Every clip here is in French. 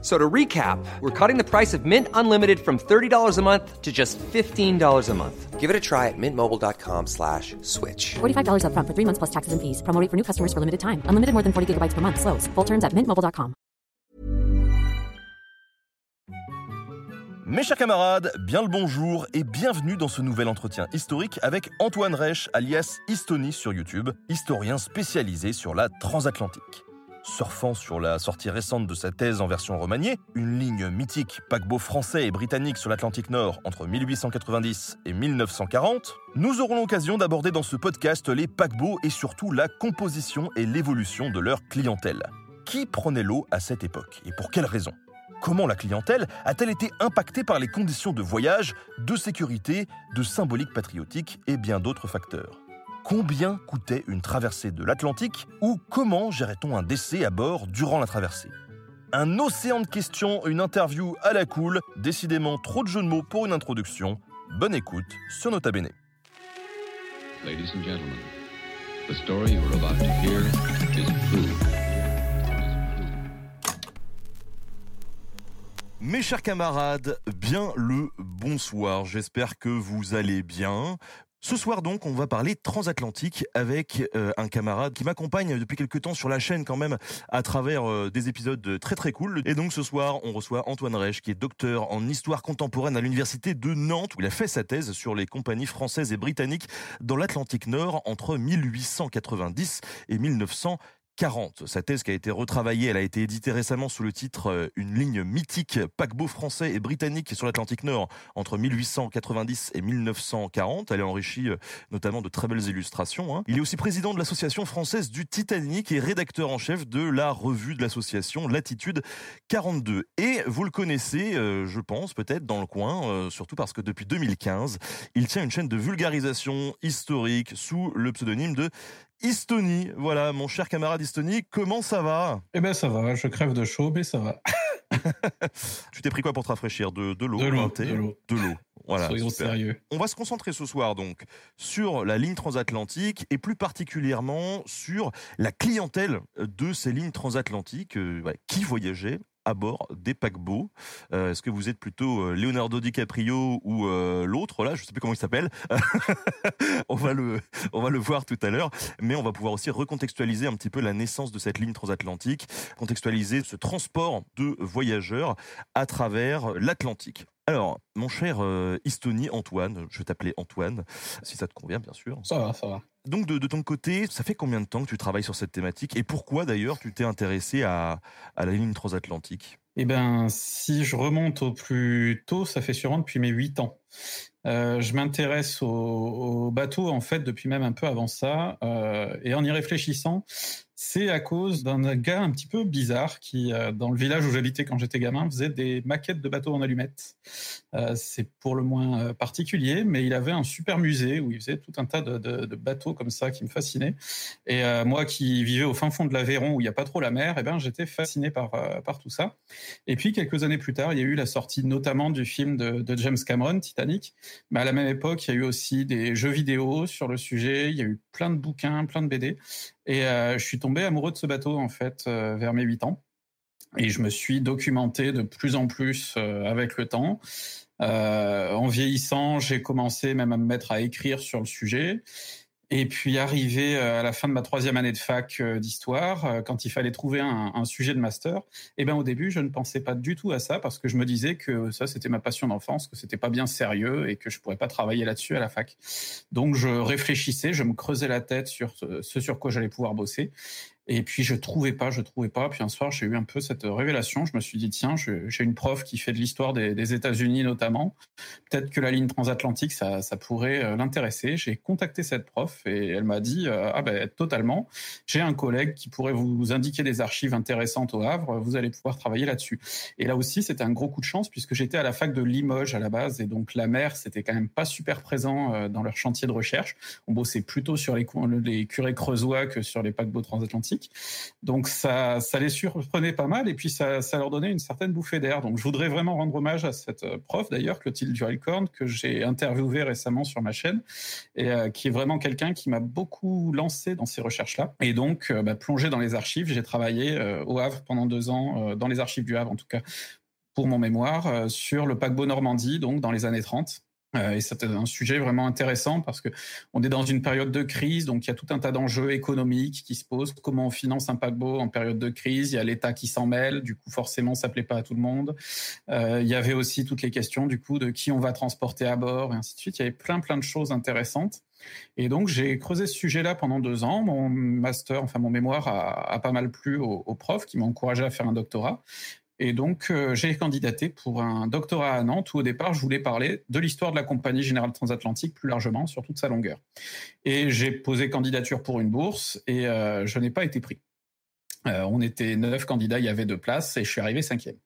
So to recap, we're cutting the price of Mint Unlimited from $30 a month to just $15 a month. Give it a try at mintmobile.com slash switch. $45 upfront for three months plus taxes and fees. Promo rate for new customers for limited time. Unlimited more than 40 gigabytes per month. Slows. Full terms at mintmobile.com. Mes chers camarades, bien le bonjour et bienvenue dans ce nouvel entretien historique avec Antoine Reich, alias Histony sur YouTube, historien spécialisé sur la transatlantique. Surfant sur la sortie récente de sa thèse en version remaniée, une ligne mythique paquebot français et britannique sur l'Atlantique Nord entre 1890 et 1940, nous aurons l'occasion d'aborder dans ce podcast les paquebots et surtout la composition et l'évolution de leur clientèle. Qui prenait l'eau à cette époque et pour quelles raisons Comment la clientèle a-t-elle été impactée par les conditions de voyage, de sécurité, de symbolique patriotique et bien d'autres facteurs? Combien coûtait une traversée de l'Atlantique ou comment gérait-on un décès à bord durant la traversée? Un océan de questions, une interview à la cool, décidément trop de jeux de mots pour une introduction. Bonne écoute sur Nota Bene. Ladies and gentlemen, the story you are about to hear is true. Mes chers camarades, bien le bonsoir, j'espère que vous allez bien. Ce soir donc, on va parler transatlantique avec euh, un camarade qui m'accompagne depuis quelques temps sur la chaîne quand même à travers euh, des épisodes très très cool. Et donc ce soir, on reçoit Antoine Reich qui est docteur en histoire contemporaine à l'université de Nantes où il a fait sa thèse sur les compagnies françaises et britanniques dans l'Atlantique Nord entre 1890 et 1900. 40. Sa thèse qui a été retravaillée, elle a été éditée récemment sous le titre euh, Une ligne mythique paquebot français et britannique sur l'Atlantique Nord entre 1890 et 1940. Elle est enrichie euh, notamment de très belles illustrations. hein. Il est aussi président de l'Association française du Titanic et rédacteur en chef de la revue de l'association Latitude 42. Et vous le connaissez, euh, je pense, peut-être dans le coin, surtout parce que depuis 2015, il tient une chaîne de vulgarisation historique sous le pseudonyme de Estonie. Voilà, mon cher camarade Estonie, comment ça va? Eh ben ça va, je crève de chaud, mais ça va. Tu t'es pris quoi pour te rafraîchir? De, l'eau De l'eau, de l'eau. De l'eau. Voilà, Soyons super. sérieux. On va se concentrer ce soir donc sur la ligne transatlantique et plus particulièrement sur la clientèle de ces lignes transatlantiques euh, qui voyageaient à bord des paquebots. Euh, Est-ce que vous êtes plutôt euh, Leonardo DiCaprio ou euh, l'autre? Là Je ne sais plus comment il s'appelle. on on va le voir tout à l'heure, mais on va pouvoir aussi recontextualiser un petit peu la naissance de cette ligne transatlantique, contextualiser ce transport de voyageurs à travers l'Atlantique. Alors, mon cher euh, Estonie Antoine, je vais t'appeler Antoine, si ça te convient bien sûr. Ça va, ça va. Donc de, de ton côté, ça fait combien de temps que tu travailles sur cette thématique et pourquoi d'ailleurs tu t'es intéressé à, à la ligne transatlantique? Eh ben, si je remonte au plus tôt, ça fait sûrement depuis mes 8 ans. Euh, je m'intéresse aux, aux bateaux, en fait, depuis même un peu avant ça. Euh, et en y réfléchissant, c'est à cause d'un gars un petit peu bizarre qui, euh, dans le village où j'habitais quand j'étais gamin, faisait des maquettes de bateaux en allumettes. Euh, c'est pour le moins euh, particulier, mais il avait un super musée où il faisait tout un tas de, bateaux comme ça qui me fascinaient. Et moi qui vivais au fin fond de l'Aveyron où il n'y a pas trop la mer, eh ben, j'étais fasciné par, par tout ça. Et puis quelques années plus tard, il y a eu la sortie notamment du film de, de James Cameron, Titanic. Mais à la même époque, il y a eu aussi des jeux vidéo sur le sujet, il y a eu plein de bouquins, plein de BD. Et je suis tombé amoureux de ce bateau en fait euh, vers mes 8 ans. Et je me suis documenté de plus en plus euh, avec le temps. Euh, en vieillissant, j'ai commencé même à me mettre à écrire sur le sujet. Et puis arrivé euh, à la fin de ma troisième année de fac euh, d'histoire, euh, quand il fallait trouver un, sujet de master, eh ben au début je ne pensais pas du tout à ça parce que je me disais que ça c'était ma passion d'enfance, que c'était pas bien sérieux et que je pourrais pas travailler là-dessus à la fac. Donc je réfléchissais, je me creusais la tête sur ce sur quoi j'allais pouvoir bosser. Et puis je trouvais pas, je trouvais pas. Puis un soir, j'ai eu un peu cette révélation. Je me suis dit tiens, j'ai une prof qui fait de l'histoire des, États-Unis notamment. Peut-être que la ligne transatlantique, ça, pourrait euh, l'intéresser. J'ai contacté cette prof et elle m'a dit euh, ah ben totalement. J'ai un collègue qui pourrait vous indiquer des archives intéressantes au Havre. Vous allez pouvoir travailler là-dessus. Et là aussi, c'était un gros coup de chance puisque j'étais à la fac de Limoges à la base et donc la mer, c'était quand même pas super présent euh, dans leur chantier de recherche. On bossait plutôt sur les curés creusois que sur les paquebots transatlantiques. Donc ça, les surprenait pas mal et puis ça, leur donnait une certaine bouffée d'air. Donc je voudrais vraiment rendre hommage à cette prof d'ailleurs, Clotilde Durelcorn, que j'ai interviewé récemment sur ma chaîne et qui est vraiment quelqu'un qui m'a beaucoup lancé dans ces recherches-là. Et donc bah, plongé dans les archives, j'ai travaillé au Havre pendant deux ans, dans les archives du Havre en tout cas, pour mon mémoire, sur le paquebot Normandie, donc dans les années 30. Euh, et c'était un sujet vraiment intéressant parce que on est dans une période de crise, donc il y a tout un tas d'enjeux économiques qui se posent. Comment on finance un paquebot en période de crise? Il y a l'État qui s'en mêle, du coup forcément ça plaît pas à tout le monde. Euh, il y avait aussi toutes les questions du coup de qui on va transporter à bord et ainsi de suite. Il y avait plein plein de choses intéressantes. Et donc j'ai creusé ce sujet-là pendant deux ans. Mon master, enfin mon mémoire a, pas mal plu aux profs qui m'ont encouragé à faire un doctorat. Et donc, euh, j'ai candidaté pour un doctorat à Nantes où au départ, je voulais parler de l'histoire de la compagnie générale transatlantique plus largement, sur toute sa longueur. Et j'ai posé candidature pour une bourse et euh, je n'ai pas été pris. Euh, on était neuf candidats, il y avait deux places et je suis arrivé cinquième.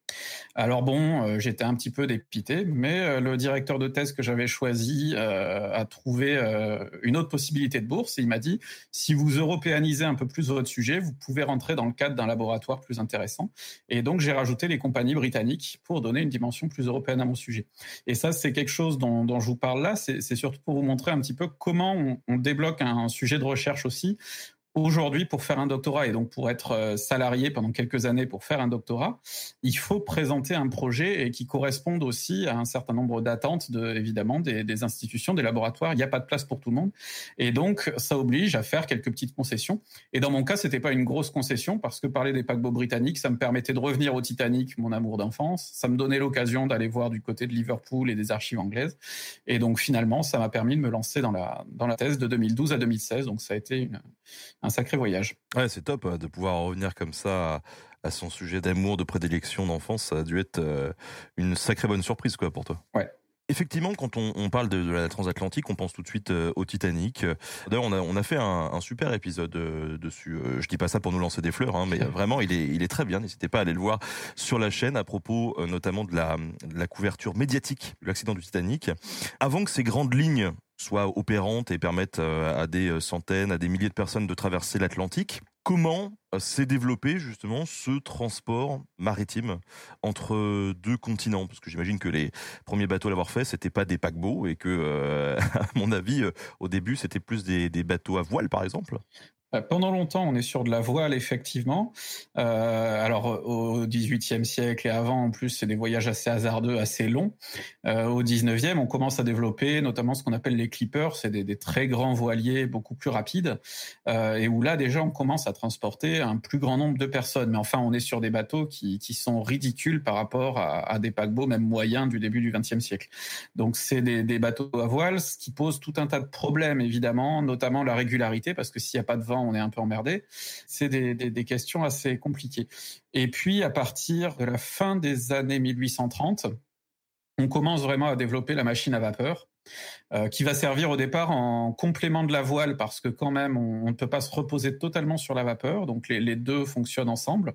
Alors bon, euh, j'étais un petit peu dépité, mais euh, le directeur de thèse que j'avais choisi a trouvé une autre possibilité de bourse et il m'a dit si vous européanisez un peu plus votre sujet, vous pouvez rentrer dans le cadre d'un laboratoire plus intéressant. Et donc j'ai rajouté les compagnies britanniques pour donner une dimension plus européenne à mon sujet. Et ça, c'est quelque chose dont, je vous parle là. C'est surtout pour vous montrer un petit peu comment on, on débloque un sujet de recherche aussi Aujourd'hui, pour faire un doctorat et donc pour être euh, salarié pendant quelques années pour faire un doctorat, il faut présenter un projet et qui corresponde aussi à un certain nombre d'attentes, de, évidemment, des, des, institutions, des laboratoires. Il n'y a pas de place pour tout le monde, et donc ça oblige à faire quelques petites concessions. Et dans mon cas, c'était pas une grosse concession parce que parler des paquebots britanniques, ça me permettait de revenir au Titanic, mon amour d'enfance. Ça me donnait l'occasion d'aller voir du côté de Liverpool et des archives anglaises. Et donc finalement, ça m'a permis de me lancer dans la dans la thèse de 2012 à 2016. Donc ça a été une un sacré voyage. Ouais, c'est top euh, de pouvoir revenir comme ça à, son sujet d'amour, de prédilection d'enfance. Ça a dû être euh, une sacrée bonne surprise quoi pour toi. Ouais. Effectivement, quand on, parle de, la transatlantique, on pense tout de suite euh, au Titanic. D'ailleurs, on a, on a fait un, super épisode dessus. Je dis pas ça pour nous lancer des fleurs, hein, mais vraiment, il est, il est très bien. N'hésitez pas à aller le voir sur la chaîne à propos notamment de la, de la couverture médiatique de l'accident du Titanic. Avant que ces grandes lignes soient opérantes et permettent euh, à des euh, centaines, à des milliers de personnes de traverser l'Atlantique. Comment euh, s'est développé justement ce transport maritime entre deux continents? Parce que j'imagine que les premiers bateaux à l'avoir fait, c'était pas des paquebots et que, à mon avis, au début, c'était plus des, des bateaux à voile, par exemple. Euh, pendant longtemps, on est sur de la voile, effectivement. Euh, alors, au XVIIIe siècle et avant, en plus, c'est des voyages assez hasardeux, assez longs. Euh, au XIXe, on commence à développer notamment ce qu'on appelle les clippers, c'est des, très grands voiliers beaucoup plus rapides, et où là, déjà, on commence à transporter un plus grand nombre de personnes. Mais enfin, on est sur des bateaux qui, sont ridicules par rapport à, à, des paquebots, même moyens, du début du XXe siècle. Donc, c'est des, des bateaux à voile, ce qui pose tout un tas de problèmes, évidemment, notamment la régularité, parce que s'il n'y a pas de vent, on est un peu emmerdé. C'est des, des, questions assez compliquées. Et puis, à partir de la fin des années 1830, on commence vraiment à développer la machine à vapeur. Euh, qui va servir au départ en complément de la voile parce que quand même on ne peut pas se reposer totalement sur la vapeur, donc les, deux fonctionnent ensemble.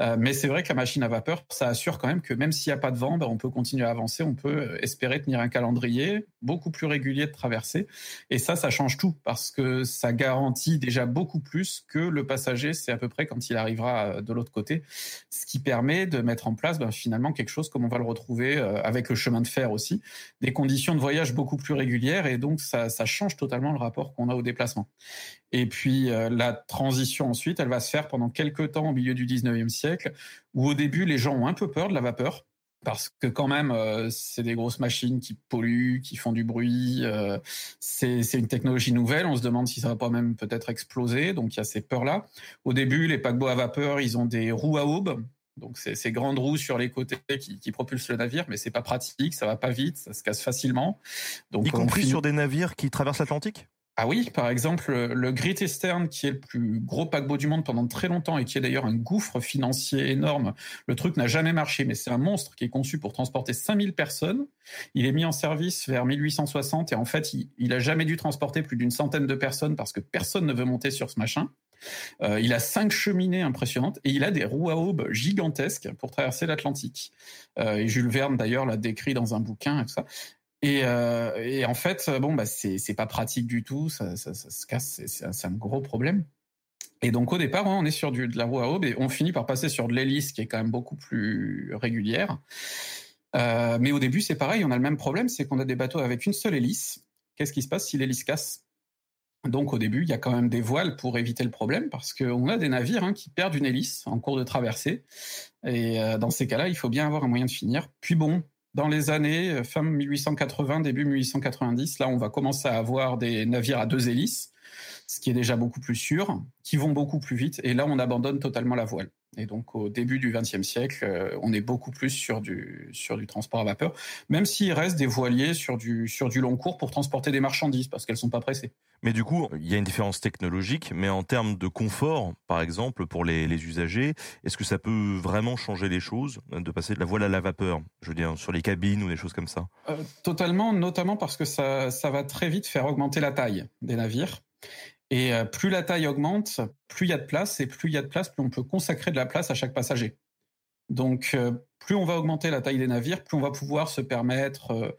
Euh, mais c'est vrai que la machine à vapeur, ça assure quand même que même s'il n'y a pas de vent, ben, on peut continuer à avancer, on peut espérer tenir un calendrier beaucoup plus régulier de traversée. Et ça, ça change tout parce que ça garantit déjà beaucoup plus que le passager, c'est à peu près quand il arrivera euh, de l'autre côté, ce qui permet de mettre en place ben, finalement quelque chose comme on va le retrouver euh, avec le chemin de fer aussi, des conditions de voyage beaucoup plus régulières et donc ça, change totalement le rapport qu'on a au déplacement. Et puis euh, la transition ensuite, elle va se faire pendant quelques temps au milieu du 19e siècle, où au début les gens ont un peu peur de la vapeur, parce que quand même, euh, c'est des grosses machines qui polluent, qui font du bruit. Euh, c'est une technologie nouvelle. On se demande si ça va pas même peut-être exploser. Donc il y a ces peurs-là. Au début, les paquebots à vapeur, ils ont des roues à aubes. Donc c'est ces grandes roues sur les côtés qui, qui, propulsent le navire, mais c'est pas pratique, ça va pas vite, ça se casse facilement. Donc y compris sur des navires qui traversent l'Atlantique? Ah oui, par exemple, le Great Eastern, qui est le plus gros paquebot du monde pendant très longtemps et qui est d'ailleurs un gouffre financier énorme. Le truc n'a jamais marché, mais c'est un monstre qui est conçu pour transporter 5000 personnes. Il est mis en service vers 1860 et en fait, il, il a jamais dû transporter plus d'une centaine de personnes parce que personne ne veut monter sur ce machin. Euh, il a cinq cheminées impressionnantes et il a des roues à aubes gigantesques pour traverser l'Atlantique. Euh, et Jules Verne d'ailleurs l'a décrit dans un bouquin et tout ça. Et, euh, en fait, bon, bah, c'est pas pratique du tout, ça, se casse, c'est un gros problème. Et donc au départ, on est sur de la roue à aube et on finit par passer sur de l'hélice qui est quand même beaucoup plus régulière. Mais au début, c'est pareil, on a le même problème, c'est qu'on a des bateaux avec une seule hélice. Qu'est-ce qui se passe si l'hélice casse? Donc au début, il y a quand même des voiles pour éviter le problème, parce qu'on a des navires hein, qui perdent une hélice en cours de traversée. Et euh, dans ces cas-là, il faut bien avoir un moyen de finir. Puis bon, dans les années euh, fin 1880, début 1890, là, on va commencer à avoir des navires à deux hélices, ce qui est déjà beaucoup plus sûr, qui vont beaucoup plus vite. Et là, on abandonne totalement la voile. Et donc, au début du XXe siècle, euh, on est beaucoup plus sur du, sur du transport à vapeur, même s'il reste des voiliers sur du, sur du long cours pour transporter des marchandises, parce qu'elles sont pas pressées. Mais du coup, il y a une différence technologique, mais en termes de confort, par exemple, pour les, les usagers, est-ce que ça peut vraiment changer les choses, de passer de la voile à la vapeur Je veux dire, sur les cabines ou des choses comme ça? Euh, Totalement, notamment parce que ça, ça va très vite faire augmenter la taille des navires. Et euh, plus la taille augmente, plus il y a de place, et plus il y a de place, plus on peut consacrer de la place à chaque passager. Donc, euh, plus on va augmenter la taille des navires, plus on va pouvoir se permettre euh,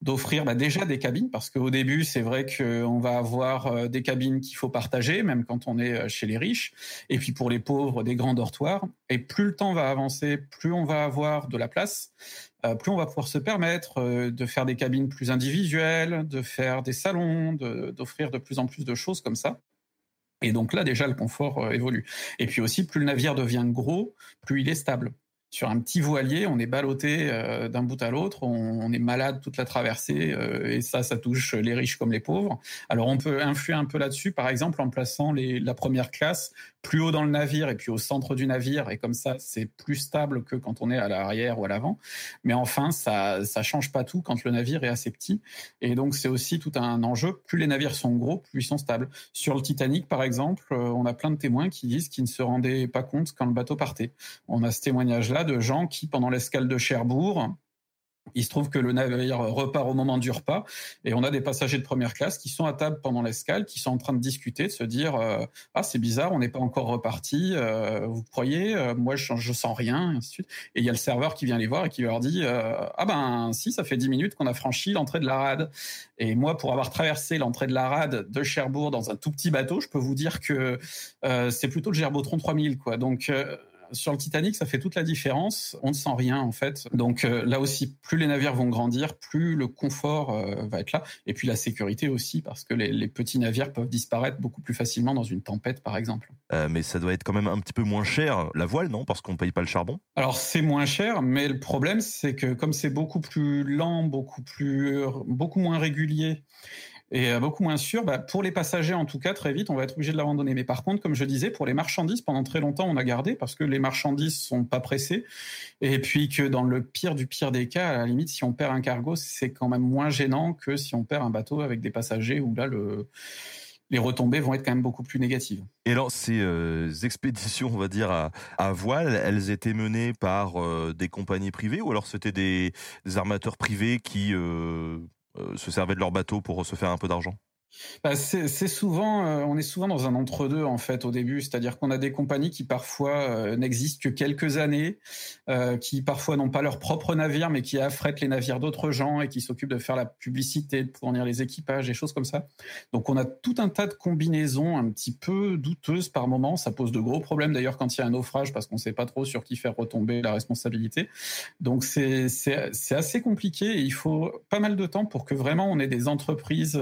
d'offrir bah, déjà des cabines, parce qu'au début, c'est vrai qu'on va avoir des cabines qu'il faut partager, même quand on est chez les riches, et puis pour les pauvres, des grands dortoirs. Et plus le temps va avancer, plus on va avoir de la place, plus on va pouvoir se permettre de faire des cabines plus individuelles, de faire des salons, d'offrir de, plus en plus de choses comme ça. Et donc là, déjà, le confort évolue. Et puis aussi, plus le navire devient gros, plus il est stable sur un petit voilier, on est ballotté euh, d'un bout à l'autre, on, est malade toute la traversée, euh, et ça, ça touche les riches comme les pauvres. Alors on peut influer un peu là-dessus, par exemple en plaçant les, la première classe plus haut dans le navire et puis au centre du navire, et comme ça, c'est plus stable que quand on est à l'arrière ou à l'avant. Mais enfin, ça ça change pas tout quand le navire est assez petit, et donc c'est aussi tout un enjeu. Plus les navires sont gros, plus ils sont stables. Sur le Titanic, par exemple, euh, on a plein de témoins qui disent qu'ils ne se rendaient pas compte quand le bateau partait. On a ce témoignage-là de gens qui, pendant l'escale de Cherbourg, il se trouve que le navire repart au moment du repas et on a des passagers de première classe qui sont à table pendant l'escale, qui sont en train de discuter, de se dire euh, ah c'est bizarre, on n'est pas encore reparti, euh, vous croyez euh, Moi je, je sens rien, et ainsi de suite. Et il y a le serveur qui vient les voir et qui leur dit ah ben si ça fait dix minutes qu'on a franchi l'entrée de la rade. Et moi pour avoir traversé l'entrée de la rade de Cherbourg dans un tout petit bateau, je peux vous dire que c'est plutôt le Gerbotron 3000 quoi. Donc sur le Titanic, ça fait toute la différence. On ne sent rien en fait. Donc euh, là aussi, plus les navires vont grandir, plus le confort euh, va être là. Et puis la sécurité aussi, parce que les, petits navires peuvent disparaître beaucoup plus facilement dans une tempête, par exemple. Euh, mais ça doit être quand même un petit peu moins cher la voile, non? Parce qu'on ne paye pas le charbon? Alors c'est moins cher, mais le problème c'est que comme c'est beaucoup plus lent, beaucoup plus, beaucoup moins régulier et euh, beaucoup moins sûr. Bah, pour les passagers, en tout cas, très vite, on va être obligé de l'abandonner. Mais par contre, comme je disais, pour les marchandises, pendant très longtemps, on a gardé parce que les marchandises sont pas pressées. Et puis que dans le pire du pire des cas, à la limite, si on perd un cargo, c'est quand même moins gênant que si on perd un bateau avec des passagers où là, le les retombées vont être quand même beaucoup plus négatives. Et alors, ces euh, expéditions, on va dire, à, voile, elles étaient menées par euh, des compagnies privées ou alors c'était des, armateurs privés qui se servaient de leur bateau pour se faire un peu d'argent bah, c'est souvent, euh, on est souvent dans un entre-deux en fait au début, c'est-à-dire qu'on a des compagnies qui parfois euh, n'existent que quelques années, euh, qui parfois n'ont pas leur propre navire, mais qui affrètent les navires d'autres gens et qui s'occupent de faire la publicité, de fournir les équipages, des choses comme ça. Donc on a tout un tas de combinaisons un petit peu douteuses par moment. Ça pose de gros problèmes d'ailleurs quand il y a un naufrage parce qu'on ne sait pas trop sur qui faire retomber la responsabilité. Donc c'est c'est assez compliqué et il faut pas mal de temps pour que vraiment on ait des entreprises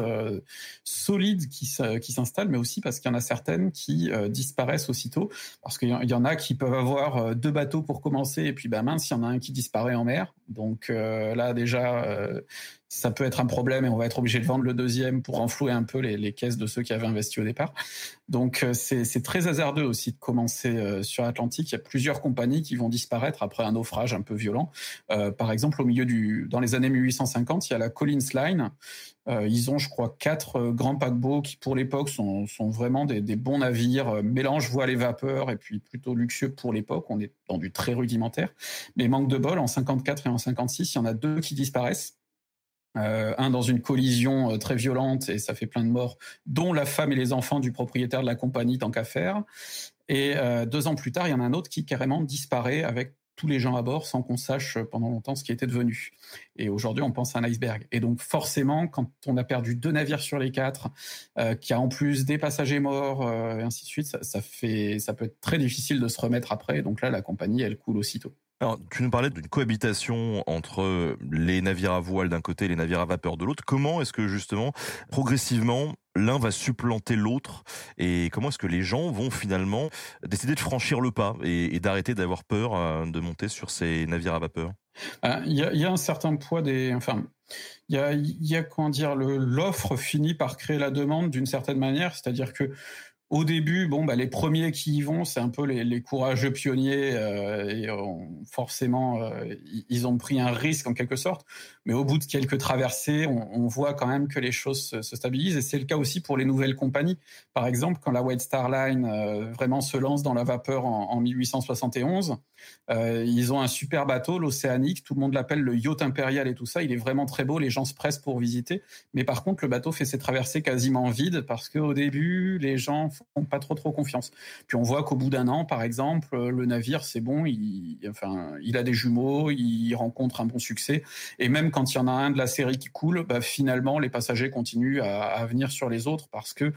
solides qui, s'installent, mais aussi parce qu'il y en a certaines qui euh, disparaissent aussitôt, parce qu'il y en a qui peuvent avoir euh, deux bateaux pour commencer, et puis bah mince, il y en a un qui disparaît en mer. Donc euh, là déjà, ça peut être un problème et on va être obligé de vendre le deuxième pour enflouer un peu les, caisses de ceux qui avaient investi au départ. Donc c'est très hasardeux aussi de commencer sur Atlantique. Il y a plusieurs compagnies qui vont disparaître après un naufrage un peu violent. par exemple, au milieu du, dans les années 1850, il y a la Collins Line euh, ils ont, je crois, quatre euh, grands paquebots qui, pour l'époque, sont, vraiment des, bons navires, euh, mélange voile et vapeur, et puis plutôt luxueux pour l'époque. On est dans du très rudimentaire. Mais manque de bol, en 54 et en 56, il y en a deux qui disparaissent. un dans une collision très violente et ça fait plein de morts, dont la femme et les enfants du propriétaire de la compagnie tant qu'à faire. Et deux ans plus tard, il y en a un autre qui carrément disparaît avec tous les gens à bord sans qu'on sache pendant longtemps ce qui était devenu. Et aujourd'hui, on pense à un iceberg. Et donc, forcément, quand on a perdu deux navires sur les quatre, euh, qui a en plus des passagers morts, euh, et ainsi de suite, ça, fait, ça peut être très difficile de se remettre après. Donc là, la compagnie, elle coule aussitôt. Alors, tu nous parlais d'une cohabitation entre les navires à voile d'un côté et les navires à vapeur de l'autre. Comment est-ce que justement, progressivement, l'un va supplanter l'autre et comment est-ce que les gens vont finalement décider de franchir le pas et, d'arrêter d'avoir peur euh, de monter sur ces navires à vapeur? Euh, Il y, a un certain poids des, enfin, il y a, y a comment dire, l'offre finit par créer la demande d'une certaine manière, c'est-à-dire que au début, bon, bah, les premiers qui y vont, c'est un peu les, les courageux pionniers euh, et forcément, euh, ils ont pris un risque en quelque sorte. Mais au bout de quelques traversées, on, on voit quand même que les choses se, se stabilisent et c'est le cas aussi pour les nouvelles compagnies. Par exemple, quand la White Star Line euh, vraiment se lance dans la vapeur en, en 1871, euh, ils ont un super bateau, l'Océanique. Tout le monde l'appelle le yacht impérial et tout ça. Il est vraiment très beau. Les gens se pressent pour visiter. Mais par contre, le bateau fait ses traversées quasiment vides parce qu'au début, les gens font pas trop trop confiance. Puis on voit qu'au bout d'un an, par exemple, le navire, c'est bon. Il, enfin, il a des jumeaux. Il rencontre un bon succès. Et même quand il y en a un de la série qui coule, bah, finalement, les passagers continuent à, à, venir sur les autres parce que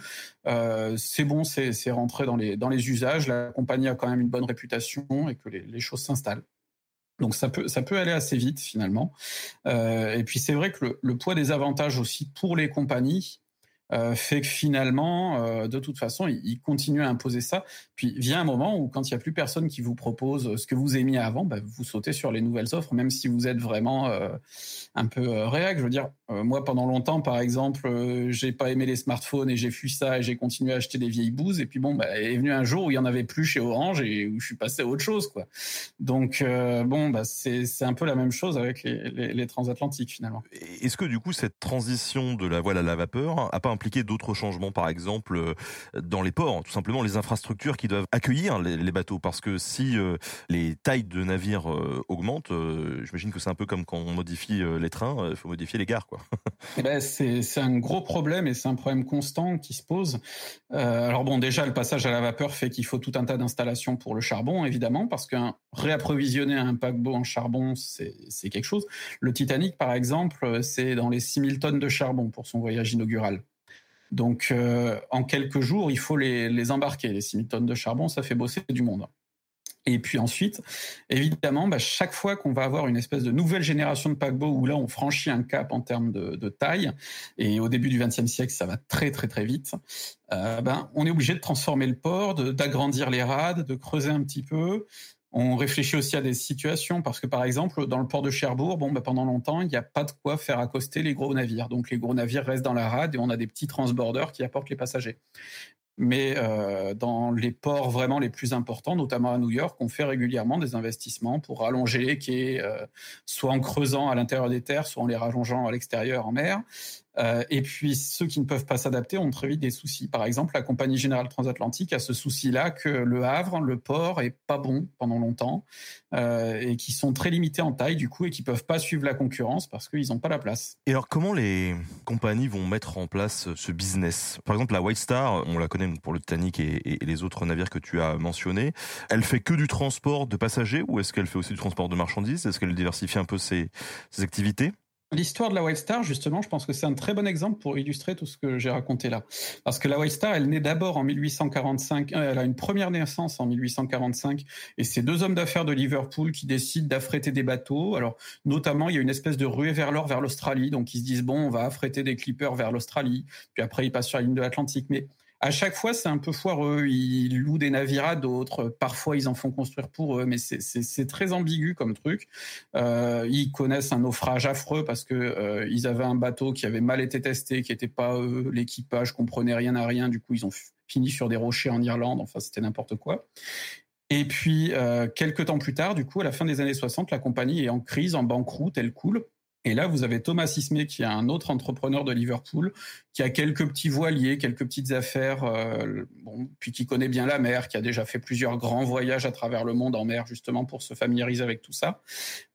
euh, c'est bon, c'est rentré dans les dans les usages. La compagnie a quand même une bonne réputation et que les les choses s'installent. Donc ça peut, ça peut aller assez vite finalement. Euh, et puis c'est vrai que le, le, poids des avantages aussi pour les compagnies, euh, fait que finalement, euh, de toute façon, il, il, continue à imposer ça. Puis vient un moment où, quand il n'y a plus personne qui vous propose ce que vous aimiez avant, bah, vous sautez sur les nouvelles offres, même si vous êtes vraiment euh, un peu euh, réac. Je veux dire, euh, moi, pendant longtemps, par exemple, euh, j'ai pas aimé les smartphones et j'ai fui ça et j'ai continué à acheter des vieilles bouses. Et puis bon, bah, est venu un jour où il y en avait plus chez Orange et où je suis passé à autre chose, quoi. Donc bon, bah, c'est un peu la même chose avec les, les, transatlantiques finalement. Est-ce que du coup cette transition de la voile à la vapeur a pas impliqué d'autres changements, par exemple, euh, dans les ports, tout simplement les infrastructures qui doivent accueillir les, bateaux. Parce que si euh, les tailles de navires euh, augmentent, j'imagine que c'est un peu comme quand on modifie les trains, il faut modifier les gares. Quoi. Eh ben, c'est un gros problème et c'est un problème constant qui se pose. Alors bon, déjà, le passage à la vapeur fait qu'il faut tout un tas d'installations pour le charbon, évidemment, parce qu'un réapprovisionner un paquebot en charbon, c'est quelque chose. Le Titanic, par exemple, c'est dans les 6000 tonnes de charbon pour son voyage inaugural. Donc, euh, en quelques jours, il faut les, embarquer. Les 6000 tonnes de charbon, ça fait bosser du monde. Et puis ensuite, évidemment, bah, chaque fois qu'on va avoir une espèce de nouvelle génération de paquebots où là on franchit un cap en termes de, de taille, et au début du XXe siècle ça va très très très vite, euh, ben, on est obligé de transformer le port, d'agrandir les rades, de creuser un petit peu. On réfléchit aussi à des situations parce que par exemple dans le port de Cherbourg, bon, bah, pendant longtemps il n'y a pas de quoi faire accoster les gros navires, donc les gros navires restent dans la rade et on a des petits transborders qui apportent les passagers mais euh, dans les ports vraiment les plus importants, notamment à New York, on fait régulièrement des investissements pour allonger les quais, euh, soit en creusant à l'intérieur des terres, soit en les rallongeant à l'extérieur en mer. Euh, et puis ceux qui ne peuvent pas s'adapter ont très vite des soucis. Par exemple, la compagnie générale transatlantique a ce souci-là que le Havre, le port, est pas bon pendant longtemps euh, et qui sont très limités en taille du coup et qui peuvent pas suivre la concurrence parce qu'ils n'ont pas la place. Et alors comment les compagnies vont mettre en place ce business? Par exemple, la White Star, on la connaît pour le Titanic et, les autres navires que tu as mentionnés. Elle fait que du transport de passagers ou est-ce qu'elle fait aussi du transport de marchandises? Est-ce qu'elle diversifie un peu ses activités? L'histoire de la White Star, justement, je pense que c'est un très bon exemple pour illustrer tout ce que j'ai raconté là. Parce que la White Star, elle naît d'abord en 1845, euh, elle a une première naissance en 1845, et c'est deux hommes d'affaires de Liverpool qui décident d'affréter des bateaux. Alors, notamment, il y a une espèce de ruée vers l'or vers l'Australie, donc ils se disent, bon, on va affréter des clippers vers l'Australie, puis après ils passent sur la ligne de l'Atlantique. Mais à chaque fois, c'est un peu foireux. Ils louent des navires à d'autres. Parfois, ils en font construire pour eux, mais c'est très ambigu comme truc. Euh, ils connaissent un naufrage affreux parce que euh, ils avaient un bateau qui avait mal été testé, qui n'était pas eux. L'équipage comprenait rien à rien. Du coup, ils ont fini sur des rochers en Irlande. Enfin, c'était n'importe quoi. Et puis, euh, quelques temps plus tard, du coup, à la fin des années 60, la compagnie est en crise, en banqueroute, elle coule. Et là, vous avez Thomas Ismay, qui est un autre entrepreneur de Liverpool, qui a quelques petits voiliers, quelques petites affaires, euh, bon, puis qui connaît bien la mer, qui a déjà fait plusieurs grands voyages à travers le monde en mer, justement, pour se familiariser avec tout ça,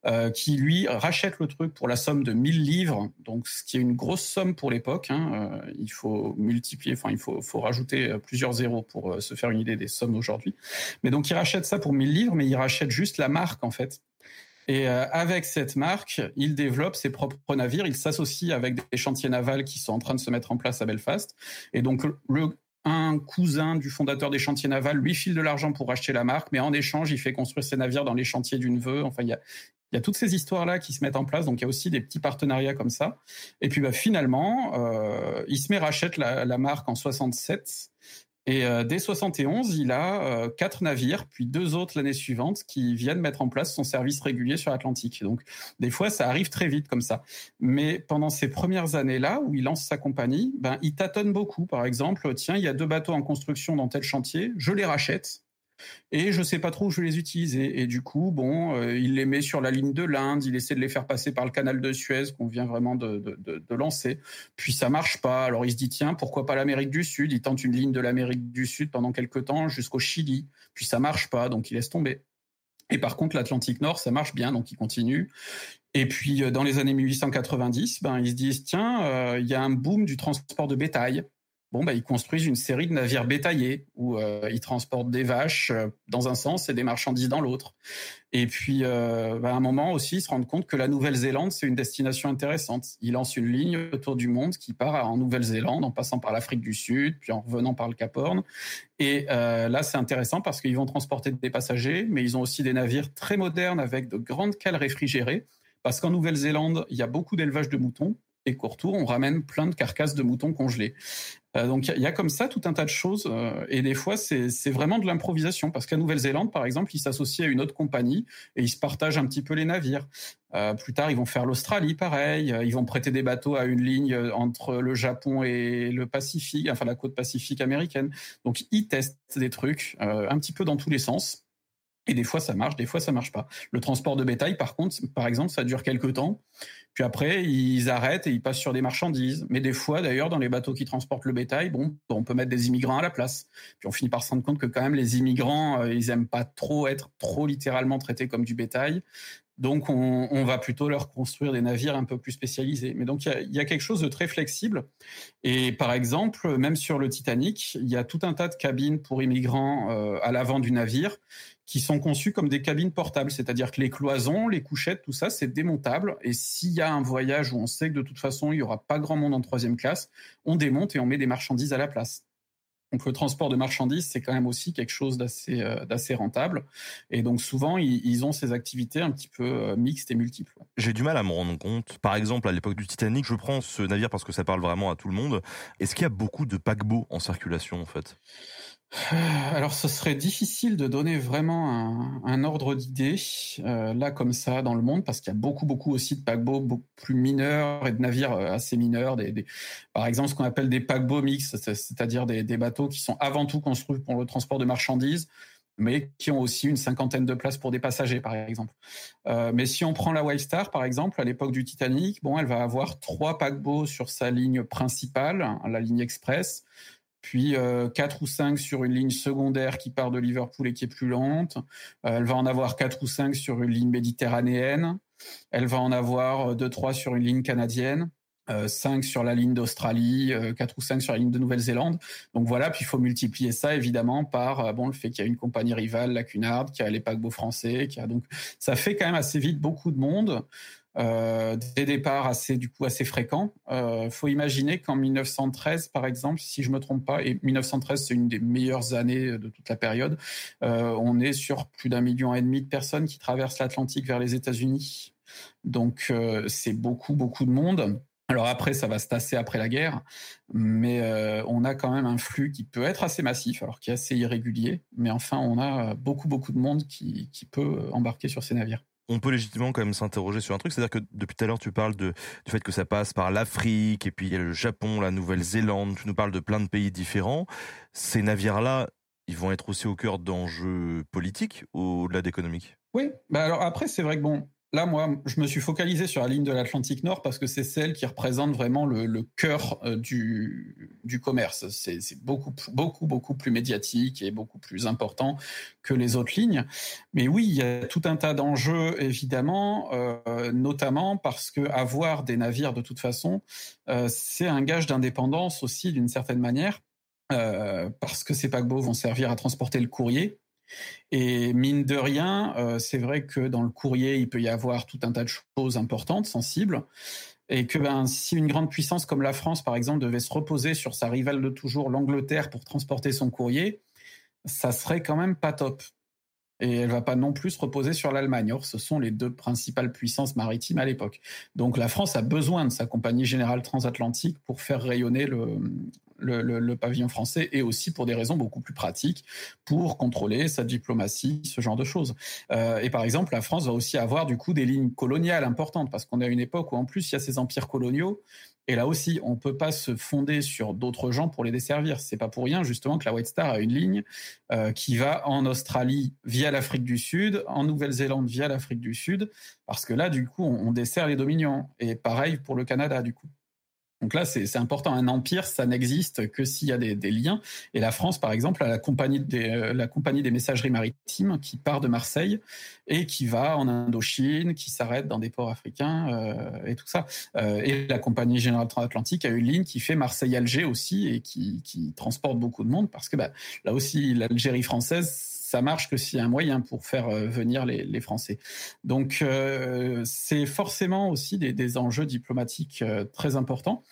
euh, qui, lui, rachète le truc pour la somme de 1000 livres, donc ce qui est une grosse somme pour l'époque. Hein, euh, il faut multiplier, enfin, il faut, faut rajouter euh, plusieurs zéros pour euh, se faire une idée des sommes aujourd'hui. Mais donc, il rachète ça pour 1000 livres, mais il rachète juste la marque, en fait. Et euh, avec cette marque, il développe ses propres navires. Il s'associe avec des chantiers navals qui sont en train de se mettre en place à Belfast. Et donc, le, un cousin du fondateur des chantiers navals lui file de l'argent pour acheter la marque, mais en échange, il fait construire ses navires dans les chantiers du neveu. Enfin, il y a, y a toutes ces histoires-là qui se mettent en place, donc il y a aussi des petits partenariats comme ça. Et puis bah, finalement, euh, met rachète la, la marque en 67 et euh, dès 71, il a euh, quatre navires, puis deux autres l'année suivante, qui viennent mettre en place son service régulier sur l'Atlantique. Donc, des fois, ça arrive très vite comme ça. Mais pendant ces premières années-là, où il lance sa compagnie, ben, il tâtonne beaucoup. Par exemple, tiens, il y a deux bateaux en construction dans tel chantier, je les rachète et je sais pas trop où je vais les utiliser. Et du coup, bon, euh, il les met sur la ligne de l'Inde, il essaie de les faire passer par le canal de Suez qu'on vient vraiment de, lancer. Puis ça marche pas. Alors il se dit tiens, pourquoi pas l'Amérique du Sud? Il tente une ligne de l'Amérique du Sud pendant quelques temps jusqu'au Chili. Puis ça marche pas, donc il laisse tomber. Et par contre, l'Atlantique Nord, ça marche bien, donc il continue. Et puis, euh, dans les années 1890, ben, ils se disent, tiens, euh, il y a un boom du transport de bétail bon, bah, ils construisent une série de navires bétaillés où euh, ils transportent des vaches euh, dans un sens et des marchandises dans l'autre. Et puis, euh, bah, à un moment aussi, ils se rendent compte que la Nouvelle-Zélande, c'est une destination intéressante. Ils lancent une ligne autour du monde qui part en Nouvelle-Zélande, en passant par l'Afrique du Sud, puis en revenant par le Cap Horn. Et là, c'est intéressant parce qu'ils vont transporter des passagers, mais ils ont aussi des navires très modernes avec de grandes cales réfrigérées. Parce qu'en Nouvelle-Zélande, il y a beaucoup d'élevage de moutons et courtour, on ramène plein de carcasses de moutons congelés. Euh, donc il y, a comme ça tout un tas de choses euh, et des fois c'est vraiment de l'improvisation parce qu'à Nouvelle-Zélande par exemple ils s'associent à une autre compagnie et ils se partagent un petit peu les navires. Euh, plus tard ils vont faire l'Australie pareil, ils vont prêter des bateaux à une ligne entre le Japon et le Pacifique, enfin la côte pacifique américaine. Donc ils testent des trucs un petit peu dans tous les sens. Et des fois, ça marche, des fois, ça marche pas. Le transport de bétail, par contre, par exemple, ça dure quelques temps. Puis après, ils arrêtent et ils passent sur des marchandises. Mais des fois, d'ailleurs, dans les bateaux qui transportent le bétail, bon, on peut mettre des immigrants à la place. Puis on finit par se rendre compte que quand même, les immigrants, euh, ils aiment pas trop être trop littéralement traités comme du bétail. Donc, on, va plutôt leur construire des navires un peu plus spécialisés. Mais donc, il y, y a, quelque chose de très flexible. Et par exemple, même sur le Titanic, il y a tout un tas de cabines pour immigrants euh, à l'avant du navire qui sont conçues comme des cabines portables, c'est-à-dire que les cloisons, les couchettes, tout ça, c'est démontable. Et s'il y a un voyage où on sait que de toute façon, il y aura pas grand monde en troisième classe, on démonte et on met des marchandises à la place. Donc le transport de marchandises, c'est quand même aussi quelque chose d'assez euh, d'assez rentable. Et donc souvent, ils, ils, ont ces activités un petit peu euh, mixtes et multiples. J'ai du mal à me rendre compte. Par exemple, à l'époque du Titanic, je prends ce navire parce que ça parle vraiment à tout le monde. Est-ce qu'il y a beaucoup de paquebots en circulation en fait? Alors, ce serait difficile de donner vraiment un, ordre d'idée euh, là comme ça dans le monde, parce qu'il y a beaucoup, beaucoup aussi de paquebots beaucoup plus mineurs et de navires euh, assez mineurs. Par exemple, ce qu'on appelle des paquebots mixtes, c'est-à-dire des, bateaux qui sont avant tout construits pour le transport de marchandises, mais qui ont aussi une cinquantaine de places pour des passagers, par exemple. Euh, mais si on prend la White Star, par exemple, à l'époque du Titanic, bon, elle va avoir trois paquebots sur sa ligne principale, la ligne express puis euh, 4 ou 5 sur une ligne secondaire qui part de Liverpool et qui est plus lente. Euh, elle va en avoir 4 ou 5 sur une ligne méditerranéenne. Elle va en avoir 2-3 sur une ligne canadienne. Euh, 5 sur la ligne d'Australie, euh, 4 ou 5 sur la ligne de Nouvelle-Zélande. Donc voilà, puis il faut multiplier ça évidemment par euh, bon le fait qu'il y a une compagnie rivale, la Cunard, qui a les paquebots français, qui a donc ça fait quand même assez vite beaucoup de monde. Euh, des départs assez du coup assez fréquents. Euh, faut imaginer qu'en 1913, par exemple, si je me trompe pas, et 1913 c'est une des meilleures années de toute la période, euh, on est sur plus d'un million et demi de personnes qui traversent l'Atlantique vers les États-Unis. Donc euh, c'est beaucoup beaucoup de monde. Alors après, ça va se tasser après la guerre, mais on a quand même un flux qui peut être assez massif, alors qui est assez irrégulier. Mais enfin, on a beaucoup beaucoup de monde qui, qui peut embarquer sur ces navires on peut légitimement quand même s'interroger sur un truc, c'est-à-dire que depuis tout à l'heure tu parles du fait que ça passe par l'Afrique et puis il y a le Japon, la Nouvelle-Zélande, tu nous parles de plein de pays différents. Ces navires-là, ils vont être aussi au cœur d'enjeux politiques au-delà d'économiques? Oui, bah alors après c'est vrai que bon, là, moi, je me suis focalisé sur la ligne de l'Atlantique Nord parce que c'est celle qui représente vraiment le, cœur euh, du, du commerce. C'est beaucoup, beaucoup, beaucoup plus médiatique et beaucoup plus important que les autres lignes. Mais oui, il y a tout un tas d'enjeux, évidemment, euh, notamment parce que avoir des navires, de toute façon, euh, c'est un gage d'indépendance aussi, d'une certaine manière. Parce que ces paquebots vont servir à transporter le courrier, et mine de rien, euh, c'est vrai que dans le courrier, il peut y avoir tout un tas de choses importantes, sensibles, et que ben, si une grande puissance comme la France, par exemple, devait se reposer sur sa rivale de toujours, l'Angleterre, pour transporter son courrier, ça serait quand même pas top. Et elle va pas non plus se reposer sur l'Allemagne. Or, ce sont les deux principales puissances maritimes à l'époque. Donc la France a besoin de sa compagnie générale transatlantique pour faire rayonner le, le, pavillon français et aussi pour des raisons beaucoup plus pratiques, pour contrôler sa diplomatie, ce genre de choses. Euh, et par exemple, la France va aussi avoir du coup des lignes coloniales importantes parce qu'on est à une époque où en plus il y a ces empires coloniaux. Et là aussi, on peut pas se fonder sur d'autres gens pour les desservir. C'est pas pour rien justement que la White Star a une ligne euh, qui va en Australie via l'Afrique du Sud, en Nouvelle-Zélande via l'Afrique du Sud, parce que là, du coup, on, on dessert les dominions. Et pareil pour le Canada, du coup. Donc là, c'est important. Un empire, ça n'existe que s'il y a des, liens. Et la France, par exemple, a la compagnie, des, euh, la compagnie des messageries maritimes qui part de Marseille et qui va en Indochine, qui s'arrête dans des ports africains euh, et tout ça. Euh, et la compagnie générale transatlantique a une ligne qui fait Marseille-Alger aussi et qui, qui, transporte beaucoup de monde parce que bah, là aussi, l'Algérie française ça marche que s'il y a un moyen pour faire euh, venir les, Français. Donc euh, c'est forcément aussi des, enjeux diplomatiques euh, très importants.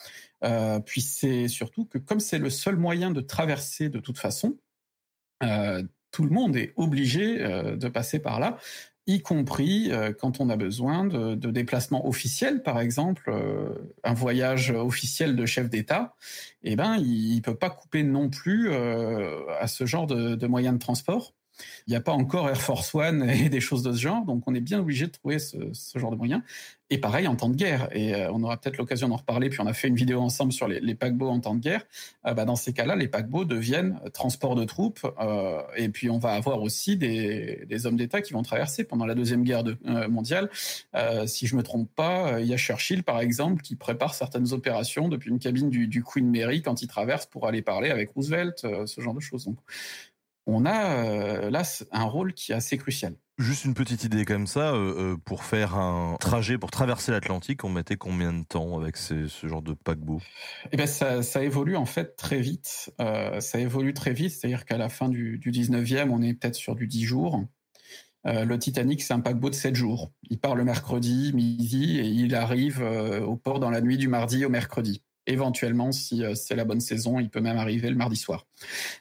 Euh, puis c'est surtout que comme c'est le seul moyen de traverser de toute façon, tout le monde est obligé de passer par là y compris quand on a besoin de, déplacements officiels, par exemple, un voyage officiel de chef d'État, eh ben, il, ne peut pas couper non plus à ce genre de, de moyens de transport. Il n'y a pas encore Air Force One et des choses de ce genre, donc on est bien obligé de trouver ce, ce genre de moyens. Et pareil en temps de guerre, et euh, on aura peut-être l'occasion d'en reparler, puis on a fait une vidéo ensemble sur les, paquebots en temps de guerre. Euh, bah, dans ces cas-là, les paquebots deviennent transport de troupes, euh, et puis on va avoir aussi des, hommes d'État qui vont traverser pendant la Deuxième Guerre euh, mondiale. Euh, si je me trompe pas, il y a Churchill, par exemple, qui prépare certaines opérations depuis une cabine du, Queen Mary quand il traverse pour aller parler avec Roosevelt, ce genre de choses. On a euh, là un rôle qui est assez crucial. Juste une petite idée comme ça, euh, pour faire un trajet, pour traverser l'Atlantique, on mettait combien de temps avec ces, ce genre de paquebot? Eh ben ça, ça, évolue en fait très vite. Euh, ça évolue très vite, c'est-à-dire qu'à la fin du, du 19e, on est peut-être sur du 10 jours. Euh, le Titanic, c'est un paquebot de 7 jours. Il part le mercredi midi et il arrive euh, au port dans la nuit du mardi au mercredi éventuellement, si euh, c'est la bonne saison, il peut même arriver le mardi soir.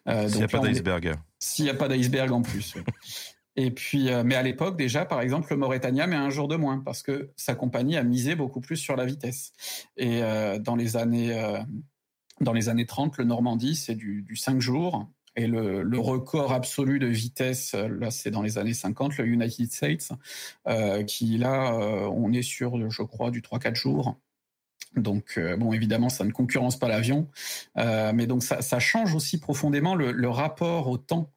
Euh, S'il n'y a pas d'iceberg. S'il n'y a pas d'iceberg en plus. Et puis, euh, mais à l'époque, déjà, par exemple, le Mauritania met un jour de moins parce que sa compagnie a misé beaucoup plus sur la vitesse. Et euh, dans les années, dans les années 30, le Normandie, c'est du, du 5 jours. Et le, le, record absolu de vitesse, là, c'est dans les années 50, le United States, qui là, on est sur, je crois, du 3-4 jours. Donc, euh, bon, évidemment, ça ne concurrence pas l'avion, euh, mais donc ça, change aussi profondément le, rapport au temps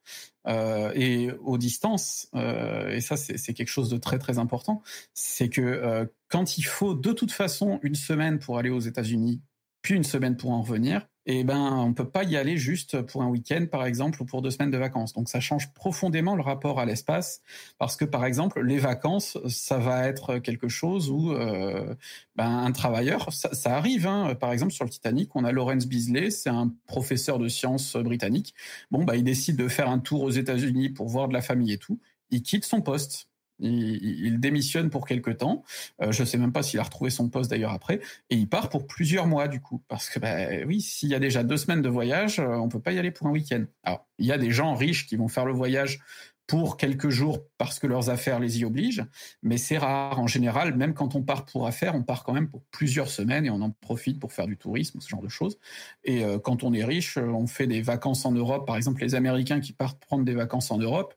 euh, et aux distances. Et ça, c'est quelque chose de très très important. C'est que quand il faut de toute façon une semaine pour aller aux États-Unis, puis une semaine pour en revenir, eh ben, on peut pas y aller juste pour un week-end, par exemple, ou pour deux semaines de vacances. Donc, ça change profondément le rapport à l'espace, parce que, par exemple, les vacances, ça va être quelque chose où euh, ben, un travailleur, ça, arrive. Hein. Par exemple, sur le Titanic, on a Lawrence Beasley, c'est un professeur de sciences britannique. Bon, bah, il décide de faire un tour aux États-Unis pour voir de la famille et tout. Il quitte son poste. Il, démissionne pour quelque temps. Euh, je ne sais même pas s'il a retrouvé son poste d'ailleurs après. Et il part pour plusieurs mois du coup. Parce que, bah, oui, s'il y a déjà deux semaines de voyage, euh, on peut pas y aller pour un week-end. Alors, il y a des gens riches qui vont faire le voyage pour quelques jours parce que leurs affaires les y obligent, mais c'est rare. En général, même quand on part pour affaires, on part quand même pour plusieurs semaines et on en profite pour faire du tourisme, ce genre de choses. Et euh, quand on est riche, on fait des vacances en Europe. Par exemple, les Américains qui partent prendre des vacances en Europe,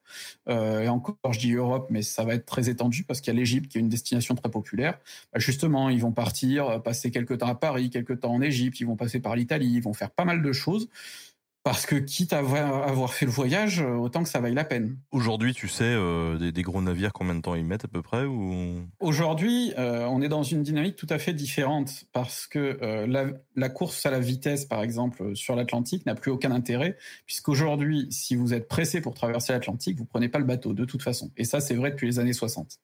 euh, et encore, je dis Europe, mais ça va être très étendu parce qu'il y a l'Égypte qui est une destination très populaire. Bah, justement, ils vont partir, passer quelques temps à Paris, quelques temps en Égypte, ils vont passer par l'Italie, ils vont faire pas mal de choses Parce que quitte à avoir fait le voyage, autant que ça vaille la peine. Aujourd'hui, tu sais, euh, des, gros navires, combien de temps ils mettent à peu près ou... Aujourd'hui, euh, on est dans une dynamique tout à fait différente parce que euh, la, la, course à la vitesse, par exemple, sur l'Atlantique n'a plus aucun intérêt puisqu'aujourd'hui, si vous êtes pressé pour traverser l'Atlantique, vous prenez pas le bateau de toute façon. Et ça, c'est vrai depuis les années 60.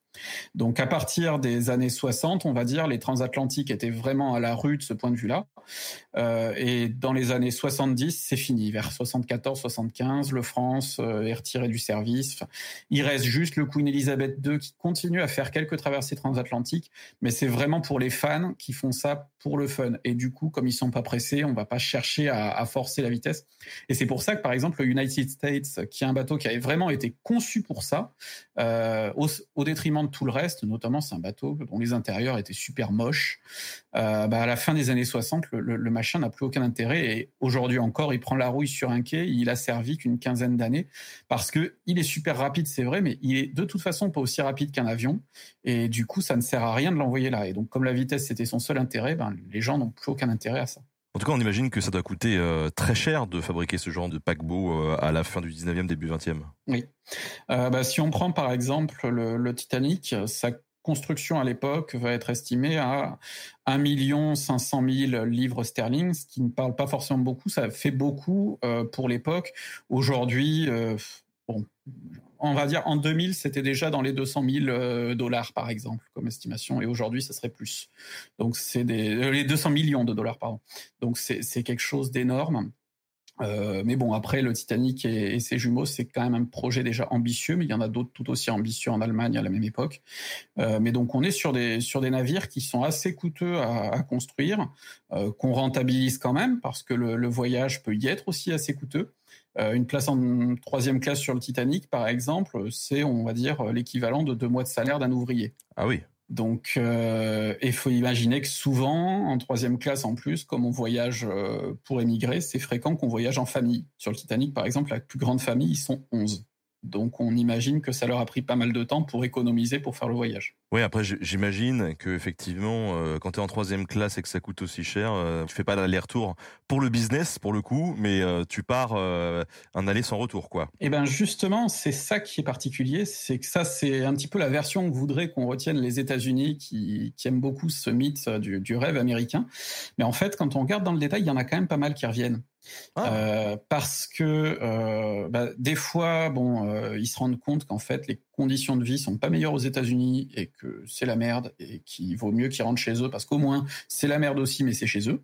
Donc, à partir des années 60, on va dire, les transatlantiques étaient vraiment à la rue de ce point de vue-là. et dans les années 70, c'est fini vers 74-75, le France euh, est retiré du service. il reste juste le Queen Elizabeth II qui continue à faire quelques traversées transatlantiques, mais c'est vraiment pour les fans qui font ça pour le fun. Et du coup, comme ils sont pas pressés, on va pas chercher à, forcer la vitesse. Et c'est pour ça que, par exemple, le United States, qui est un bateau qui avait vraiment été conçu pour ça, euh, au, détriment de tout le reste, notamment c'est un bateau dont les intérieurs étaient super moches. Euh, bah, à la fin des années 60, le, le machin n'a plus aucun intérêt et aujourd'hui encore, il prend la sur un quai, il a servi qu'une quinzaine d'années parce que il est super rapide, c'est vrai, mais il est de toute façon pas aussi rapide qu'un avion et du coup, ça ne sert à rien de l'envoyer là. Et donc, comme la vitesse c'était son seul intérêt, ben, les gens n'ont plus aucun intérêt à ça. En tout cas, on imagine que ça doit coûter euh, très cher de fabriquer ce genre de paquebot euh, à la fin du 19e, début 20e. Oui. Euh, bah, si on prend par exemple le, le Titanic, ça construction à l'époque va être estimée à 1 500 000 livres sterling, ce qui ne parle pas forcément beaucoup. Ça fait beaucoup euh, pour l'époque. Aujourd'hui, euh, bon, on va dire en 2000, c'était déjà dans les 200 000 euh, dollars par exemple comme estimation, et aujourd'hui, ça serait plus. Donc c'est des les 200 millions de dollars pardon. Donc c'est quelque chose d'énorme. Euh, mais bon, après, le Titanic et, ses jumeaux, c'est quand même un projet déjà ambitieux, mais il y en a d'autres tout aussi ambitieux en Allemagne à la même époque. Euh, mais donc, on est sur des, sur des navires qui sont assez coûteux à, construire, euh, qu'on rentabilise quand même, parce que le, le, voyage peut y être aussi assez coûteux. Une place en troisième classe sur le Titanic, par exemple, c'est, on va dire, l'équivalent de deux mois de salaire d'un ouvrier. Ah oui. Donc, euh, il faut imaginer que souvent, en troisième classe en plus, comme on voyage euh, pour émigrer, c'est fréquent qu'on voyage en famille. Sur le Titanic, par exemple, la plus grande famille, ils sont 11. Donc on imagine que ça leur a pris pas mal de temps pour économiser pour faire le voyage. Oui, après j'imagine que effectivement, euh, quand tu es en troisième classe et que ça coûte aussi cher, euh, tu fais pas l'aller-retour pour le business pour le coup, mais euh, tu pars un aller sans retour, quoi. Eh ben justement, c'est ça qui est particulier, c'est que ça c'est un petit peu la version que voudrait qu'on retienne les États-Unis qui, aiment beaucoup ce mythe du, du rêve américain. Mais en fait, quand on regarde dans le détail, il y en a quand même pas mal qui reviennent. Ah. Euh, parce que euh, bah, des fois, bon, euh, ils se rendent compte qu'en fait les conditions de vie sont pas meilleures aux États-Unis et que c'est la merde et qu'il vaut mieux qu'ils rentrent chez eux parce qu'au moins c'est la merde aussi, mais c'est chez eux.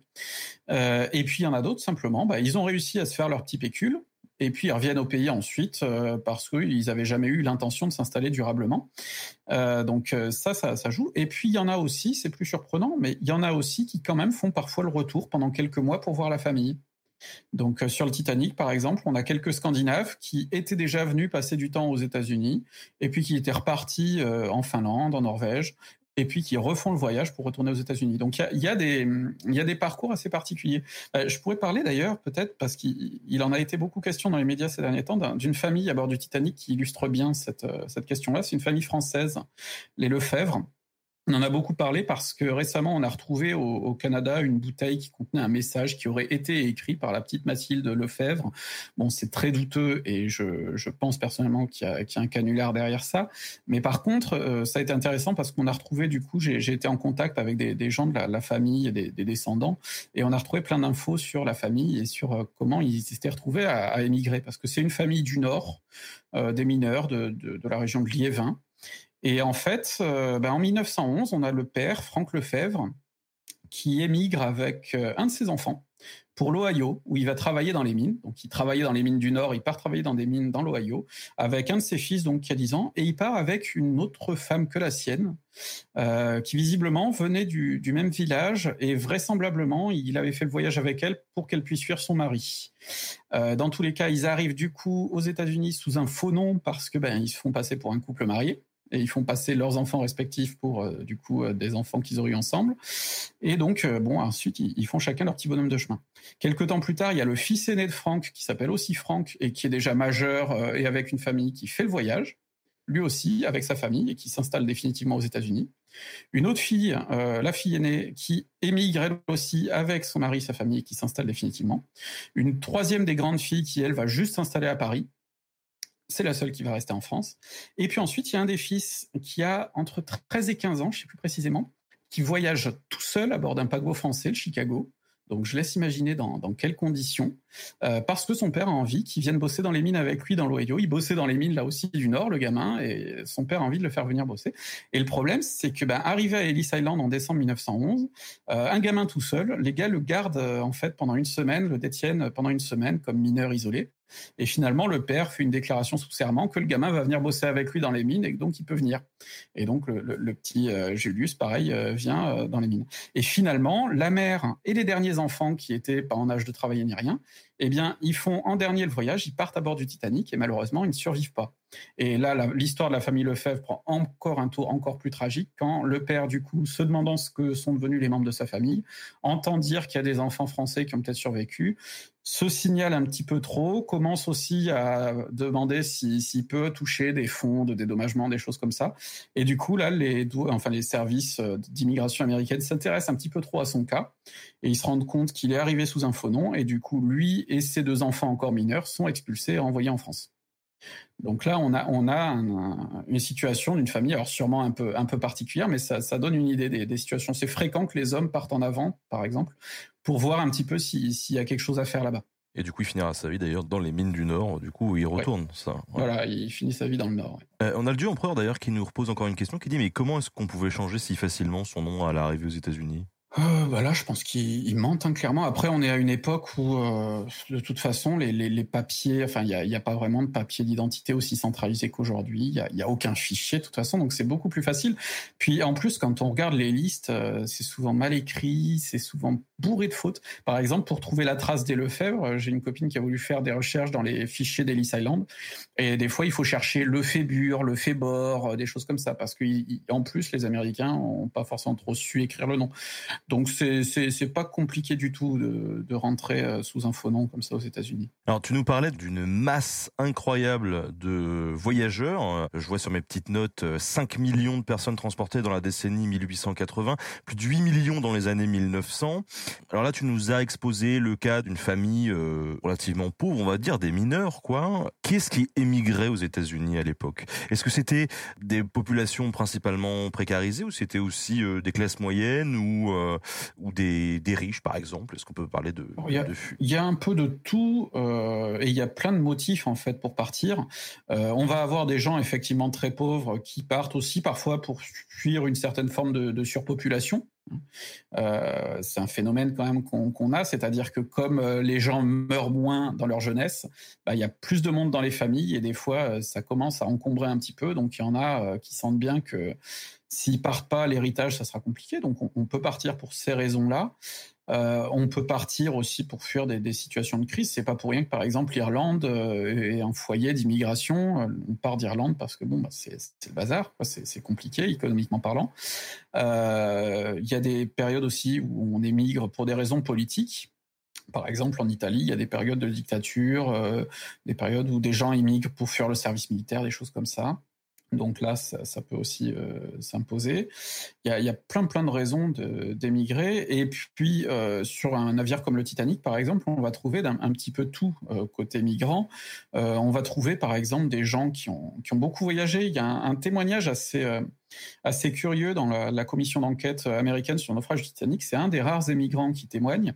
et puis il y en a d'autres simplement, bah, ils ont réussi à se faire leur petit pécule et puis ils reviennent au pays ensuite parce qu'ils n'avaient jamais eu l'intention de s'installer durablement. donc ça, ça, ça, joue. Et puis il y en a aussi, c'est plus surprenant, mais il y en a aussi qui quand même font parfois le retour pendant quelques mois pour voir la famille. Donc euh, sur le Titanic, par exemple, on a quelques Scandinaves qui étaient déjà venus passer du temps aux États-Unis et puis qui étaient repartis euh, en Finlande, en Norvège, et puis qui refont le voyage pour retourner aux États-Unis. Donc il y a, des, parcours assez particuliers. Euh, je pourrais parler d'ailleurs, peut-être, parce qu'il en a été beaucoup question dans les médias ces derniers temps, d'une famille à bord du Titanic qui illustre bien cette, cette question-là. C'est une famille française, les Lefebvre. On en a beaucoup parlé parce que récemment, on a retrouvé au, Canada une bouteille qui contenait un message qui aurait été écrit par la petite Mathilde Lefebvre. Bon, c'est très douteux et je, pense personnellement qu'il y, a un canular derrière ça. Mais par contre, euh, ça a été intéressant parce qu'on a retrouvé, du coup, j'ai été en contact avec des, gens de la, famille et des, descendants et on a retrouvé plein d'infos sur la famille et sur euh, comment ils s'étaient retrouvés à, émigrer. Parce que c'est une famille du Nord, euh, des mineurs de, de la région de Liévin. Et en fait, euh, ben, en 1911, on a le père, Franck Lefebvre, qui émigre avec euh, un de ses enfants pour l'Ohio, où il va travailler dans les mines. Donc, il travaillait dans les mines du Nord, il part travailler dans des mines dans l'Ohio, avec un de ses fils, donc qui a 10 ans, et il part avec une autre femme que la sienne, euh, qui visiblement venait du, même village, et vraisemblablement, il avait fait le voyage avec elle pour qu'elle puisse fuir son mari. Dans tous les cas, ils arrivent du coup aux États-Unis sous un faux nom parce que ben ils se font passer pour un couple marié et ils font passer leurs enfants respectifs pour euh, du coup euh, des enfants qu'ils auraient eu ensemble. Et donc euh, bon ensuite ils, font chacun leur petit bonhomme de chemin. Quelque temps plus tard, il y a le fils aîné de Franck qui s'appelle aussi Franck et qui est déjà majeur et avec une famille qui fait le voyage. lui aussi, avec sa famille, et qui s'installe définitivement aux États-Unis. Une autre fille, la fille aînée, qui émigre elle aussi avec son mari, sa famille, et qui s'installe définitivement. Une troisième des grandes filles qui, elle, va juste s'installer à Paris. C'est la seule qui va rester en France. Et puis ensuite, il y a un des fils qui a entre 13 et 15 ans, je sais plus précisément, qui voyage tout seul à bord d'un paquebot français, le Chicago, donc je laisse imaginer dans, quelles conditions, euh, parce que son père a envie qu'il vienne bosser dans les mines avec lui dans l'Ohio. Il bossait dans les mines là aussi du Nord, le gamin, et son père a envie de le faire venir bosser. Et le problème, c'est que ben, arrivé à Ellis Island en décembre 1911, euh, un gamin tout seul, les gars le gardent euh, en fait pendant une semaine, le détiennent pendant une semaine comme mineur isolé. Et finalement, le père fait une déclaration sous serment que le gamin va venir bosser avec lui dans les mines et donc il peut venir. Et donc le, petit euh, Julius, pareil, euh, vient euh, dans les mines. Et finalement, la mère et les derniers enfants qui étaient pas en âge de travailler ni rien, eh bien, ils font en dernier le voyage, ils partent à bord du Titanic et malheureusement, ils ne survivent pas. Et là, l'histoire de la famille Lefebvre prend encore un tour encore plus tragique quand le père, du coup, se demandant ce que sont devenus les membres de sa famille, entend dire qu'il y a des enfants français qui ont peut-être survécu, se signale un petit peu trop, commence aussi à demander s'il peut toucher des fonds de dédommagement, des choses comme ça. Et du coup, là, les, enfin, les services d'immigration américaine s'intéressent un petit peu trop à son cas et ils se rendent compte qu'il est arrivé sous un faux nom et du coup, lui et ses deux enfants encore mineurs sont expulsés et envoyés en France. Donc là, on a, on a une situation d'une famille, alors sûrement un peu, un peu particulière, mais ça, ça donne une idée des, des situations. C'est fréquent que les hommes partent en avant, par exemple, pour voir un petit peu s'il y a quelque chose à faire là-bas. Et du coup, il finira sa vie d'ailleurs dans les mines du Nord, du coup, où il retourne. Ça, Voilà, il finit sa vie dans le Nord. Euh, on a le dieu empereur d'ailleurs qui nous repose encore une question, qui dit mais comment est-ce qu'on pouvait changer si facilement son nom à l'arrivée aux États-Unis? Euh, bah là, je pense qu'il mente hein, clairement. Après, on est à une époque où, euh, de toute façon, les, les, les papiers, enfin, il n'y a, pas vraiment de papier d'identité aussi centralisé qu'aujourd'hui. Il n'y a, aucun fichier, de toute façon, donc c'est beaucoup plus facile. Puis, en plus, quand on regarde les listes, euh, c'est souvent mal écrit, c'est souvent bourré de fautes. Par exemple, pour trouver la trace des Lefebvre, j'ai une copine qui a voulu faire des recherches dans les fichiers d'Ellis Island, et des fois, il faut chercher le Fébure, le Fébor, euh, des choses comme ça, parce qu'en plus, les Américains n'ont pas forcément trop su écrire le nom. Donc c'est pas compliqué du tout de, de, rentrer euh, sous un faux nom comme ça aux États-Unis. Alors tu nous parlais d'une masse incroyable de voyageurs. Je vois sur mes petites notes 5 millions de personnes transportées dans la décennie 1880, plus de 8 millions dans les années 1900. Alors là tu nous as exposé le cas d'une famille euh, relativement pauvre, on va dire des mineurs quoi. Qu'est-ce qui émigrait aux États-Unis à l'époque? Est-ce que c'était des populations principalement précarisées ou c'était aussi euh, des classes moyennes ou ou des, des riches, par exemple Est-ce qu'on peut parler de Il y, a, il y a un peu de tout euh, et il y a plein de motifs en fait pour partir. Euh, on va avoir des gens effectivement très pauvres qui partent aussi parfois pour fuir une certaine forme de, de surpopulation. Euh, c'est un phénomène quand même qu'on a, c'est-à-dire que comme euh, les gens meurent moins dans leur jeunesse, bah, il y a plus de monde dans les familles et des fois euh, ça commence à encombrer un petit peu. Donc il y en a qui sentent bien que S'ils partent pas, l'héritage, ça sera compliqué. Donc, on, peut partir pour ces raisons-là. Euh, on peut partir aussi pour fuir des, situations de crise. C'est pas pour rien que, par exemple, l'Irlande euh, est un foyer d'immigration. Euh, on part d'Irlande parce que bon, bah, c'est le bazar, c'est compliqué économiquement parlant. Il y a des périodes aussi où on émigre pour des raisons politiques. Par exemple, en Italie, il y a des périodes de dictature, des périodes où des gens immigrent pour fuir le service militaire, des choses comme ça. Donc là, ça, peut aussi euh, s'imposer. Il, y a, plein plein de raisons d'émigrer. Et puis euh, sur un navire comme le Titanic, par exemple, on va trouver un, petit peu tout euh, côté migrant. on va trouver par exemple des gens qui ont, qui ont beaucoup voyagé. Il y a un, témoignage assez assez curieux dans la, commission d'enquête américaine sur le naufrage du Titanic. C'est un des rares émigrants qui témoigne.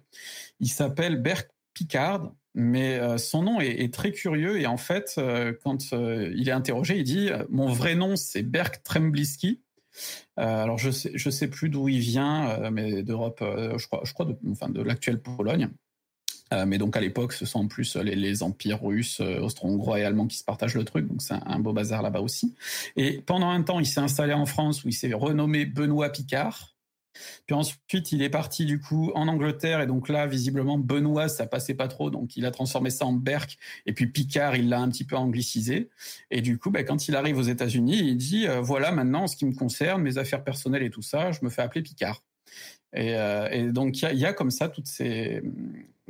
Il s'appelle Bert Picard mais euh, son nom est, très curieux et en fait, euh, quand euh, il est interrogé, il dit mon vrai nom c'est Berk Trembliski. alors je sais je sais plus d'où il vient, mais d'Europe, je crois je crois de, enfin de l'actuelle Pologne. mais donc à l'époque, ce sont en plus les, empires russes, austro-hongrois et allemands qui se partagent le truc, donc c'est un, un beau bazar là-bas aussi. Et pendant un temps, il s'est installé en France où il s'est renommé Benoît Picard. Puis ensuite, il est parti du coup en Angleterre et donc là, visiblement, Benoît, ça passait pas trop, donc il a transformé ça en Berk. Et puis Picard, il l'a un petit peu anglicisé. Et du coup, bah, quand il arrive aux États-Unis, il dit euh, voilà, maintenant, en ce qui me concerne, mes affaires personnelles et tout ça, je me fais appeler Picard. Et, euh, donc il y a, comme ça toutes ces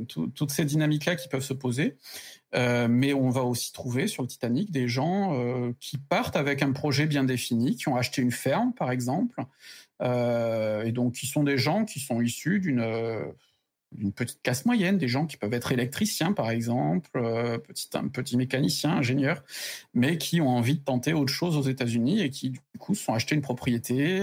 toutes ces dynamiques-là qui peuvent se poser. Mais on va aussi trouver sur le Titanic des gens qui partent avec un projet bien défini, qui ont acheté une ferme par exemple, et donc qui sont des gens qui sont issus d'une une petite casse moyenne, des gens qui peuvent être électriciens par exemple, euh, petit, un petit mécanicien, ingénieur, mais qui ont envie de tenter autre chose aux États-Unis et qui du coup sont achetés une propriété.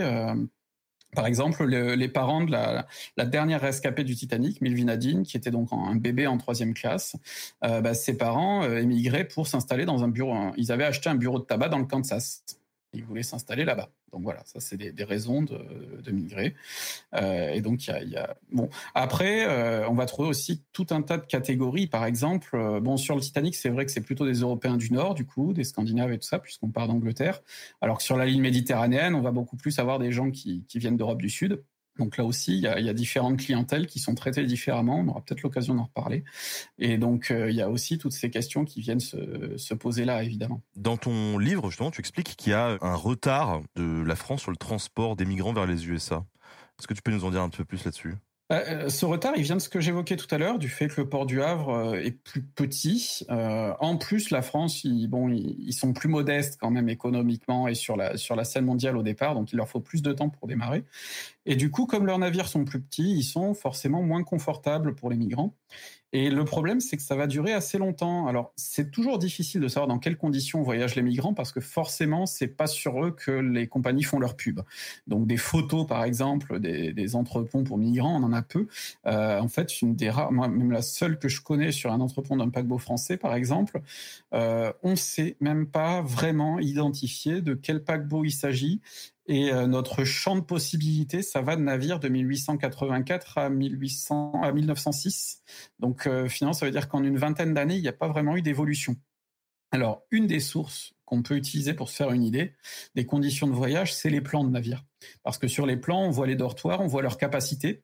Euh, par exemple, les parents de la, dernière rescapée du Titanic, Milvinadine, qui était donc un bébé en troisième classe, euh, bah, ses parents émigraient pour s'installer dans un bureau. Ils avaient acheté un bureau de tabac dans le Kansas. Ils voulaient s'installer là-bas. Donc voilà, ça c'est des, raisons de, migrer. Euh, et donc il y a, bon. Après, euh, on va trouver aussi tout un tas de catégories. Par exemple, euh, bon sur le Titanic, c'est vrai que c'est plutôt des Européens du Nord, du coup, des Scandinaves et tout ça, puisqu'on part d'Angleterre. Alors que sur la ligne méditerranéenne, on va beaucoup plus avoir des gens qui viennent d'Europe du Sud. Donc là aussi, il y, a, différentes clientèles qui sont traitées différemment. On aura peut-être l'occasion d'en reparler. Et donc, euh, il y a aussi toutes ces questions qui viennent se, poser là, évidemment. Dans ton livre, justement, tu expliques qu'il y a un retard de la France sur le transport des migrants vers les USA. Est-ce que tu peux nous en dire un peu plus là-dessus? Euh, ce retard, il vient de ce que j'évoquais tout à l'heure, du fait que le port du Havre euh, est plus petit. en plus, la France, ils, sont plus modestes quand même économiquement et sur la sur la scène mondiale au départ, donc il leur faut plus de temps pour démarrer. Et du coup, comme leurs navires sont plus petits, ils sont forcément moins confortables pour les migrants. Et le problème, c'est que ça va durer assez longtemps. Alors, c'est toujours difficile de savoir dans quelles conditions voyagent les migrants parce que forcément, c'est pas sur eux que les compagnies font leur pub. Donc, des photos, par exemple, des, entrepôts pour migrants, on en a peu. Euh, en fait, une des rares, moi, même la seule que je connais sur un entrepôt d'un paquebot français, par exemple, euh, on sait même pas vraiment identifier de quel paquebot il s'agit et euh, notre champ de possibilités, ça va de navires de 1884 à, 1800, à 1906. Donc euh, finalement, ça veut dire qu'en une vingtaine d'années, il n'y a pas vraiment eu d'évolution. Alors, une des sources qu'on peut utiliser pour se faire une idée des conditions de voyage, c'est les plans de navires. Parce que sur les plans, on voit les dortoirs, on voit leur capacité.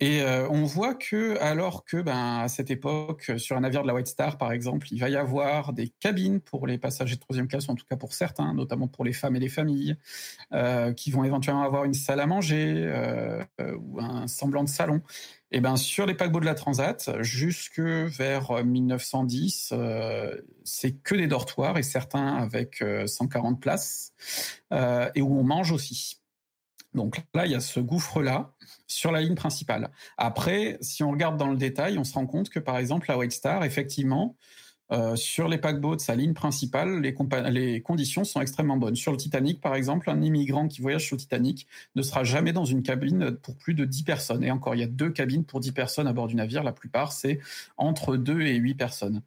Et euh, on voit que, alors que, ben, à cette époque, sur un navire de la White Star, par exemple, il va y avoir des cabines pour les passagers de troisième classe, en tout cas pour certains, notamment pour les femmes et les familles, euh, qui vont éventuellement avoir une salle à manger euh, ou un semblant de salon. Et ben, sur les paquebots de la Transat, jusque vers 1910, c'est que des dortoirs et certains avec 140 places et où on mange aussi. Donc là, il y a ce gouffre-là sur la ligne principale. Après, si on regarde dans le détail, on se rend compte que par exemple, la White Star, effectivement, euh, sur les paquebots de sa ligne principale, les, conditions sont extrêmement bonnes. Sur le Titanic, par exemple, un immigrant qui voyage sur le Titanic ne sera jamais dans une cabine pour plus de 10 personnes. Et encore, il y a deux cabines pour 10 personnes à bord du navire. La plupart, c'est entre 2 et 8 personnes.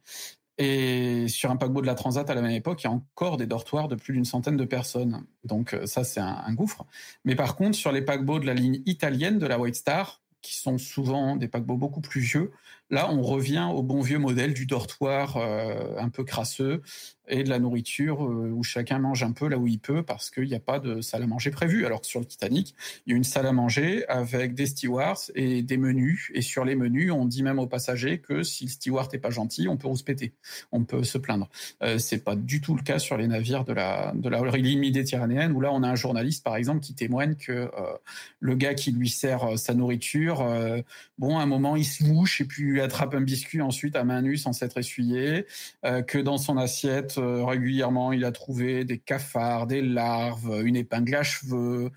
Et sur un paquebot de la Transat à la même époque, il y a encore des dortoirs de plus d'une centaine de personnes. Donc euh, ça, c'est un, gouffre. Mais par contre, sur les paquebots de la ligne italienne de la White Star, qui sont souvent des paquebots beaucoup plus vieux, Là, on revient au bon vieux modèle du dortoir euh, un peu crasseux et de la nourriture euh, où chacun mange un peu là où il peut parce qu'il n'y a pas de salle à manger prévue. Alors que sur le Titanic, il y a une salle à manger avec des stewards et des menus. Et sur les menus, on dit même aux passagers que si le steward n'est pas gentil, on peut rouspéter, on peut se plaindre. Euh, c'est pas du tout le cas sur les navires de la de la méditerranéenne où là, on a un journaliste par exemple qui témoigne que euh, le gars qui lui sert sa nourriture, bon, à un moment, il se mouche et puis attrape un biscuit ensuite à main nue sans s'être essuyé, euh, que dans son assiette euh, régulièrement il a trouvé des cafards, des larves, une épingle à cheveux,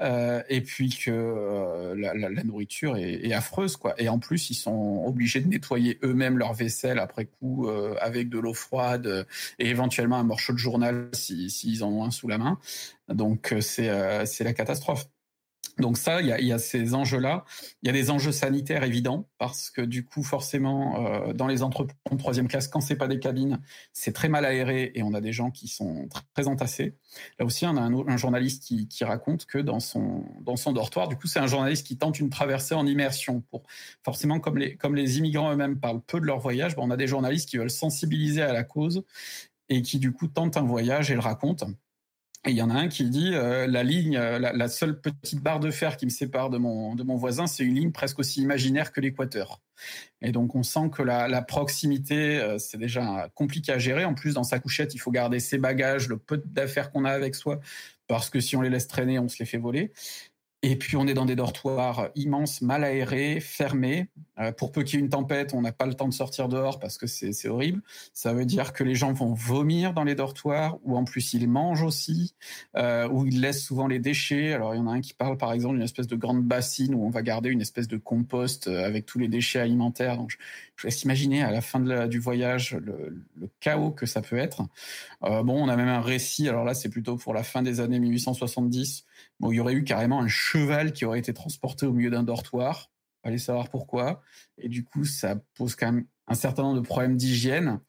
euh, et puis que la, nourriture est, affreuse quoi. Et en plus ils sont obligés de nettoyer eux-mêmes leur vaisselle après coup avec de l'eau froide et éventuellement un morceau de journal s'ils en ont un sous la main. Donc c'est c'est la catastrophe. Donc ça, il y a, ces enjeux-là. Il y a des enjeux sanitaires évidents parce que du coup, forcément, euh, dans les entrepôts de troisième classe, quand c'est pas des cabines, c'est très mal aéré et on a des gens qui sont très entassés. Là aussi, on a un, journaliste qui, raconte que dans son dans son dortoir, du coup, c'est un journaliste qui tente une traversée en immersion. Pour forcément, comme les comme les immigrants eux-mêmes parlent peu de leur voyage, on a des journalistes qui veulent sensibiliser à la cause et qui du coup tentent un voyage et le racontent. Et il y en a un qui dit euh, la ligne, euh, la, seule petite barre de fer qui me sépare de mon de mon voisin, c'est une ligne presque aussi imaginaire que l'équateur. Et donc on sent que la, la proximité, euh, c'est déjà compliqué à gérer. En plus, dans sa couchette, il faut garder ses bagages, le peu d'affaires qu'on a avec soi, parce que si on les laisse traîner, on se les fait voler. Et puis on est dans des dortoirs immenses, mal aérés, fermés. Euh, pour peu qu'il y ait une tempête, on n'a pas le temps de sortir dehors parce que c'est horrible. Ça veut dire que les gens vont vomir dans les dortoirs, ou en plus ils mangent aussi, euh, ou ils laissent souvent les déchets. Alors il y en a un qui parle par exemple d'une espèce de grande bassine où on va garder une espèce de compost euh, avec tous les déchets alimentaires. Je, laisse imaginer à la fin du voyage le, chaos que ça peut être. Euh, bon, on a même un récit. Alors là, c'est plutôt pour la fin des années 1870 Bon, il y aurait eu carrément un cheval qui aurait été transporté au milieu d'un dortoir. Allez savoir pourquoi. Et du coup, ça pose quand même un certain nombre de problèmes d'hygiène.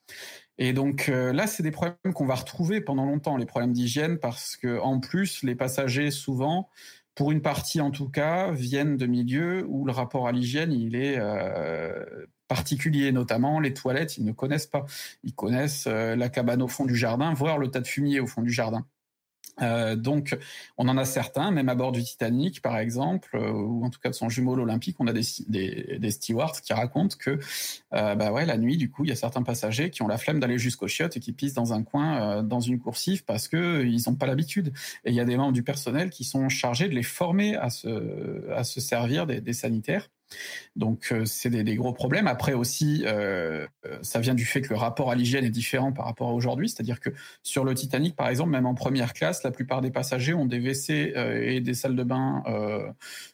Et donc euh, là, c'est des problèmes qu'on va retrouver pendant longtemps, les problèmes d'hygiène, parce que en plus, les passagers souvent, pour une partie en tout cas, viennent de milieux où le rapport à l'hygiène il est euh, particulier, notamment les toilettes, ils ne connaissent pas. Ils connaissent euh, la cabane au fond du jardin, voire le tas de fumier au fond du jardin. Euh, donc, on en a certains, même à bord du Titanic, par exemple, euh, ou en tout cas de son jumeau l'Olympique, on a des, des, stewards qui racontent que, euh, bah ouais, la nuit, du coup, il y a certains passagers qui ont la flemme d'aller jusqu'au chiottes et qui pissent dans un coin, dans une coursive, parce que ils n'ont pas l'habitude. Et il y a des membres du personnel qui sont chargés de les former à se, à se servir des sanitaires. Donc euh, c'est des, gros problèmes. Après aussi, euh, euh, ça vient du fait que le rapport à l'hygiène est différent par rapport à aujourd'hui. C'est-à-dire que sur le Titanic, par exemple, même en première classe, la plupart des passagers ont des WC et des salles de bain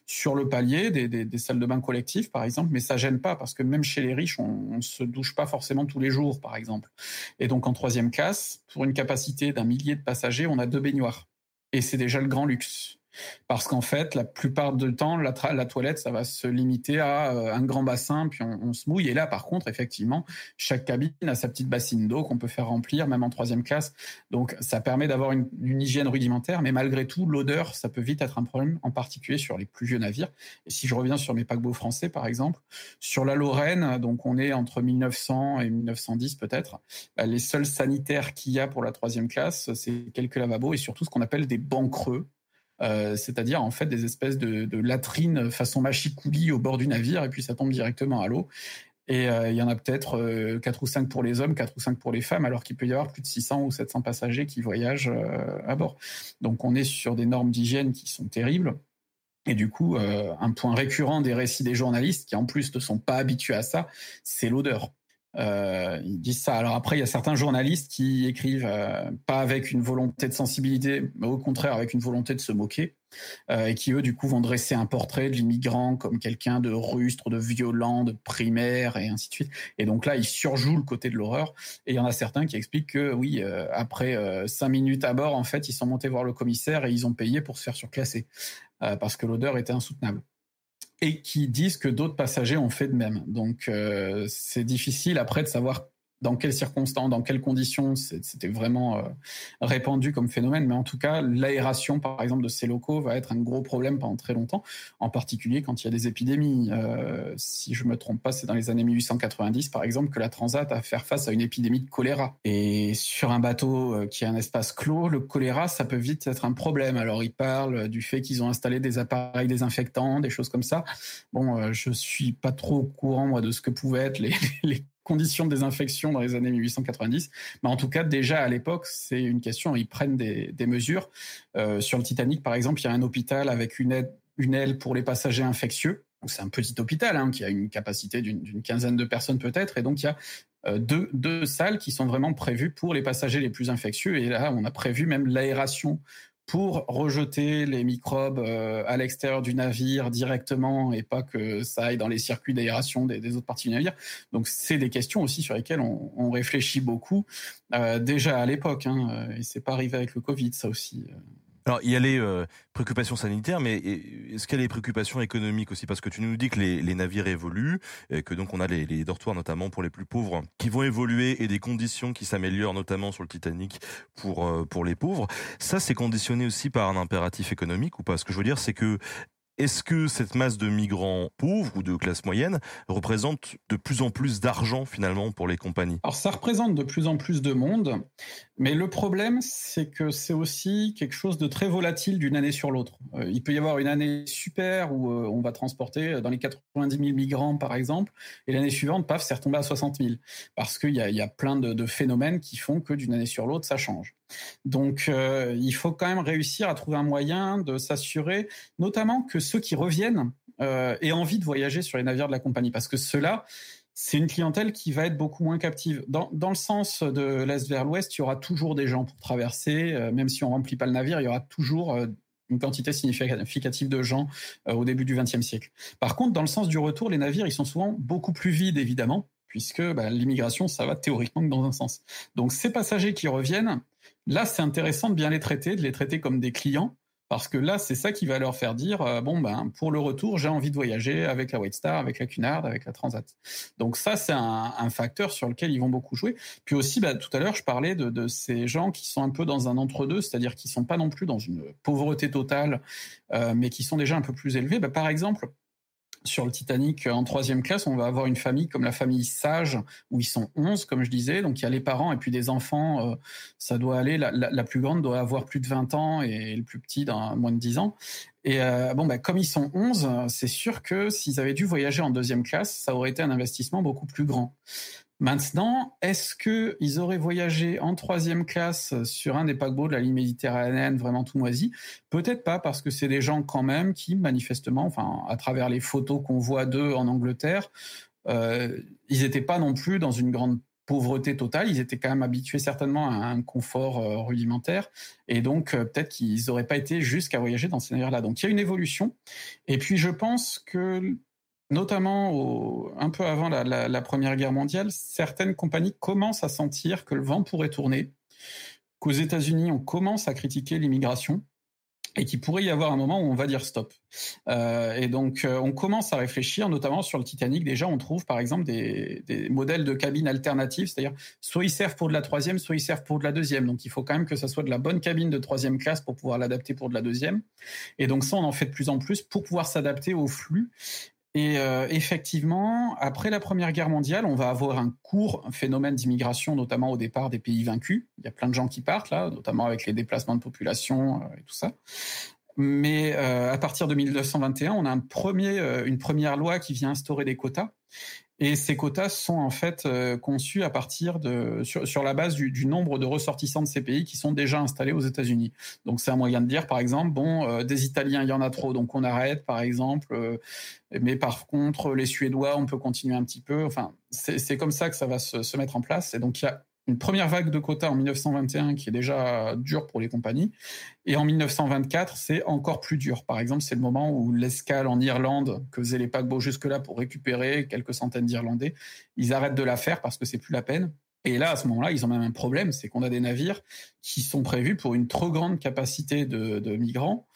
sur le palier, des, salles de bain collectives, par exemple. Mais ça gêne pas parce que même chez les riches, on, on se douche pas forcément tous les jours, par exemple. Et donc en troisième classe, pour une capacité d'un millier de passagers, on a deux baignoires. Et c'est déjà le grand luxe. Parce qu'en fait, la plupart du temps, la, toilette, ça va se limiter à euh, un grand bassin, puis on, se mouille. Et là, par contre, effectivement, chaque cabine a sa petite bassine d'eau qu'on peut faire remplir, même en troisième classe. Donc, ça permet d'avoir une, une, hygiène rudimentaire, mais malgré tout, l'odeur, ça peut vite être un problème, en particulier sur les plus vieux navires. Et si je reviens sur mes paquebots français, par exemple, sur la Lorraine, donc on est entre 1900 et 1910 peut-être, bah, les seuls sanitaires qu'il y a pour la troisième classe, c'est quelques lavabos et surtout ce qu'on appelle des bancs creux euh, c'est-à-dire en fait des espèces de, latrines façon machicoulis au bord du navire, et puis ça tombe directement à l'eau. Et euh, il y en a peut-être euh, 4 ou 5 pour les hommes, 4 ou 5 pour les femmes, alors qu'il peut y avoir plus de 600 ou 700 passagers qui voyagent euh, à bord. Donc on est sur des normes d'hygiène qui sont terribles. Et du coup, un point récurrent des récits des journalistes, qui en plus ne sont pas habitués à ça, c'est l'odeur. Euh, ils disent ça. Alors après, il y a certains journalistes qui écrivent euh, pas avec une volonté de sensibilité, mais au contraire avec une volonté de se moquer, euh, et qui eux du coup vont dresser un portrait de l'immigrant comme quelqu'un de rustre, de violent, de primaire et ainsi de suite. Et donc là, ils surjouent le côté de l'horreur. Et il y en a certains qui expliquent que oui, euh, après euh, cinq minutes à bord, en fait, ils sont montés voir le commissaire et ils ont payé pour se faire surclasser euh, parce que l'odeur était insoutenable et qui disent que d'autres passagers ont fait de même. Donc euh, c'est difficile après de savoir dans quelles circonstances, dans quelles conditions c'était vraiment euh, répandu comme phénomène. Mais en tout cas, l'aération, par exemple, de ces locaux va être un gros problème pendant très longtemps, en particulier quand il y a des épidémies. Euh, si je me trompe pas, c'est dans les années 1890, par exemple, que la Transat a faire face à une épidémie de choléra. Et sur un bateau euh, qui a un espace clos, le choléra, ça peut vite être un problème. Alors, ils parlent du fait qu'ils ont installé des appareils désinfectants, des choses comme ça. Bon, euh, je suis pas trop au courant, moi, de ce que pouvaient être les conditions de désinfection dans les années 1890. Mais en tout cas, déjà à l'époque, c'est une question. Ils prennent des, mesures. Euh, sur le Titanic, par exemple, il y a un hôpital avec une une aile pour les passagers infectieux. C'est un petit hôpital hein, qui a une capacité d'une quinzaine de personnes peut-être, et donc il y a euh, deux, deux salles qui sont vraiment prévues pour les passagers les plus infectieux. Et là, on a prévu même l'aération pour rejeter les microbes euh, à l'extérieur du navire directement et pas que ça aille dans les circuits d'aération des, autres parties du navire. Donc c'est des questions aussi sur lesquelles on, réfléchit beaucoup euh, déjà à l'époque. Hein, et c'est pas arrivé avec le Covid, ça aussi. Alors, il y a les euh, préoccupations sanitaires, mais est-ce qu'il y a les préoccupations économiques aussi? Parce que tu nous dis que les, navires évoluent, et que donc on a les, les, dortoirs, notamment pour les plus pauvres, qui vont évoluer et des conditions qui s'améliorent, notamment sur le Titanic, pour, euh, pour les pauvres. Ça, c'est conditionné aussi par un impératif économique ou pas? Ce que je veux dire, c'est que est-ce que cette masse de migrants pauvres ou de classe moyenne représente de plus en plus d'argent finalement pour les compagnies? Alors ça représente de plus en plus de monde, mais le problème c'est que c'est aussi quelque chose de très volatile d'une année sur l'autre. Euh, il peut y avoir une année super où euh, on va transporter dans les 90 000 migrants par exemple, et l'année suivante, paf, c'est retombé à 60 000, parce qu'il y a, plein de phénomènes qui font que d'une année sur l'autre ça change. Donc, euh, il faut quand même réussir à trouver un moyen de s'assurer, notamment que ceux qui reviennent euh, aient envie de voyager sur les navires de la compagnie, parce que ceux-là, c'est une clientèle qui va être beaucoup moins captive. Dans, le sens de l'est vers l'ouest, il y aura toujours des gens pour traverser, euh, même si on remplit pas le navire, il y aura toujours une quantité significative de gens au début du XXe siècle. Par contre, dans le sens du retour, les navires, ils sont souvent beaucoup plus vides, évidemment, puisque bah, l'immigration, ça va théoriquement que dans un sens. Donc ces passagers qui reviennent, là, c'est intéressant de bien les traiter, de les traiter comme des clients, parce que là, c'est ça qui va leur faire dire euh, bon ben pour le retour, j'ai envie de voyager avec la White Star, avec la Cunard, avec la Transat. Donc ça, c'est un, facteur sur lequel ils vont beaucoup jouer. Puis aussi, bah, tout à l'heure, je parlais de, ces gens qui sont un peu dans un entre-deux, c'est-à-dire qui sont pas non plus dans une pauvreté totale, euh, mais qui sont déjà un peu plus élevés. Bah, par exemple, sur le Titanic en troisième classe, on va avoir une famille comme la famille Sage, où ils sont 11, comme je disais. Donc il y a les parents et puis des enfants. Euh, ça doit aller. La, la, plus grande doit avoir plus de 20 ans et le plus petit dans moins de 10 ans. Et euh, bon, bah, comme ils sont 11, c'est sûr que s'ils avaient dû voyager en deuxième classe, ça aurait été un investissement beaucoup plus grand. Maintenant, est-ce qu'ils auraient voyagé en troisième classe sur un des paquebots de la ligne méditerranéenne vraiment tout moisi Peut-être pas, parce que c'est des gens quand même qui, manifestement, enfin, à travers les photos qu'on voit d'eux en Angleterre, euh, ils n'étaient pas non plus dans une grande pauvreté totale. Ils étaient quand même habitués certainement à un confort euh, rudimentaire. Et donc, euh, peut-être qu'ils n'auraient pas été jusqu'à voyager dans ces navires-là. Donc, il y a une évolution. Et puis, je pense que notamment un peu avant la, Première Guerre mondiale, certaines compagnies commencent à sentir que le vent pourrait tourner, qu'aux États-Unis, on commence à critiquer l'immigration et qu'il pourrait y avoir un moment où on va dire stop. Euh, et donc, euh, on commence à réfléchir, notamment sur le Titanic. Déjà, on trouve par exemple des, des modèles de cabines alternatives, c'est-à-dire soit ils servent pour de la troisième, soit ils servent pour de la deuxième. Donc, il faut quand même que ça soit de la bonne cabine de troisième classe pour pouvoir l'adapter pour de la deuxième. Et donc, ça, on en fait de plus en plus pour pouvoir s'adapter au flux et euh, effectivement, après la Première Guerre mondiale, on va avoir un court phénomène d'immigration, notamment au départ des pays vaincus. Il y a plein de gens qui partent là, notamment avec les déplacements de population euh, et tout ça. Mais euh, à partir de 1921, on a premier, une première loi qui vient instaurer des quotas. Et ces quotas sont en fait euh, conçus à partir de sur, la base du, du, nombre de ressortissants de ces pays qui sont déjà installés aux États-Unis. Donc c'est un moyen de dire, par exemple, bon, euh, des Italiens, il y en a trop, donc on arrête, par exemple. Euh, mais par contre, les Suédois, on peut continuer un petit peu. Enfin, c'est comme ça que ça va se, se mettre en place. Et donc il y a une première vague de quotas en 1921 qui est déjà dure pour les compagnies. Et en 1924, c'est encore plus dur. Par exemple, c'est le moment où l'escale en Irlande, que faisaient les paquebots jusque-là pour récupérer quelques centaines d'Irlandais, ils arrêtent de la faire parce que c'est plus la peine. Et là, à ce moment-là, ils ont même un problème, c'est qu'on a des navires qui sont prévus pour une trop grande capacité de, migrants.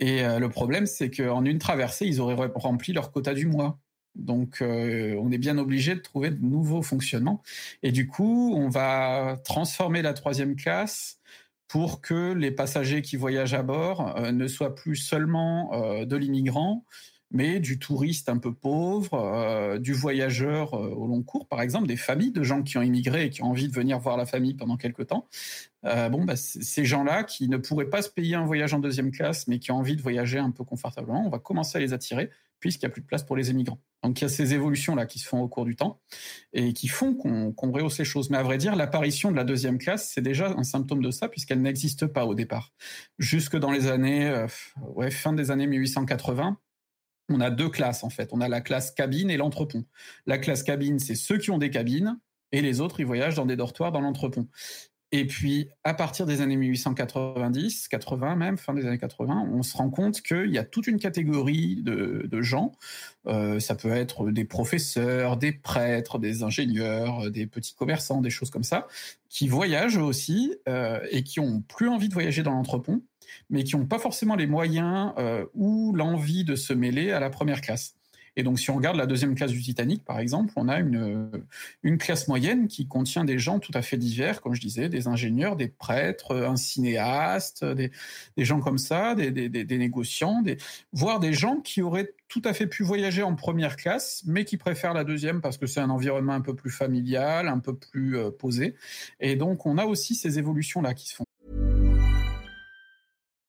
Et euh, le problème, c'est qu'en une traversée, ils auraient rempli leur quota du mois. Donc, euh, on est bien obligé de trouver de nouveaux fonctionnements. Et du coup, on va transformer la troisième classe pour que les passagers qui voyagent à bord euh, ne soient plus seulement euh, de l'immigrant, mais du touriste un peu pauvre, du voyageur au long cours, par exemple, des familles de gens qui ont immigré et qui ont envie de venir voir la famille pendant quelque temps. Bon, bah, ces gens-là qui ne pourraient pas se payer un voyage en deuxième classe, mais qui ont envie de voyager un peu confortablement, on va commencer à les attirer puisqu'il n'y a plus de place pour les émigrants. Donc il y a ces évolutions-là qui se font au cours du temps et qui font qu'on qu rehausse les choses. Mais à vrai dire, l'apparition de la deuxième classe, c'est déjà un symptôme de ça puisqu'elle n'existe pas au départ. Jusque dans les années, euh, fin des années 1880, on a deux classes en fait. On a la classe cabine et l'entrepont. La classe cabine, c'est ceux qui ont des cabines et les autres, ils voyagent dans des dortoirs dans l'entrepont. Et puis, à partir des années 1890, 80 même, fin des années 80, on se rend compte qu'il y a toute une catégorie de, gens. Euh, ça peut être des professeurs, des prêtres, des ingénieurs, des petits commerçants, des choses comme ça, qui voyagent aussi euh, et qui ont plus envie de voyager dans l'entrepont, mais qui n'ont pas forcément les moyens euh, ou l'envie de se mêler à la première classe. Et donc, si on regarde la deuxième classe du Titanic, par exemple, on a une, une classe moyenne qui contient des gens tout à fait divers, comme je disais, des ingénieurs, des prêtres, un cinéaste, des, des gens comme ça, des, des, des négociants, voire des gens qui auraient tout à fait pu voyager en première classe, mais qui préfèrent la deuxième parce que c'est un environnement un peu plus familial, un peu plus euh, posé. Et donc, on a aussi ces évolutions-là qui se font.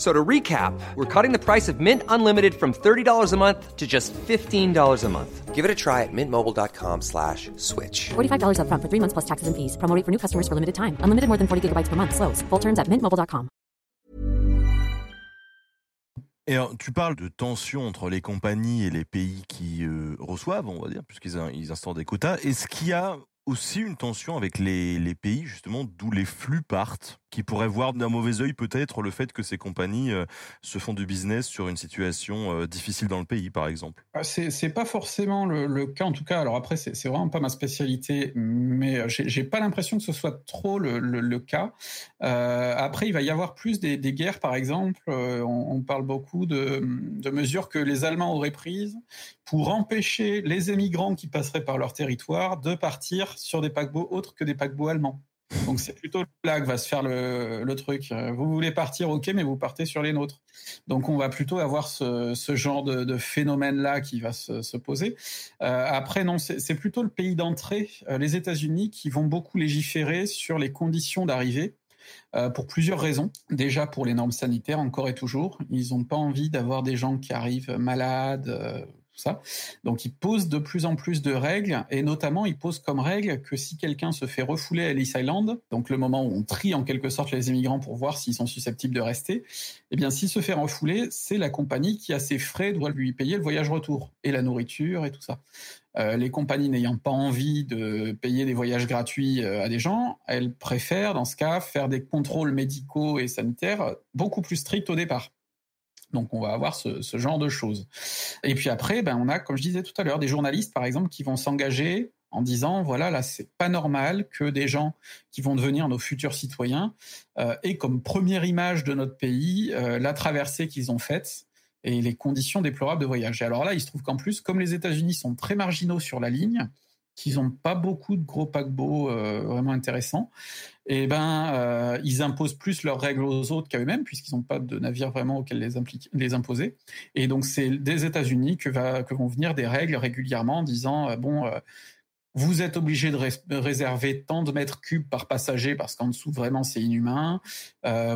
F- So to recap, we're cutting the price of Mint Unlimited from $30 a month to just $15 a month. Give it a try at mintmobile.com slash switch. $45 upfront for three months plus taxes and fees. Promo rate for new customers for limited time. Unlimited more than 40 gigabytes per month. Slows. Full terms at mintmobile.com. Et alors, tu parles de tension entre les compagnies et les pays qui euh, reçoivent, on va dire, puisqu'ils ils instaurent des quotas. Est-ce qu'il y a aussi une tension avec les, pays, justement, d'où les flux partent, qui pourraient voir d'un mauvais œil peut-être le fait que ces compagnies euh, se font du business sur une situation euh, difficile dans le pays, par exemple Ah, C'est pas forcément le, cas, en tout cas. Alors après, c'est vraiment pas ma spécialité, mais euh, j'ai pas l'impression que ce soit trop le, cas. Après, il va y avoir plus des, guerres, par exemple. On, on parle beaucoup de, de mesures que les Allemands auraient prises pour empêcher les émigrants qui passeraient par leur territoire de partir sur des paquebots autres que des paquebots allemands. Donc c'est plutôt là que va se faire le, le truc. Euh, Vous voulez partir, ok, mais vous partez sur les nôtres. Donc on va plutôt avoir ce, ce genre de, de phénomène-là qui va se, se poser. Euh, après, non, c'est plutôt le pays d'entrée, euh, les États-Unis, qui vont beaucoup légiférer sur les conditions d'arrivée. pour plusieurs raisons. Déjà pour les normes sanitaires, encore et toujours. Ils n'ont pas envie d'avoir des gens qui arrivent malades, Donc ils posent de plus en plus de règles, et notamment ils posent comme règle que si quelqu'un se fait refouler à Ellis Island, donc le moment où on trie en quelque sorte les immigrants pour voir s'ils sont susceptibles de rester, eh bien s'il se fait refouler, c'est la compagnie qui a ses frais doit lui payer le voyage retour et la nourriture et tout ça. Euh, les compagnies n'ayant pas envie de payer des voyages gratuits euh, à des gens, elles préfèrent dans ce cas faire des contrôles médicaux et sanitaires beaucoup plus stricts au départ. Donc on va avoir ce, genre de choses. Et puis après, ben, on a, comme je disais tout à l'heure, des journalistes, par exemple, qui vont s'engager en disant, voilà, là, c'est pas normal que des gens qui vont devenir nos futurs citoyens euh, aient comme première image de notre pays euh, la traversée qu'ils ont faite et les conditions déplorables de voyage. Et alors là, il se trouve qu'en plus, comme les États-Unis sont très marginaux sur la ligne, qu'ils n'ont pas beaucoup de gros paquebots euh, vraiment intéressants, et ben euh, ils imposent plus leurs règles aux autres qu'à eux-mêmes puisqu'ils n'ont pas de navire vraiment auxquels les, les imposer. Et donc c'est des États-Unis que, vont venir des règles régulièrement en disant euh, bon vous êtes obligé de rés- réserver tant de mètres cubes par passager parce qu'en dessous vraiment c'est inhumain.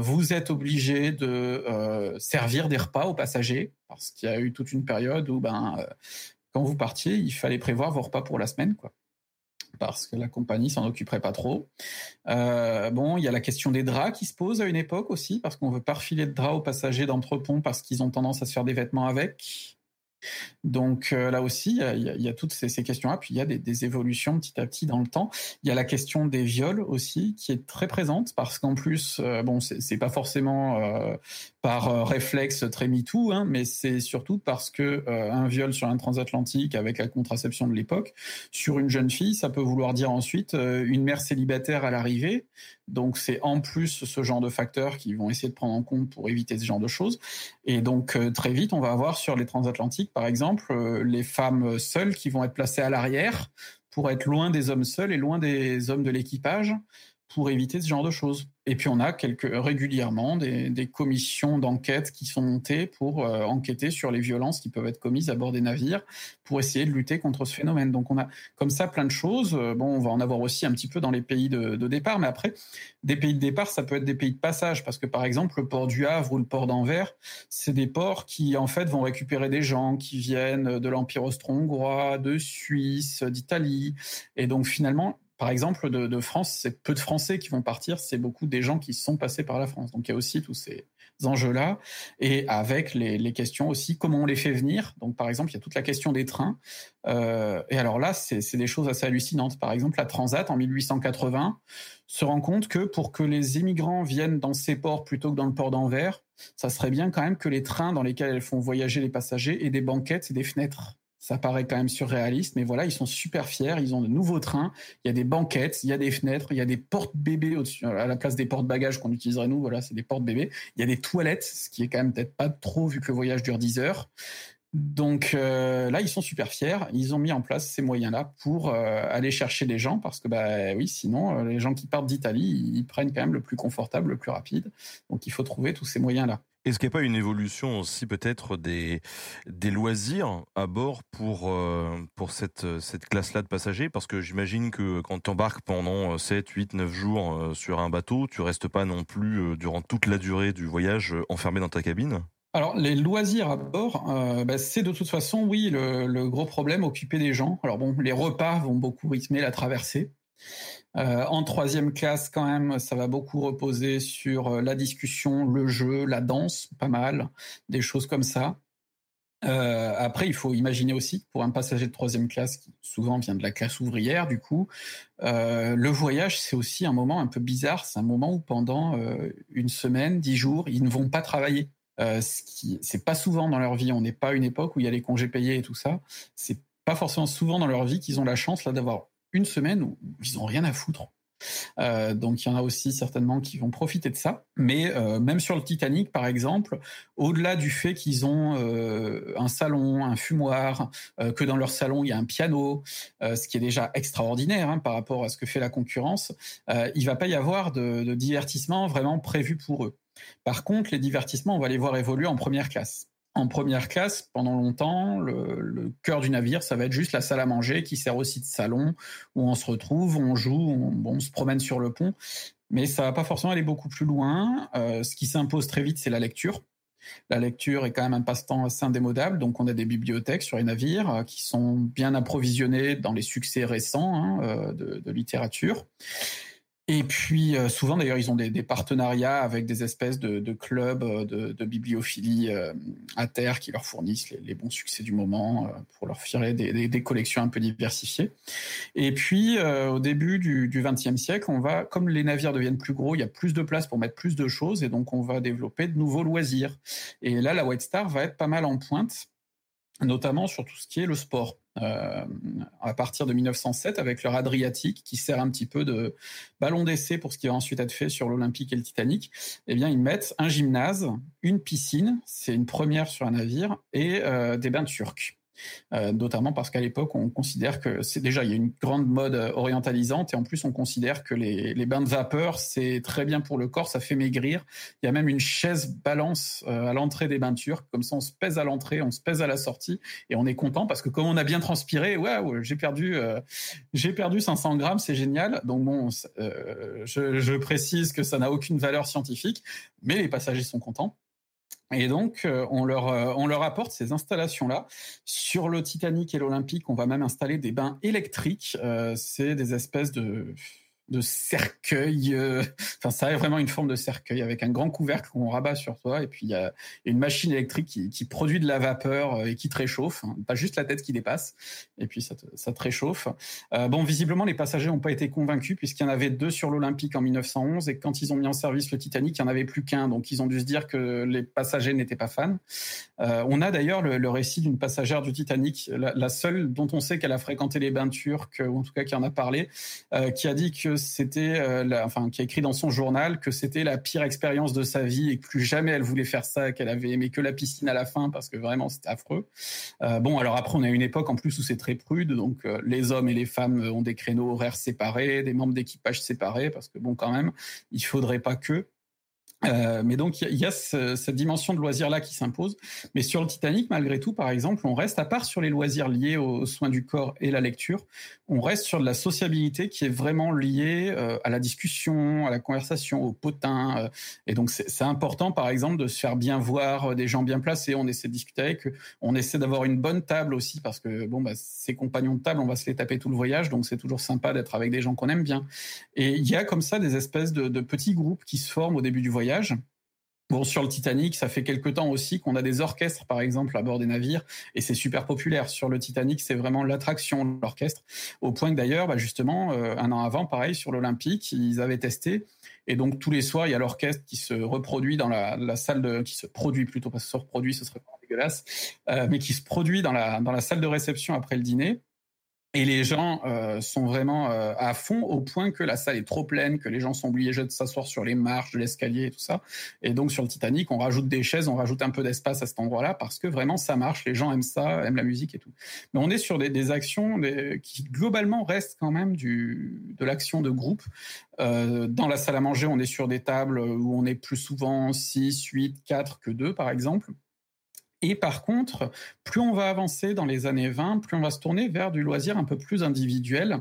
Vous êtes obligé de servir des repas aux passagers parce qu'il y a eu toute une période où ben quand vous partiez il fallait prévoir vos repas pour la semaine quoi parce que la compagnie s'en occuperait pas trop. Euh, bon, il y a la question des draps qui se pose à une époque aussi, parce qu'on veut pas refiler de draps aux passagers d'entrepont parce qu'ils ont tendance à se faire des vêtements avec. Donc euh, là aussi, il y a, toutes ces, questions-là. Puis il y a des, évolutions petit à petit dans le temps. Il y a la question des viols aussi, qui est très présente, parce qu'en plus, euh, bon, c'est pas forcément euh, par euh, réflexe très MeToo, hein, mais c'est surtout parce que un viol sur un transatlantique avec la contraception de l'époque, sur une jeune fille, ça peut vouloir dire ensuite une mère célibataire à l'arrivée. Donc c'est en plus ce genre de facteurs qui vont essayer de prendre en compte pour éviter ce genre de choses. Et donc euh, très vite, on va avoir sur les transatlantiques, par exemple, euh, les femmes seules qui vont être placées à l'arrière pour être loin des hommes seuls et loin des hommes de l'équipage pour éviter ce genre de choses. Et puis on a régulièrement des, des commissions d'enquête qui sont montées pour euh, enquêter sur les violences qui peuvent être commises à bord des navires pour essayer de lutter contre ce phénomène. Donc on a comme ça plein de choses. Euh, Bon, on va en avoir aussi un petit peu dans les pays de, de départ, mais après, des pays de départ, ça peut être des pays de passage, parce que par exemple, le port du Havre ou le port d'Anvers, c'est des ports qui en fait vont récupérer des gens qui viennent de l'Empire austro-hongrois, de Suisse, d'Italie, et donc finalement, par exemple, de, France, c'est peu de Français qui vont partir, c'est beaucoup des gens qui sont passés par la France. Donc il y a aussi tous ces enjeux-là, et avec les, questions aussi, comment on les fait venir. Donc par exemple, il y a toute la question des trains. Euh, et alors là, c'est c'est des choses assez hallucinantes. Par exemple, la Transat en 1880 se rend compte que pour que les immigrants viennent dans ces ports plutôt que dans le port d'Anvers, ça serait bien quand même que les trains dans lesquels elles font voyager les passagers aient des banquettes et des fenêtres. Ça paraît quand même surréaliste, mais voilà, ils sont super fiers. Ils ont de nouveaux trains. Il y a des banquettes, il y a des fenêtres, il y a des portes bébés au-dessus, à la place des portes bagages qu'on utiliserait nous. Voilà, c'est des portes bébés. Il y a des toilettes, ce qui est quand même peut-être pas trop vu que le voyage dure 10 heures. Donc euh, là, ils sont super fiers. Ils ont mis en place ces moyens-là pour euh, aller chercher des gens parce que bah oui, sinon euh, les gens qui partent d'Italie, ils prennent quand même le plus confortable, le plus rapide. Donc il faut trouver tous ces moyens-là. Est-ce qu'il n'y a pas une évolution aussi peut-être des, des loisirs à bord pour, pour cette, cette classe-là de passagers? Parce que j'imagine que quand tu embarques pendant 7, 8, 9 jours sur un bateau, tu restes pas non plus durant toute la durée du voyage enfermé dans ta cabine? Alors les loisirs à bord, euh, bah, c'est de toute façon, oui, le, gros problème, occuper des gens. Alors bon, les repas vont beaucoup rythmer la traversée. Euh, en troisième classe, quand même, ça va beaucoup reposer sur euh, la discussion, le jeu, la danse, pas mal, des choses comme ça. après, il faut imaginer aussi, pour un passager de troisième classe, qui souvent vient de la classe ouvrière, du coup, le voyage, c'est aussi un moment un peu bizarre. C'est un moment où pendant une semaine, dix jours, ils ne vont pas travailler. Euh, ce qui c'est pas souvent dans leur vie. On n'est pas une époque où il y a les congés payés et tout ça. C'est pas forcément souvent dans leur vie qu'ils ont la chance là d'avoir une semaine où ils ont rien à foutre. Euh, donc il y en a aussi certainement qui vont profiter de ça. Mais euh, même sur le Titanic, par exemple, au-delà du fait qu'ils ont euh, un salon, un fumoir, que dans leur salon il y a un piano, ce qui est déjà extraordinaire hein, par rapport à ce que fait la concurrence, il va pas y avoir de, de divertissement vraiment prévu pour eux. Par contre, les divertissements, on va les voir évoluer en première classe. En première classe, pendant longtemps, le, cœur du navire, ça va être juste la salle à manger qui sert aussi de salon, où on se retrouve, on joue, on, se promène sur le pont. Mais ça va pas forcément aller beaucoup plus loin. Euh, ce qui s'impose très vite, c'est la lecture. La lecture est quand même un passe-temps assez indémodable, donc on a des bibliothèques sur les navires euh, qui sont bien approvisionnées dans les succès récents hein, euh, de, littérature. Et puis euh, souvent d'ailleurs ils ont des, des, partenariats avec des espèces de, de clubs euh, de, de bibliophilie euh, à terre qui leur fournissent les, les bons succès du moment pour leur filer des, des, collections un peu diversifiées. Et puis au début du XXe siècle, on va comme les navires deviennent plus gros, il y a plus de place pour mettre plus de choses et donc on va développer de nouveaux loisirs. Et là la White Star va être pas mal en pointe notamment sur tout ce qui est le sport. Euh, à partir de 1907 avec leur Adriatique qui sert un petit peu de ballon d'essai pour ce qui va ensuite être fait sur l'Olympique et le Titanic, eh bien ils mettent un gymnase, une piscine, c'est une première sur un navire, et euh, des bains turcs. Euh, notamment parce qu'à l'époque, on considère que c'est déjà il y a une grande mode euh, orientalisante et en plus on considère que les, les bains de vapeur c'est très bien pour le corps, ça fait maigrir. Il y a même une chaise balance euh, à l'entrée des bains turcs, comme ça on se pèse à l'entrée, on se pèse à la sortie et on est content parce que comme on a bien transpiré, waouh, j'ai perdu, j'ai perdu 500 grammes, c'est génial. Donc bon, je, je précise que ça n'a aucune valeur scientifique, mais les passagers sont contents. Et donc, euh, on, leur, euh, on leur apporte ces installations-là. Sur le Titanic et l'Olympique, on va même installer des bains électriques. Euh, c'est des espèces de de cercueil. Euh, enfin, ça a vraiment une forme de cercueil avec un grand couvercle qu'on rabat sur toi. Et puis, il y a une machine électrique qui, produit de la vapeur euh, et qui te réchauffe. Hein. Pas juste la tête qui dépasse. Et puis, ça te, réchauffe. Euh, bon, visiblement, les passagers n'ont pas été convaincus puisqu'il y en avait deux sur l'Olympique en 1911. Et quand ils ont mis en service le Titanic, il n'y en avait plus qu'un. Donc, ils ont dû se dire que les passagers n'étaient pas fans. On a d'ailleurs le, récit d'une passagère du Titanic, la, seule dont on sait qu'elle a fréquenté les bains turcs, ou en tout cas qui en a parlé, qui a dit que c'était, euh, enfin, qui a écrit dans son journal que c'était la pire expérience de sa vie et que plus jamais elle voulait faire ça, qu'elle avait aimé que la piscine à la fin parce que vraiment c'était affreux. Euh, bon, alors après on a une époque en plus où c'est très prude, donc euh, les hommes et les femmes ont des créneaux horaires séparés, des membres d'équipage séparés parce que bon quand même, il faudrait pas que. Euh, mais donc il y, a ce, cette dimension de loisir là qui s'impose. Mais sur le Titanic, malgré tout, par exemple, on reste à part sur les loisirs liés aux soins du corps et la lecture, on reste sur de la sociabilité qui est vraiment liée euh, à la discussion, à la conversation, au potin. Euh, et donc c'est important, par exemple, de se faire bien voir, des gens bien placés. On essaie de discuter avec eux. On essaie d'avoir une bonne table aussi parce que bon, bah, ces compagnons de table, on va se les taper tout le voyage, donc c'est toujours sympa d'être avec des gens qu'on aime bien. Et il y a comme ça des espèces de petits groupes qui se forment au début du voyage Bon, sur le Titanic, ça fait quelque temps aussi qu'on a des orchestres, par exemple, à bord des navires, et c'est super populaire. Sur le Titanic, c'est vraiment l'attraction l'orchestre, au point que d'ailleurs, bah justement, euh, un an avant, pareil, sur l'Olympique, ils avaient testé, et donc tous les soirs, il y a l'orchestre qui se reproduit dans la, salle de, qui se produit plutôt, parce se reproduit, ce serait dégueulasse, euh, mais qui se produit dans la, dans la salle de réception après le dîner. Et les gens euh, sont vraiment euh, à fond au point que la salle est trop pleine, que les gens sont obligés de s'asseoir sur les marches de l'escalier et tout ça. Et donc sur le Titanic, on rajoute des chaises, on rajoute un peu d'espace à cet endroit-là parce que vraiment ça marche, les gens aiment ça, aiment la musique et tout. Mais on est sur des, des actions des, qui globalement restent quand même du, de l'action de groupe. Euh, dans la salle à manger, on est sur des tables où on est plus souvent 6, 8, 4 que 2 par exemple. Et par contre, plus on va avancer dans les années 20, plus on va se tourner vers du loisir un peu plus individuel.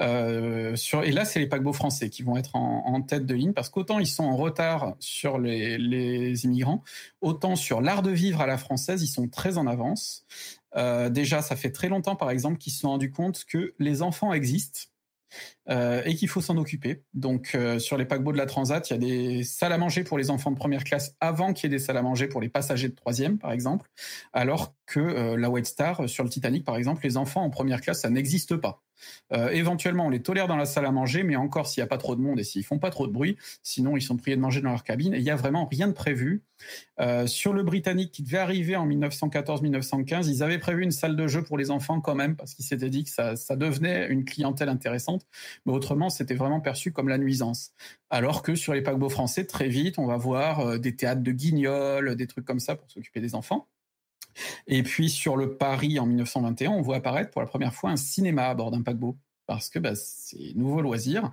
Euh, et là, c'est les paquebots français qui vont être en, tête de ligne, parce qu'autant ils sont en retard sur les, les immigrants, autant sur l'art de vivre à la française, ils sont très en avance. Euh, déjà, ça fait très longtemps, par exemple, qu'ils se sont rendus compte que les enfants existent euh, et qu'il faut s'en occuper. Donc euh, sur les paquebots de la Transat, il y a des salles à manger pour les enfants de première classe avant qu'il y ait des salles à manger pour les passagers de troisième, par exemple, alors que euh, la White Star sur le Titanic, par exemple, les enfants en première classe, ça n'existe pas. Euh, éventuellement, on les tolère dans la salle à manger, mais encore s'il n'y a pas trop de monde et s'ils font pas trop de bruit, sinon ils sont priés de manger dans leur cabine. Et il y a vraiment rien de prévu. Euh, sur le Britannique qui devait arriver en 1914-1915, ils avaient prévu une salle de jeu pour les enfants quand même, parce qu'ils s'étaient dit que ça, ça devenait une clientèle intéressante. Mais autrement, c'était vraiment perçu comme la nuisance. Alors que sur les paquebots français, très vite, on va voir euh, des théâtres de guignols, des trucs comme ça pour s'occuper des enfants. Et puis sur le Paris en 1921, on voit apparaître pour la première fois un cinéma à bord d'un paquebot parce que bah, c'est nouveau loisir.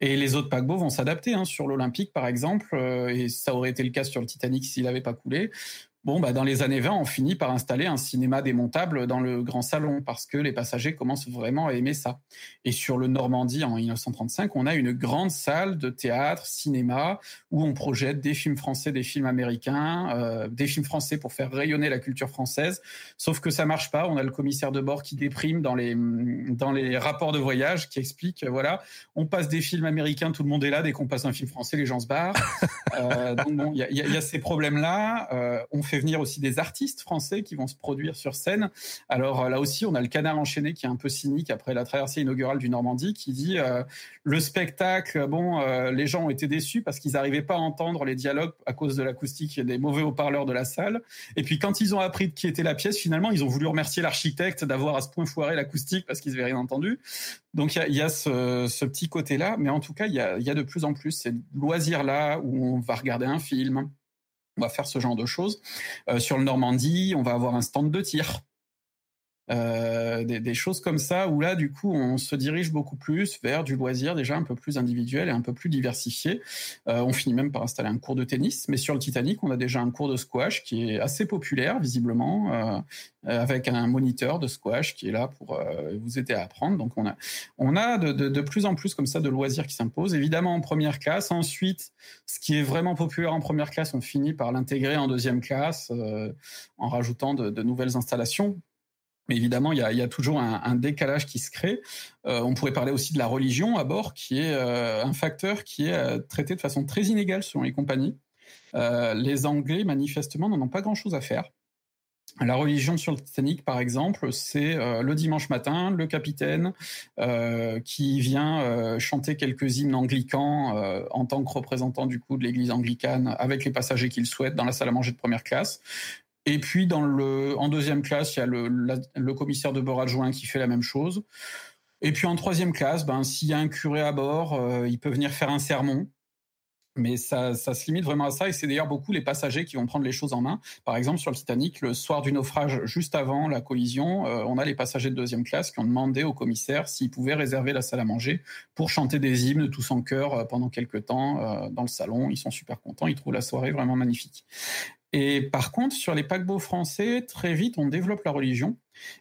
Et les autres paquebots vont s'adapter. Hein. Sur l'Olympique, par exemple, euh, et ça aurait été le cas sur le Titanic s'il n'avait pas coulé, Bon, bah, dans les années 20, on finit par installer un cinéma démontable dans le grand salon parce que les passagers commencent vraiment à aimer ça. Et sur le Normandie, en 1935, on a une grande salle de théâtre, cinéma, où on projette des films français, des films américains, euh, des films français pour faire rayonner la culture française. Sauf que ça marche pas. On a le commissaire de bord qui déprime dans les, dans les rapports de voyage, qui explique, voilà, on passe des films américains, tout le monde est là. Dès qu'on passe un film français, les gens se barrent. euh, donc bon, il y a, y a, ces problèmes-là. Euh, venir aussi des artistes français qui vont se produire sur scène. Alors là aussi, on a le canard enchaîné qui est un peu cynique après la traversée inaugurale du Normandie, qui dit euh, le spectacle, bon, euh, les gens ont été déçus parce qu'ils n'arrivaient pas à entendre les dialogues à cause de l'acoustique et des mauvais haut-parleurs de la salle. Et puis quand ils ont appris qui était la pièce, finalement, ils ont voulu remercier l'architecte d'avoir à ce point foiré l'acoustique parce qu'ils n'avaient rien entendu. Donc il y a, ce, petit côté-là, mais en tout cas, il y a de plus en plus ces loisirs-là où on va regarder un film, on va faire ce genre de choses. Euh, sur le Normandie, on va avoir un stand de tir. Euh, des, choses comme ça où là du coup on se dirige beaucoup plus vers du loisir déjà un peu plus individuel et un peu plus diversifié. Euh, on finit même par installer un cours de tennis, mais sur le Titanic on a déjà un cours de squash qui est assez populaire visiblement euh, avec un moniteur de squash qui est là pour vous aider à apprendre. Donc on a on a de, plus en plus comme ça de loisirs qui s'imposent. Évidemment en première classe. Ensuite, ce qui est vraiment populaire en première classe, on finit par l'intégrer en deuxième classe en rajoutant de nouvelles installations mais évidemment, il y a, toujours un, décalage qui se crée. Euh, on pourrait parler aussi de la religion à bord, qui est euh, un facteur qui est euh, traité de façon très inégale selon les compagnies. Les Anglais, manifestement, n'en ont pas grand-chose à faire. La religion sur le Titanic, par exemple, c'est le dimanche matin, le capitaine qui vient chanter quelques hymnes anglicans en tant que représentant du coup de l'Église anglicane avec les passagers qu'il souhaite dans la salle à manger de première classe. Et puis dans le, en deuxième classe, il y a le, le commissaire de bord adjoint qui fait la même chose. Et puis en troisième classe, ben, s'il y a un curé à bord, euh, il peut venir faire un sermon. Mais ça, ça se limite vraiment à ça, et c'est d'ailleurs beaucoup les passagers qui vont prendre les choses en main. Par exemple, sur le Titanic, le soir du naufrage, juste avant la collision, euh, on a les passagers de deuxième classe qui ont demandé au commissaire s'ils pouvaient réserver la salle à manger pour chanter des hymnes tous en chœur euh, pendant quelques temps dans le salon. Ils sont super contents, ils trouvent la soirée vraiment magnifique. Et par contre, sur les paquebots français, très vite, on développe la religion.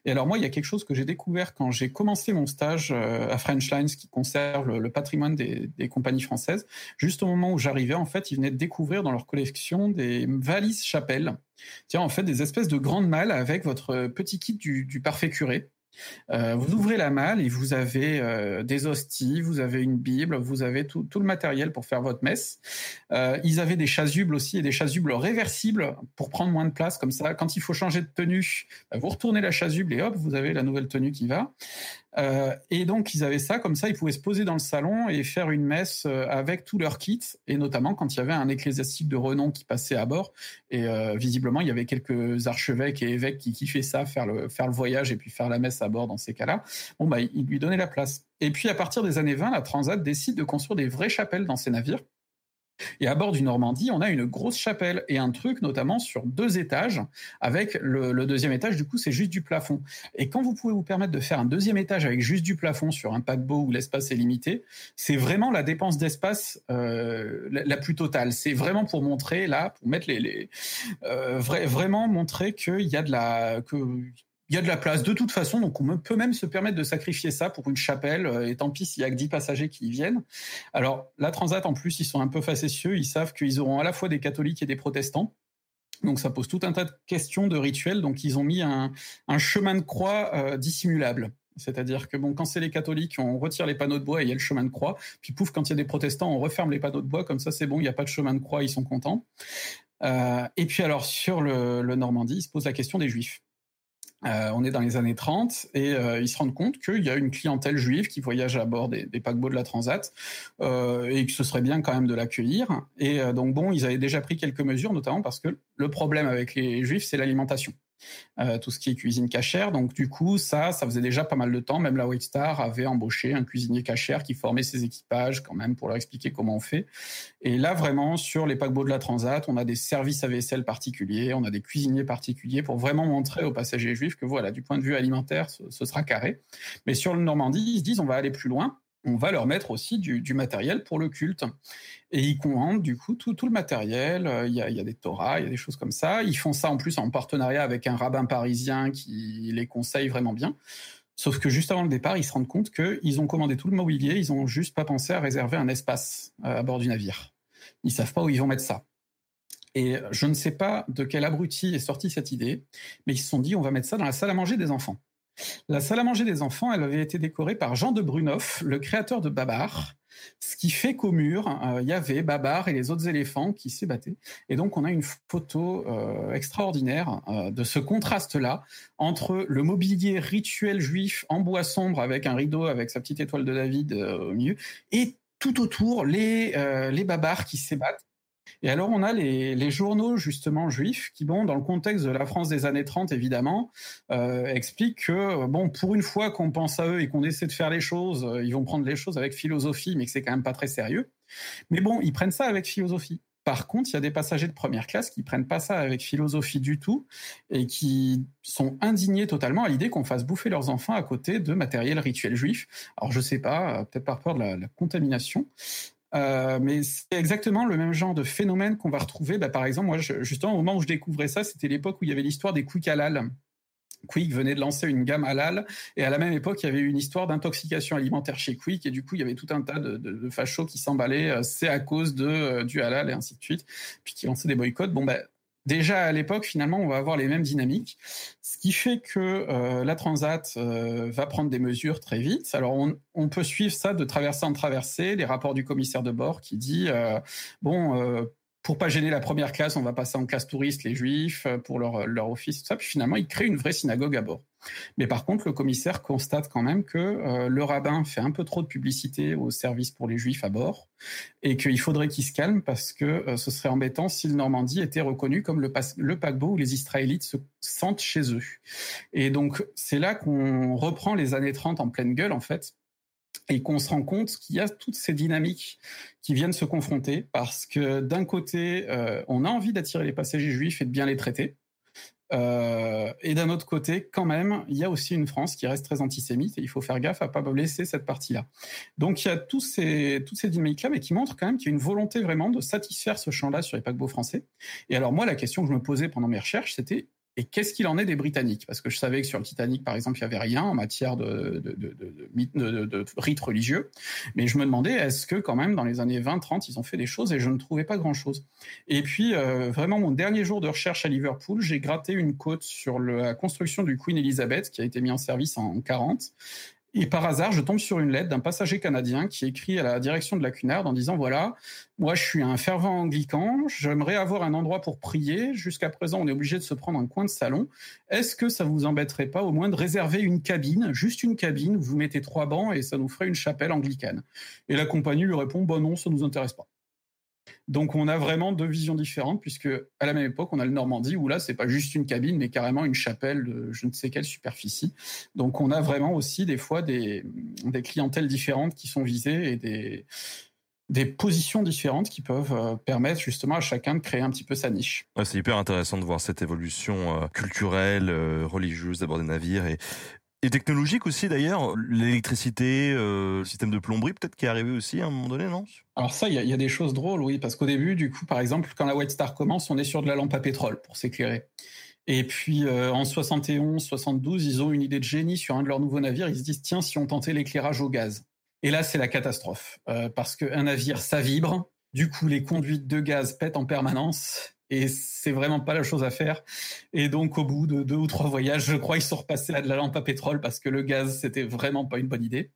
Et alors moi, il y a quelque chose que j'ai découvert quand j'ai commencé mon stage euh, à French Lines, qui conserve le, patrimoine des, compagnies françaises. Juste au moment où j'arrivais, en fait, ils venaient de découvrir dans leur collection des valises chapelles. Tiens, en fait, des espèces de grandes malles avec votre petit kit du parfait curé. Euh, vous ouvrez la malle et vous avez euh, des hosties, vous avez une Bible, vous avez tout, le matériel pour faire votre messe. Euh, ils avaient des chasubles aussi et des chasubles réversibles pour prendre moins de place comme ça. Quand il faut changer de tenue, bah, vous retournez la chasuble et hop, vous avez la nouvelle tenue qui va. Euh, et donc ils avaient ça comme ça, ils pouvaient se poser dans le salon et faire une messe euh, avec tout leur kit, et notamment quand il y avait un ecclésiastique de renom qui passait à bord. Et euh, visiblement, il y avait quelques archevêques et évêques qui kiffaient ça, faire le faire le voyage et puis faire la messe à bord dans ces cas-là. Bon bah ils lui donnaient la place. Et puis à partir des années 20, la Transat décide de construire des vraies chapelles dans ses navires. Et à bord du Normandie, on a une grosse chapelle et un truc notamment sur deux étages, avec le, deuxième étage, du coup, c'est juste du plafond. Et quand vous pouvez vous permettre de faire un deuxième étage avec juste du plafond sur un paquebot où l'espace est limité, c'est vraiment la dépense d'espace euh, la, plus totale. C'est vraiment pour montrer, là, pour mettre les... euh, vraiment montrer qu'il y a de la... il y a de la place de toute façon, donc on peut même se permettre de sacrifier ça pour une chapelle, euh, et tant pis s'il y a que 10 passagers qui y viennent. Alors, la Transat, en plus, ils sont un peu facétieux, ils savent qu'ils auront à la fois des catholiques et des protestants. Donc ça pose tout un tas de questions de rituels. Donc ils ont mis un, chemin de croix euh, dissimulable. C'est-à-dire que bon, quand c'est les catholiques, on retire les panneaux de bois et il y a le chemin de croix. Puis pouf, quand il y a des protestants, on referme les panneaux de bois. Comme ça, c'est bon, il n'y a pas de chemin de croix, ils sont contents. Euh, et puis alors sur le, Normandie, il se pose la question des Juifs. Euh, on est dans les années 30 et euh, ils se rendent compte qu'il y a une clientèle juive qui voyage à bord des, paquebots de la Transat euh, et que ce serait bien quand même de l'accueillir. Et donc bon, ils avaient déjà pris quelques mesures, notamment parce que le problème avec les juifs, c'est l'alimentation. Euh, tout ce qui est cuisine cachère. Donc du coup, ça, ça faisait déjà pas mal de temps. Même la White Star avait embauché un cuisinier cachère qui formait ses équipages quand même pour leur expliquer comment on fait. Et là, vraiment, sur les paquebots de la Transat, on a des services à vaisselle particuliers, on a des cuisiniers particuliers pour vraiment montrer aux passagers juifs que voilà, du point de vue alimentaire, ce, ce sera carré. Mais sur le Normandie, ils se disent on va aller plus loin on va leur mettre aussi du, matériel pour le culte. Et ils commandent du coup tout, le matériel. Euh, il y, a, des Torahs, il y a des choses comme ça. Ils font ça en plus en partenariat avec un rabbin parisien qui les conseille vraiment bien. Sauf que juste avant le départ, ils se rendent compte qu'ils ont commandé tout le mobilier, ils ont juste pas pensé à réserver un espace euh, à bord du navire. Ils savent pas où ils vont mettre ça. Et je ne sais pas de quel abruti est sortie cette idée, mais ils se sont dit on va mettre ça dans la salle à manger des enfants. La salle à manger des enfants, elle avait été décorée par Jean de Brunoff, le créateur de Babar, ce qui fait qu'au mur, euh, il y avait Babar et les autres éléphants qui s'ébattaient. Et donc, on a une photo euh, extraordinaire euh, de ce contraste-là entre le mobilier rituel juif en bois sombre avec un rideau avec sa petite étoile de David au milieu et tout autour les, les babars qui s'ébattent. Et alors, on a les, journaux, justement, juifs, qui, bon, dans le contexte de la France des années 30, évidemment, euh, expliquent que, bon, pour une fois qu'on pense à eux et qu'on essaie de faire les choses, euh, ils vont prendre les choses avec philosophie, mais que c'est quand même pas très sérieux. Mais bon, ils prennent ça avec philosophie. Par contre, il y a des passagers de première classe qui prennent pas ça avec philosophie du tout et qui sont indignés totalement à l'idée qu'on fasse bouffer leurs enfants à côté de matériel rituel juif. Alors je sais pas, euh, peut-être par peur de la, la contamination, euh, mais c'est exactement le même genre de phénomène qu'on va retrouver. Bah, par exemple, moi, justement, au moment où je découvrais ça, c'était l'époque où il y avait l'histoire des Quick Halal. Quick venait de lancer une gamme halal et à la même époque il y avait une histoire d'intoxication alimentaire chez Quick et du coup il y avait tout un tas de, de, fachos qui s'emballaient euh, c'est à cause de euh, du halal et ainsi de suite puis qui lançaient des boycotts bon ben déjà à l'époque, finalement, on va avoir les mêmes dynamiques, ce qui fait que euh, la Transat euh, va prendre des mesures très vite. Alors, on, peut suivre ça de traversée en traversée, les rapports du commissaire de bord qui dit euh, bon pour pas gêner la première classe, on va passer en classe touriste les juifs euh, pour leur, leur office, tout ça. Puis finalement, il crée une vraie synagogue à bord. Mais par contre, le commissaire constate quand même que euh, le rabbin fait un peu trop de publicité au service pour les juifs à bord et qu'il faudrait qu'il se calme parce que euh, ce serait embêtant si le Normandie était reconnu comme le, le paquebot où les Israélites se sentent chez eux. Et donc, c'est là qu'on reprend les années 30 en pleine gueule, en fait, et qu'on se rend compte qu'il y a toutes ces dynamiques qui viennent se confronter parce que d'un côté, euh, on a envie d'attirer les passagers juifs et de bien les traiter. Euh, et d'un autre côté, quand même, il y a aussi une France qui reste très antisémite et il faut faire gaffe à pas blesser cette partie-là. Donc il y a tous ces, toutes ces dynamiques-là, mais qui montrent quand même qu'il y a une volonté vraiment de satisfaire ce champ-là sur les paquebots français. Et alors moi, la question que je me posais pendant mes recherches, c'était et qu'est-ce qu'il en est des Britanniques? Parce que je savais que sur le Titanic, par exemple, il n'y avait rien en matière de, de rites religieux. Mais je me demandais, est-ce que quand même, dans les années 20-30, ils ont fait des choses et je ne trouvais pas grand-chose? Et puis, euh, vraiment, mon dernier jour de recherche à Liverpool, j'ai gratté une côte sur la construction du Queen Elizabeth qui a été mis en service en 40 Et par hasard, je tombe sur une lettre d'un passager canadien qui écrit à la direction de la Cunard en disant voilà, moi je suis un fervent anglican, j'aimerais avoir un endroit pour prier. Jusqu'à présent, on est obligé de se prendre un coin de salon. Est-ce que ça vous embêterait pas au moins de réserver une cabine, juste une cabine, vous mettez trois bancs et ça nous ferait une chapelle anglicane? Et la compagnie lui répond bah non, ça nous intéresse pas. Donc on a vraiment deux visions différentes puisque à la même époque on a le Normandie où là c'est pas juste une cabine mais carrément une chapelle de je ne sais quelle superficie. Donc on a vraiment aussi des fois des, des clientèles différentes qui sont visées et des des positions différentes qui peuvent euh, permettre justement à chacun de créer un petit peu sa niche. c'est hyper intéressant de voir cette évolution euh, culturelle, euh, religieuse d'abord des navires et, et technologique aussi d'ailleurs, l'électricité, euh, le système de plomberie peut-être qui est arrivé aussi à un moment donné, non? Alors ça, il y, a des choses drôles, oui, parce qu'au début, du coup, par exemple, quand la White Star commence, on est sur de la lampe à pétrole pour s'éclairer. Et puis euh, en 71, 72, ils ont une idée de génie sur un de leurs nouveaux navires. Ils se disent tiens, si on tentait l'éclairage au gaz. Et là, c'est la catastrophe euh, parce qu'un navire, ça vibre. Du coup, les conduites de gaz pètent en permanence et c'est vraiment pas la chose à faire. Et donc, au bout de deux ou trois voyages, je crois, ils sont repassés à de la lampe à pétrole parce que le gaz, c'était vraiment pas une bonne idée.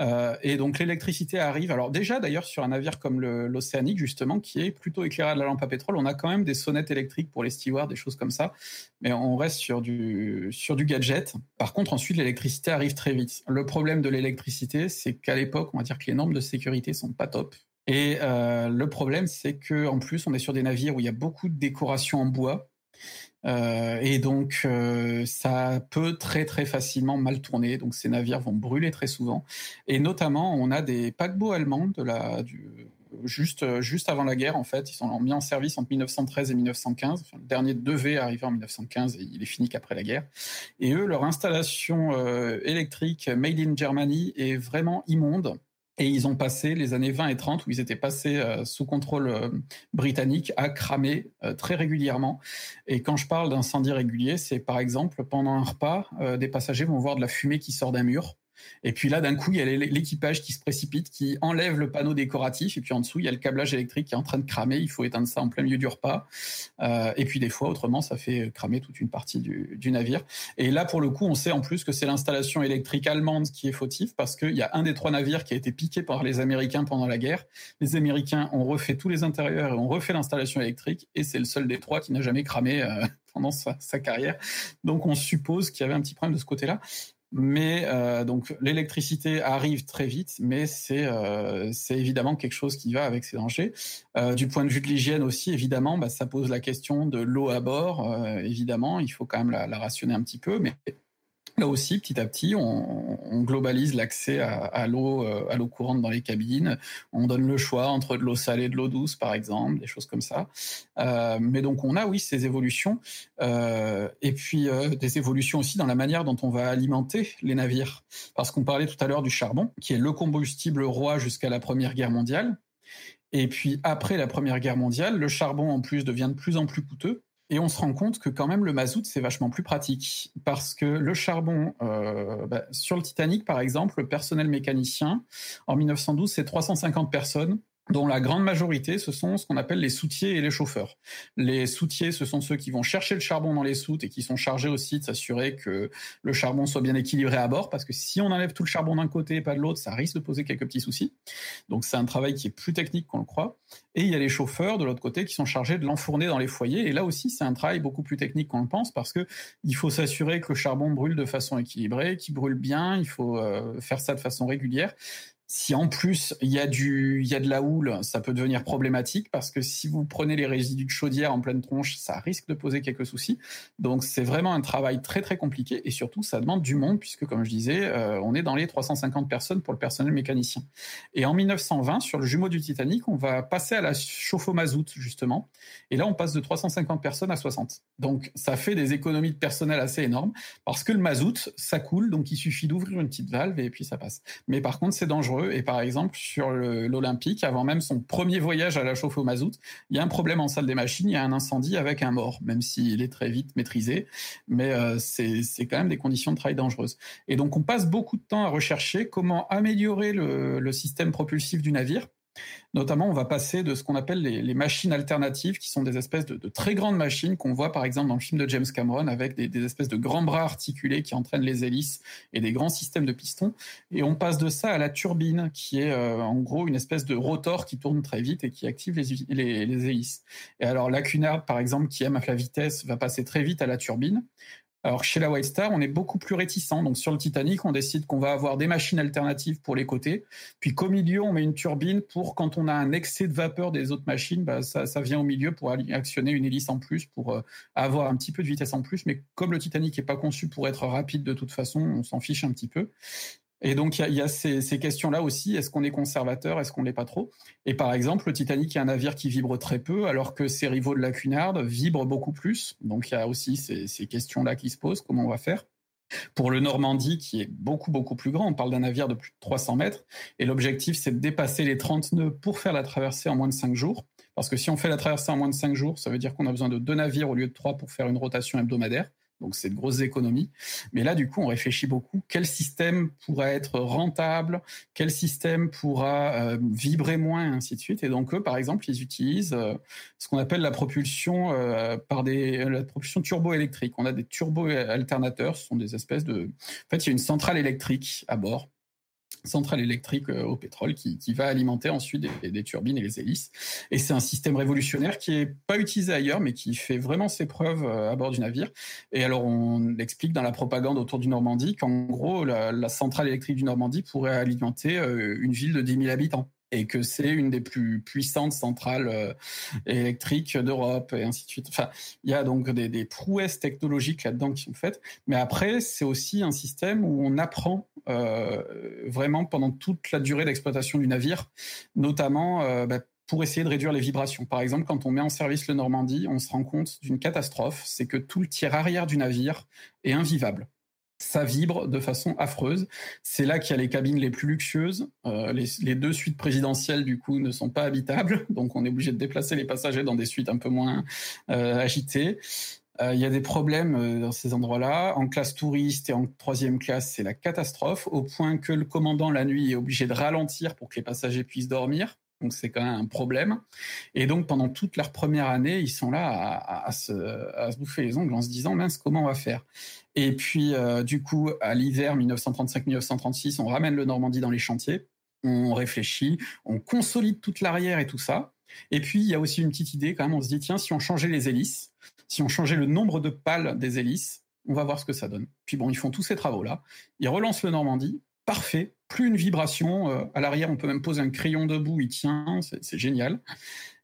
Euh, et donc, l'électricité arrive. Alors, déjà, d'ailleurs, sur un navire comme l'Océanique, justement, qui est plutôt éclairé à de la lampe à pétrole, on a quand même des sonnettes électriques pour les stewards, des choses comme ça. Mais on reste sur du, gadget. Par contre, ensuite, l'électricité arrive très vite. Le problème de l'électricité, c'est qu'à l'époque, on va dire que les normes de sécurité sont pas top. Et euh, le problème, c'est que en plus, on est sur des navires où il y a beaucoup de décorations en bois. Euh, et donc, euh, ça peut très très facilement mal tourner. Donc, ces navires vont brûler très souvent. Et notamment, on a des paquebots allemands de la, juste juste avant la guerre en fait. Ils sont mis en service entre 1913 et 1915. Enfin, le dernier devait arriver en 1915 et il est fini qu'après la guerre. Et eux, leur installation électrique made in Germany est vraiment immonde. Et ils ont passé les années 20 et 30 où ils étaient passés euh, sous contrôle euh, britannique à cramer euh, très régulièrement. Et quand je parle d'incendie régulier, c'est par exemple pendant un repas, des passagers vont voir de la fumée qui sort d'un mur. Et puis là, d'un coup, il y a l'équipage qui se précipite, qui enlève le panneau décoratif, et puis en dessous, il y a le câblage électrique qui est en train de cramer. Il faut éteindre ça en plein milieu du repas. Euh, et puis des fois, autrement, ça fait cramer toute une partie du, navire. Et là, pour le coup, on sait en plus que c'est l'installation électrique allemande qui est fautive, parce qu'il y a un des trois navires qui a été piqué par les Américains pendant la guerre. Les Américains ont refait tous les intérieurs et ont refait l'installation électrique, et c'est le seul des trois qui n'a jamais cramé. Euh, pendant sa, carrière. Donc on suppose qu'il y avait un petit problème de ce côté-là. Mais euh, donc l'électricité arrive très vite, mais c'est euh, c'est évidemment quelque chose qui va avec ses dangers. Euh, du point de vue de l'hygiène aussi, évidemment, bah, ça pose la question de l'eau à bord. Euh, évidemment, il faut quand même la, la rationner un petit peu, mais Là aussi, petit à petit, on, globalise l'accès à, à l'eau, euh, à l'eau courante dans les cabines. On donne le choix entre de l'eau salée et de l'eau douce, par exemple, des choses comme ça. Euh, mais donc, on a, oui, ces évolutions. Euh, et puis, des évolutions aussi dans la manière dont on va alimenter les navires. Parce qu'on parlait tout à l'heure du charbon, qui est le combustible roi jusqu'à la Première Guerre mondiale. Et puis, après la Première Guerre mondiale, le charbon, en plus, devient de plus en plus coûteux. Et on se rend compte que quand même le mazout c'est vachement plus pratique. Parce que le charbon euh, bah, sur le Titanic par exemple, le personnel mécanicien en 1912 c'est 350 personnes dont la grande majorité, ce sont ce qu'on appelle les soutiers et les chauffeurs. Les soutiers, ce sont ceux qui vont chercher le charbon dans les soutes et qui sont chargés aussi de s'assurer que le charbon soit bien équilibré à bord, parce que si on enlève tout le charbon d'un côté et pas de l'autre, ça risque de poser quelques petits soucis. Donc c'est un travail qui est plus technique qu'on le croit. Et il y a les chauffeurs de l'autre côté qui sont chargés de l'enfourner dans les foyers. Et là aussi, c'est un travail beaucoup plus technique qu'on le pense, parce que il faut s'assurer que le charbon brûle de façon équilibrée, qu'il brûle bien. Il faut euh, faire ça de façon régulière. Si en plus il y a du, il y a de la houle, ça peut devenir problématique parce que si vous prenez les résidus de chaudière en pleine tronche, ça risque de poser quelques soucis. Donc c'est vraiment un travail très très compliqué et surtout ça demande du monde puisque comme je disais, euh, on est dans les 350 personnes pour le personnel mécanicien. Et en 1920 sur le jumeau du Titanic, on va passer à la chauffe au mazout justement. Et là on passe de 350 personnes à 60. Donc ça fait des économies de personnel assez énormes parce que le mazout ça coule donc il suffit d'ouvrir une petite valve et puis ça passe. Mais par contre c'est dangereux et par exemple, sur l'Olympique, avant même son premier voyage à la chauffe au mazout, il y a un problème en salle des machines, il y a un incendie avec un mort, même s'il est très vite maîtrisé. Mais euh, c'est quand même des conditions de travail dangereuses. Et donc, on passe beaucoup de temps à rechercher comment améliorer le, le système propulsif du navire Notamment, on va passer de ce qu'on appelle les, machines alternatives, qui sont des espèces de, très grandes machines qu'on voit par exemple dans le film de James Cameron, avec des, espèces de grands bras articulés qui entraînent les hélices et des grands systèmes de pistons. Et on passe de ça à la turbine, qui est euh, en gros une espèce de rotor qui tourne très vite et qui active les, hélices. Et alors la Cunard, par exemple, qui aime la vitesse, va passer très vite à la turbine. Alors chez la White Star, on est beaucoup plus réticent. Donc sur le Titanic, on décide qu'on va avoir des machines alternatives pour les côtés, puis qu'au milieu, on met une turbine pour quand on a un excès de vapeur des autres machines, bah, ça, vient au milieu pour actionner une hélice en plus, pour euh, avoir un petit peu de vitesse en plus. Mais comme le Titanic n'est pas conçu pour être rapide de toute façon, on s'en fiche un petit peu. Et donc, il y a, ces, questions-là aussi. Est-ce qu'on est conservateur? Est-ce qu'on l'est pas trop? Et par exemple, le Titanic est un navire qui vibre très peu, alors que ses rivaux de la Cunard vibrent beaucoup plus. Donc, il y a aussi ces, questions-là qui se posent. Comment on va faire? Pour le Normandie, qui est beaucoup, beaucoup plus grand, on parle d'un navire de plus de 300 mètres, et l'objectif, c'est de dépasser les 30 nœuds pour faire la traversée en moins de 5 jours. Parce que si on fait la traversée en moins de 5 jours, ça veut dire qu'on a besoin de deux navires au lieu de trois pour faire une rotation hebdomadaire. Donc c'est de grosses économies. Mais là, du coup, on réfléchit beaucoup. Quel système pourrait être rentable? Quel système pourra euh, vibrer moins, et ainsi de suite. Et donc eux, par exemple, ils utilisent euh, ce qu'on appelle la propulsion euh, par des la propulsion turbo-électrique. On a des turbo-alternateurs. Ce sont des espèces de. En fait, il y a une centrale électrique à bord centrale électrique euh, au pétrole qui, va alimenter ensuite des, turbines et les hélices. Et c'est un système révolutionnaire qui est pas utilisé ailleurs, mais qui fait vraiment ses preuves euh, à bord du navire. Et alors on explique dans la propagande autour du Normandie qu'en gros la, centrale électrique du Normandie pourrait alimenter euh, une ville de 10 000 habitants et que c'est une des plus puissantes centrales euh, électriques d'Europe et ainsi de suite. Enfin, il y a donc des, prouesses technologiques là-dedans qui sont faites, mais après c'est aussi un système où on apprend euh, vraiment pendant toute la durée d'exploitation du navire, notamment euh, bah, pour essayer de réduire les vibrations. Par exemple, quand on met en service le Normandie, on se rend compte d'une catastrophe, c'est que tout le tiers arrière du navire est invivable ça vibre de façon affreuse. C'est là qu'il y a les cabines les plus luxueuses. Euh, les, deux suites présidentielles, du coup, ne sont pas habitables. Donc, on est obligé de déplacer les passagers dans des suites un peu moins euh, agitées. Euh, il y a des problèmes dans ces endroits-là. En classe touriste et en troisième classe, c'est la catastrophe, au point que le commandant, la nuit, est obligé de ralentir pour que les passagers puissent dormir. Donc c'est quand même un problème. Et donc pendant toute leur première année, ils sont là à, se, bouffer les ongles en se disant mince comment on va faire? Et puis, euh, du coup, à l'hiver 1935-1936, on ramène le Normandie dans les chantiers, on réfléchit, on consolide toute l'arrière et tout ça. Et puis, il y a aussi une petite idée quand même, on se dit, tiens, si on changeait les hélices, si on changeait le nombre de pales des hélices, on va voir ce que ça donne. Puis bon, ils font tous ces travaux-là. Ils relancent le Normandie, parfait, plus une vibration. Euh, à l'arrière, on peut même poser un crayon debout, il tient, c'est génial.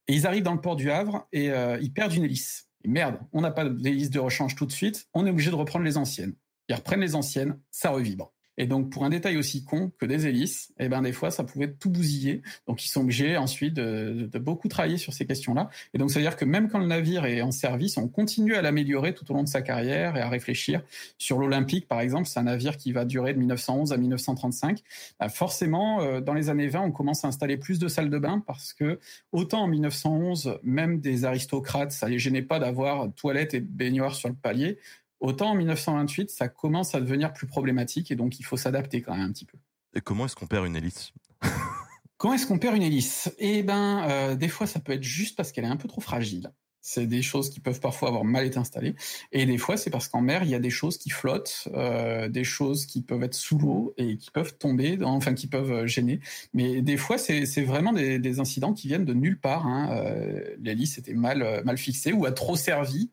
Et ils arrivent dans le port du Havre et euh, ils perdent une hélice merde, on n'a pas d'hélice de rechange tout de suite, on est obligé de reprendre les anciennes. Ils reprennent les anciennes, ça revibre. Et donc, pour un détail aussi con que des hélices, eh ben, des fois, ça pouvait tout bousiller. Donc, ils sont obligés ensuite de, beaucoup travailler sur ces questions-là. Et donc, ça veut dire que même quand le navire est en service, on continue à l'améliorer tout au long de sa carrière et à réfléchir. Sur l'Olympique, par exemple, c'est un navire qui va durer de 1911 à 1935. Bah, forcément, euh, dans les années 20, on commence à installer plus de salles de bain parce que autant en 1911, même des aristocrates, ça les gênait pas d'avoir toilettes et baignoires sur le palier. Autant en 1928, ça commence à devenir plus problématique et donc il faut s'adapter quand même un petit peu. Et comment est-ce qu'on perd une hélice? Comment est-ce qu'on perd une hélice? Eh ben, euh, des fois, ça peut être juste parce qu'elle est un peu trop fragile. C'est des choses qui peuvent parfois avoir mal été installées. Et des fois, c'est parce qu'en mer, il y a des choses qui flottent, euh, des choses qui peuvent être sous l'eau et qui peuvent tomber, enfin qui peuvent euh, gêner. Mais des fois, c'est vraiment des, incidents qui viennent de nulle part. Hein. L'hélice était mal, mal fixée ou a trop servi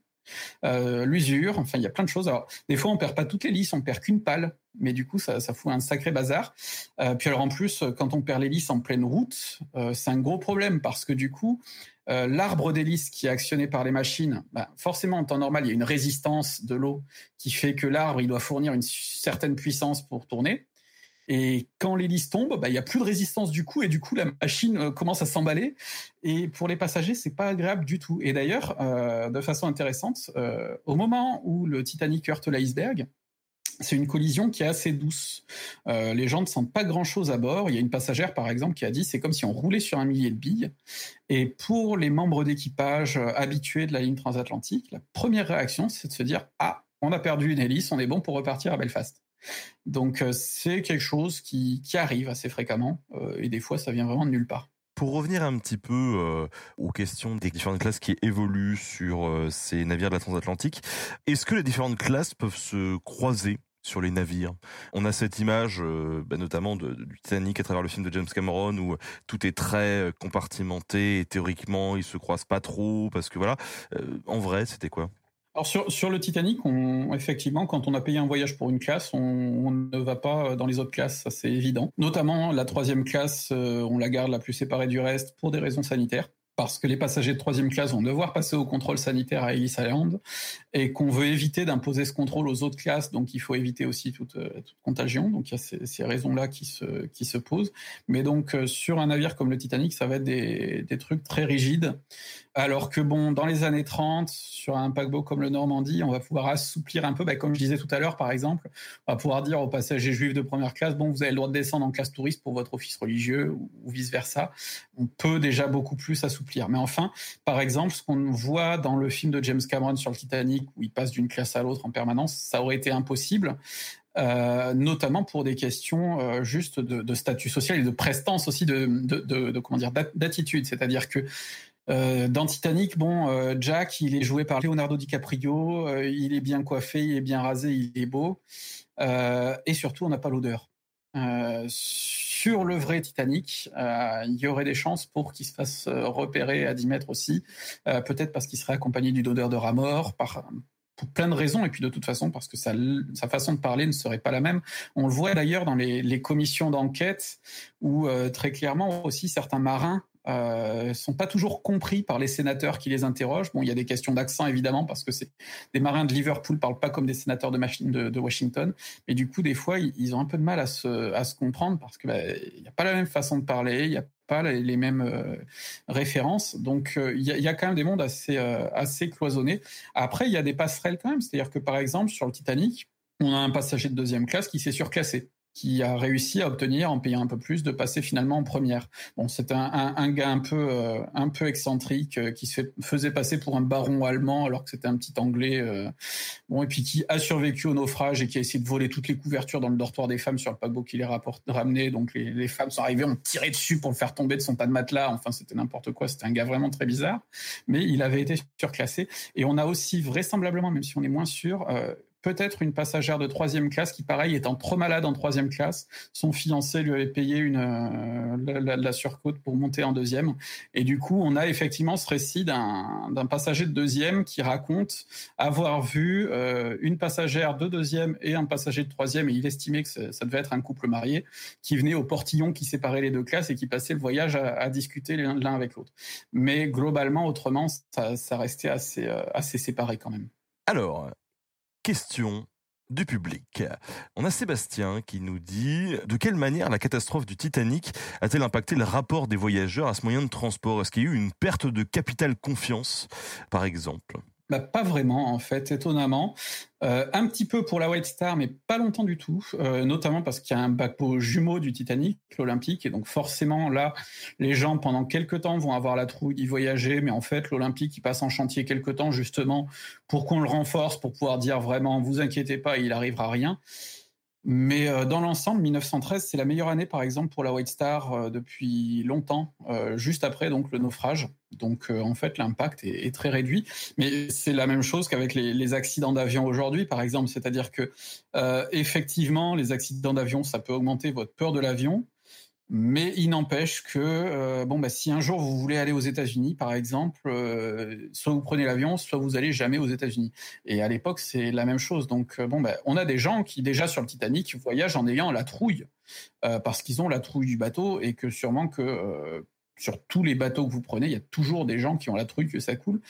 euh, l'usure, enfin il y a plein de choses. Alors des fois on perd pas toutes les lisses, on perd qu'une pale, mais du coup ça, fout un sacré bazar. Euh, puis alors en plus quand on perd les lisses en pleine route, euh, c'est un gros problème parce que du coup l'arbre d'hélice qui est actionné par les machines, bah, forcément en temps normal il y a une résistance de l'eau qui fait que l'arbre il doit fournir une certaine puissance pour tourner. Et quand l'hélice tombe, bah, il y a plus de résistance du coup, et du coup la machine euh, commence à s'emballer. Et pour les passagers, c'est pas agréable du tout. Et d'ailleurs, euh, de façon intéressante, euh, au moment où le Titanic heurte l'iceberg, c'est une collision qui est assez douce. Les gens ne sentent pas grand-chose à bord. Il y a une passagère, par exemple, qui a dit c'est comme si on roulait sur un millier de billes. Et pour les membres d'équipage habitués de la ligne transatlantique, la première réaction, c'est de se dire ah, on a perdu une hélice, on est bon pour repartir à Belfast. Donc euh, c'est quelque chose qui, arrive assez fréquemment euh, et des fois ça vient vraiment de nulle part. Pour revenir un petit peu euh, aux questions des différentes classes qui évoluent sur ces navires de la transatlantique, est-ce que les différentes classes peuvent se croiser sur les navires? On a cette image, bah, notamment du Titanic à travers le film de James Cameron, où tout est très compartimenté et théoriquement ils se croisent pas trop parce que voilà. en vrai, c'était quoi? Alors sur, sur le Titanic, on, effectivement, quand on a payé un voyage pour une classe, on, ne va pas dans les autres classes, ça c'est évident. Notamment la troisième classe, euh, on la garde la plus séparée du reste pour des raisons sanitaires parce que les passagers de troisième classe vont devoir passer au contrôle sanitaire à Ellis Island et qu'on veut éviter d'imposer ce contrôle aux autres classes, donc il faut éviter aussi toute, euh, contagion. Donc il y a ces, raisons-là qui se, qui se posent. Mais donc euh, sur un navire comme le Titanic, ça va être des, des trucs très rigides. Alors que bon, dans les années 30, sur un paquebot comme le Normandie, on va pouvoir assouplir un peu, bah, comme je disais tout à l'heure par exemple, on va pouvoir dire aux passagers juifs de première classe, bon, vous avez le droit de descendre en classe touriste pour votre office religieux ou vice-versa. On peut déjà beaucoup plus assouplir mais enfin, par exemple, ce qu'on voit dans le film de James Cameron sur le Titanic, où il passe d'une classe à l'autre en permanence, ça aurait été impossible. Euh, notamment pour des questions euh, juste de, statut social et de prestance aussi de, comment dire d'attitude. C'est-à-dire que euh, dans Titanic, bon, Jack, il est joué par Leonardo DiCaprio, il est bien coiffé, il est bien rasé, il est beau, et surtout, on n'a pas l'odeur. Sur le vrai Titanic, il y aurait des chances pour qu'il se fasse repérer à 10 mètres aussi, peut-être parce qu'il serait accompagné d'une odeur de rat mort, par, pour plein de raisons, et puis de toute façon parce que sa, façon de parler ne serait pas la même. On le voit d'ailleurs dans les, commissions d'enquête, où euh, très clairement aussi certains marins euh, sont pas toujours compris par les sénateurs qui les interrogent. Bon, il y a des questions d'accent évidemment parce que c'est des marins de Liverpool parlent pas comme des sénateurs de, Washington, mais du coup des fois ils, ont un peu de mal à se, à se comprendre parce que bah, il n'y a pas la même façon de parler, il y a pas les, mêmes euh, références. Donc il euh, y, a, y, a, quand même des mondes assez euh, assez cloisonnés. Après il y a des passerelles quand même, c'est-à-dire que par exemple sur le Titanic, on a un passager de deuxième classe qui s'est surclassé qui a réussi à obtenir, en payant un peu plus, de passer finalement en première. Bon, c'est un, un, un, gars un peu, euh, un peu excentrique euh, qui se faisait passer pour un baron allemand alors que c'était un petit anglais. Euh, bon, et puis qui a survécu au naufrage et qui a essayé de voler toutes les couvertures dans le dortoir des femmes sur le paquebot qui les ramené. Donc les, les, femmes sont arrivées, ont tiré dessus pour le faire tomber de son pas de matelas. Enfin, c'était n'importe quoi. C'était un gars vraiment très bizarre. Mais il avait été surclassé. Et on a aussi vraisemblablement, même si on est moins sûr, euh, peut-être une passagère de troisième classe qui, pareil, étant trop malade en troisième classe, son fiancé lui avait payé une, euh, la, la, surcote pour monter en deuxième. Et du coup, on a effectivement ce récit d'un passager de deuxième qui raconte avoir vu euh, une passagère de deuxième et un passager de troisième, et il estimait que ça devait être un couple marié, qui venait au portillon qui séparait les deux classes et qui passait le voyage à, discuter l'un avec l'autre. Mais globalement, autrement, ça, ça restait assez, euh, assez séparé quand même. Alors, question du public. On a Sébastien qui nous dit de quelle manière la catastrophe du Titanic a-t-elle impacté le rapport des voyageurs à ce moyen de transport? Est-ce qu'il y a eu une perte de capital confiance, par exemple? Bah, pas vraiment, en fait, étonnamment. Euh, un petit peu pour la White Star, mais pas longtemps du tout, euh, notamment parce qu'il y a un bateau jumeau du Titanic, l'Olympique, et donc forcément, là, les gens, pendant quelques temps, vont avoir la trouille d'y voyager, mais en fait, l'Olympique, il passe en chantier quelques temps, justement, pour qu'on le renforce, pour pouvoir dire vraiment, vous inquiétez pas, il arrivera rien. Mais euh, dans l'ensemble, 1913, c'est la meilleure année, par exemple, pour la White Star euh, depuis longtemps, euh, juste après donc le naufrage. Donc, en fait, l'impact est, très réduit. Mais c'est la même chose qu'avec les, accidents d'avion aujourd'hui, par exemple. C'est-à-dire que, effectivement, les accidents d'avion, ça peut augmenter votre peur de l'avion. Mais il n'empêche que euh, bon bah si un jour vous voulez aller aux États-Unis par exemple, euh, soit vous prenez l'avion, soit vous allez jamais aux États-Unis. Et à l'époque c'est la même chose. Donc euh, bon bah on a des gens qui déjà sur le Titanic voyagent en ayant la trouille parce qu'ils ont la trouille du bateau et que sûrement que sur tous les bateaux que vous prenez, il y a toujours des gens qui ont la trouille que ça coule.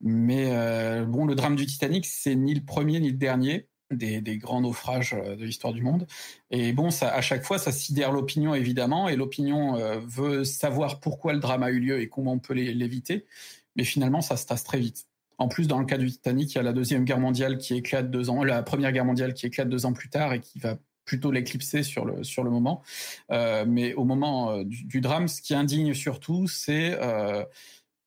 Mais bon le drame du Titanic c'est ni le premier ni le dernier des, grands naufrages euh, de l'histoire du monde. Et bon, ça, à chaque fois, ça sidère l'opinion, évidemment, et l'opinion euh, veut savoir pourquoi le drame a eu lieu et comment on peut l'éviter. Mais finalement, ça se tasse très vite. En plus, dans le cas du Titanic, il y a la deuxième guerre mondiale qui éclate deux ans, la première guerre mondiale qui éclate deux ans plus tard et qui va plutôt l'éclipser sur le sur le moment. Euh, mais au moment du, drame, ce qui indigne surtout, c'est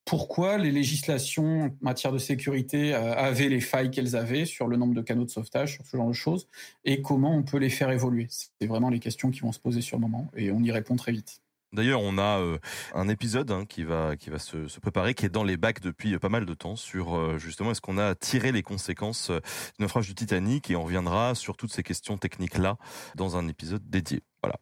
pourquoi les législations en matière de sécurité euh, avaient les failles qu'elles avaient sur le nombre de canaux de sauvetage, sur ce genre de choses, et comment on peut les faire évoluer? C'est vraiment les questions qui vont se poser sur le moment, et on y répond très vite. D'ailleurs, on a euh, un épisode hein, qui va se, préparer, qui est dans les bacs depuis euh, pas mal de temps sur justement est-ce qu'on a tiré les conséquences du naufrage du Titanic et on reviendra sur toutes ces questions techniques là dans un épisode dédié. Voilà.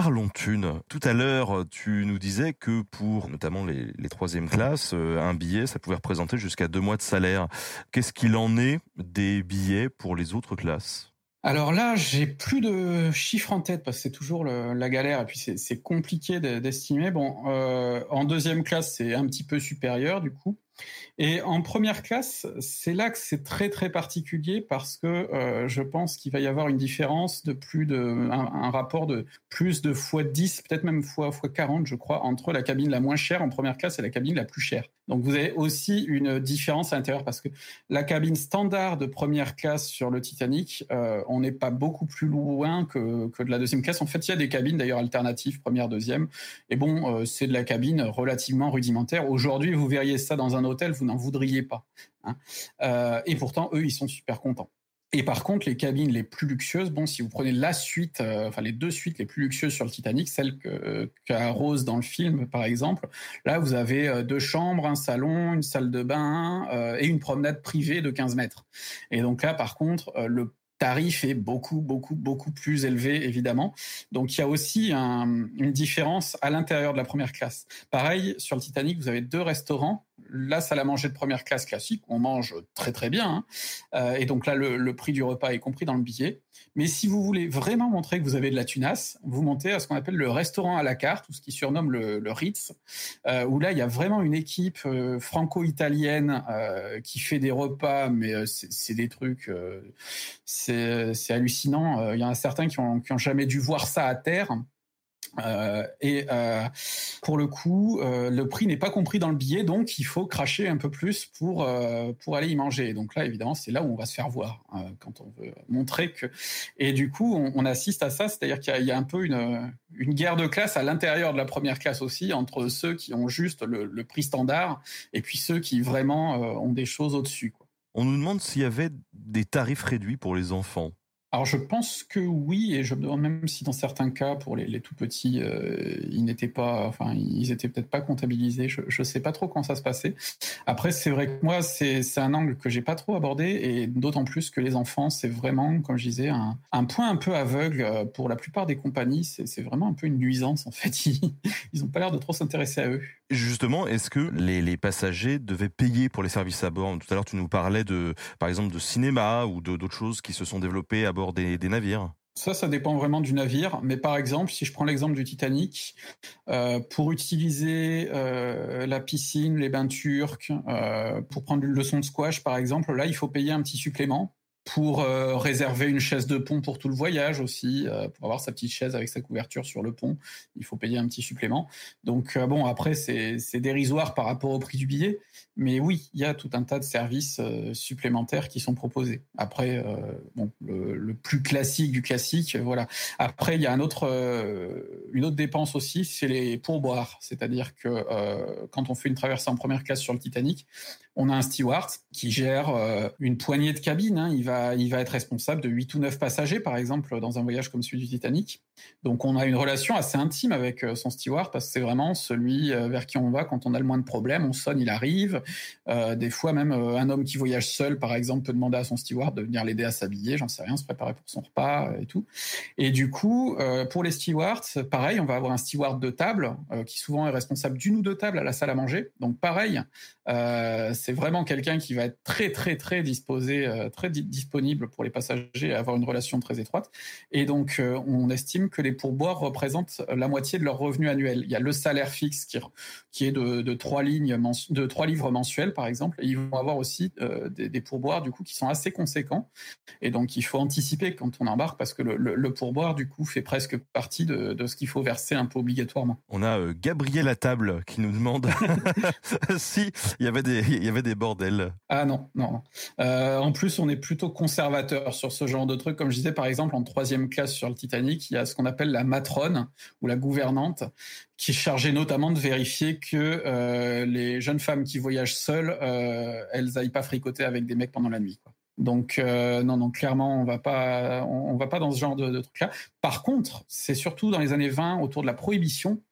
Parlons thunes. Tout à l'heure, tu nous disais que pour notamment les, les troisième classes, un billet, ça pouvait représenter jusqu'à deux mois de salaire. Qu'est-ce qu'il en est des billets pour les autres classes? Alors là, j'ai plus de chiffres en tête parce que c'est toujours la galère et puis c'est compliqué d'estimer. Bon, euh, en deuxième classe, c'est un petit peu supérieur du coup. Et en première classe, c'est là que c'est très très particulier parce que euh, je pense qu'il va y avoir une différence de plus de un, rapport de plus de fois 10, peut-être même fois fois 40, je crois, entre la cabine la moins chère en première classe et la cabine la plus chère. Donc vous avez aussi une différence à l'intérieur parce que la cabine standard de première classe sur le Titanic, euh, on n'est pas beaucoup plus loin que, de la deuxième classe. En fait, il y a des cabines d'ailleurs alternatives, première, deuxième. Et bon, euh, c'est de la cabine relativement rudimentaire. Aujourd'hui, vous verriez ça dans un hôtel, vous n'en voudriez pas. Hein. Euh, et pourtant, eux, ils sont super contents. Et par contre, les cabines les plus luxueuses, bon, si vous prenez la suite, euh, enfin les deux suites les plus luxueuses sur le Titanic, celle que qu'a Rose dans le film, par exemple, là vous avez euh, deux chambres, un salon, une salle de bain euh, et une promenade privée de 15 mètres. Et donc là, par contre, euh, le tarif est beaucoup, beaucoup, beaucoup plus élevé, évidemment. Donc, il y a aussi un, une différence à l'intérieur de la première classe. Pareil, sur le Titanic, vous avez deux restaurants. La salle à manger de première classe classique, on mange très, très bien. Hein. Euh, et donc là, le, prix du repas est compris dans le billet. Mais si vous voulez vraiment montrer que vous avez de la tunasse, vous montez à ce qu'on appelle le restaurant à la carte, ou ce qui surnomme le, Ritz, euh, où là, il y a vraiment une équipe euh, franco-italienne qui fait des repas, mais c'est des trucs, c'est hallucinant. Il y en a certains qui ont, qui ont jamais dû voir ça à terre. Euh, et euh, pour le coup, euh, le prix n'est pas compris dans le billet, donc il faut cracher un peu plus pour pour aller y manger. Donc là, évidemment, c'est là où on va se faire voir quand on veut montrer que. Et du coup, on, assiste à ça, c'est-à-dire qu'il y, a un peu une une guerre de classe à l'intérieur de la première classe aussi entre ceux qui ont juste le, prix standard et puis ceux qui vraiment ont des choses au-dessus. On nous demande s'il y avait des tarifs réduits pour les enfants. Alors je pense que oui, et je me demande même si dans certains cas, pour les, tout petits, euh, ils n'étaient pas, enfin ils étaient peut-être pas comptabilisés. Je, je sais pas trop quand ça se passait. Après c'est vrai que moi c'est un angle que j'ai pas trop abordé et d'autant plus que les enfants c'est vraiment, comme je disais, un, un point un peu aveugle euh, pour la plupart des compagnies. C'est vraiment un peu une nuisance en fait. Ils, ils ont pas l'air de trop s'intéresser à eux. Justement, est-ce que les, les, passagers devaient payer pour les services à bord? Tout à l'heure, tu nous parlais de, par exemple, de cinéma ou d'autres choses qui se sont développées à des, navires. Ça, ça dépend vraiment du navire. Mais par exemple, si je prends l'exemple du Titanic, euh, pour utiliser euh, la piscine, les bains turcs, euh, pour prendre une leçon de squash, par exemple, là, il faut payer un petit supplément pour réserver une chaise de pont pour tout le voyage aussi, pour avoir sa petite chaise avec sa couverture sur le pont, il faut payer un petit supplément. Donc bon, après c'est dérisoire par rapport au prix du billet, mais oui, il y a tout un tas de services euh, supplémentaires qui sont proposés. Après, euh, le, plus classique du classique, voilà. Après, il y a autre, une autre dépense aussi, c'est les pourboires, c'est-à-dire que quand on fait une traversée en première classe sur le Titanic, on a un steward qui gère une poignée de cabines. Hein. Il va, il va être responsable de 8 ou 9 passagers, par exemple, dans un voyage comme celui du Titanic. Donc, on a une relation assez intime avec son steward parce que c'est vraiment celui vers qui on va quand on a le moins de problèmes. On sonne, il arrive. Euh, des fois, même euh, un homme qui voyage seul, par exemple, peut demander à son steward de venir l'aider à s'habiller, j'en sais rien, se préparer pour son repas et tout. Et du coup, euh, pour les stewards, pareil, on va avoir un steward de table qui souvent est responsable d'une ou deux tables à la salle à manger. Donc, pareil, euh, c'est vraiment quelqu'un qui va être très très très disposé, euh, très di disponible pour les passagers et avoir une relation très étroite. Et donc euh, on estime que les pourboires représentent la moitié de leur revenu annuel. Il y a le salaire fixe qui, qui est de, de trois lignes de trois livres mensuels par exemple. Et ils vont avoir aussi euh, des, des, pourboires du coup qui sont assez conséquents. Et donc il faut anticiper quand on embarque parce que le, le, le pourboire du coup fait presque partie de, de ce qu'il faut verser un peu obligatoirement. On a euh, Gabriel à table qui nous demande si il y avait des, il y avait des bordels. Ah non, non. Euh, en plus, on est plutôt conservateur sur ce genre de trucs. Comme je disais, par exemple, en troisième classe sur le Titanic, il y a ce qu'on appelle la matrone ou la gouvernante, qui est chargée notamment de vérifier que euh, les jeunes femmes qui voyagent seules, euh, elles n'aillent pas fricoter avec des mecs pendant la nuit. Donc euh, non, non, clairement, on va pas, on, va pas dans ce genre de, de trucs-là. Par contre, c'est surtout dans les années 20, autour de la prohibition,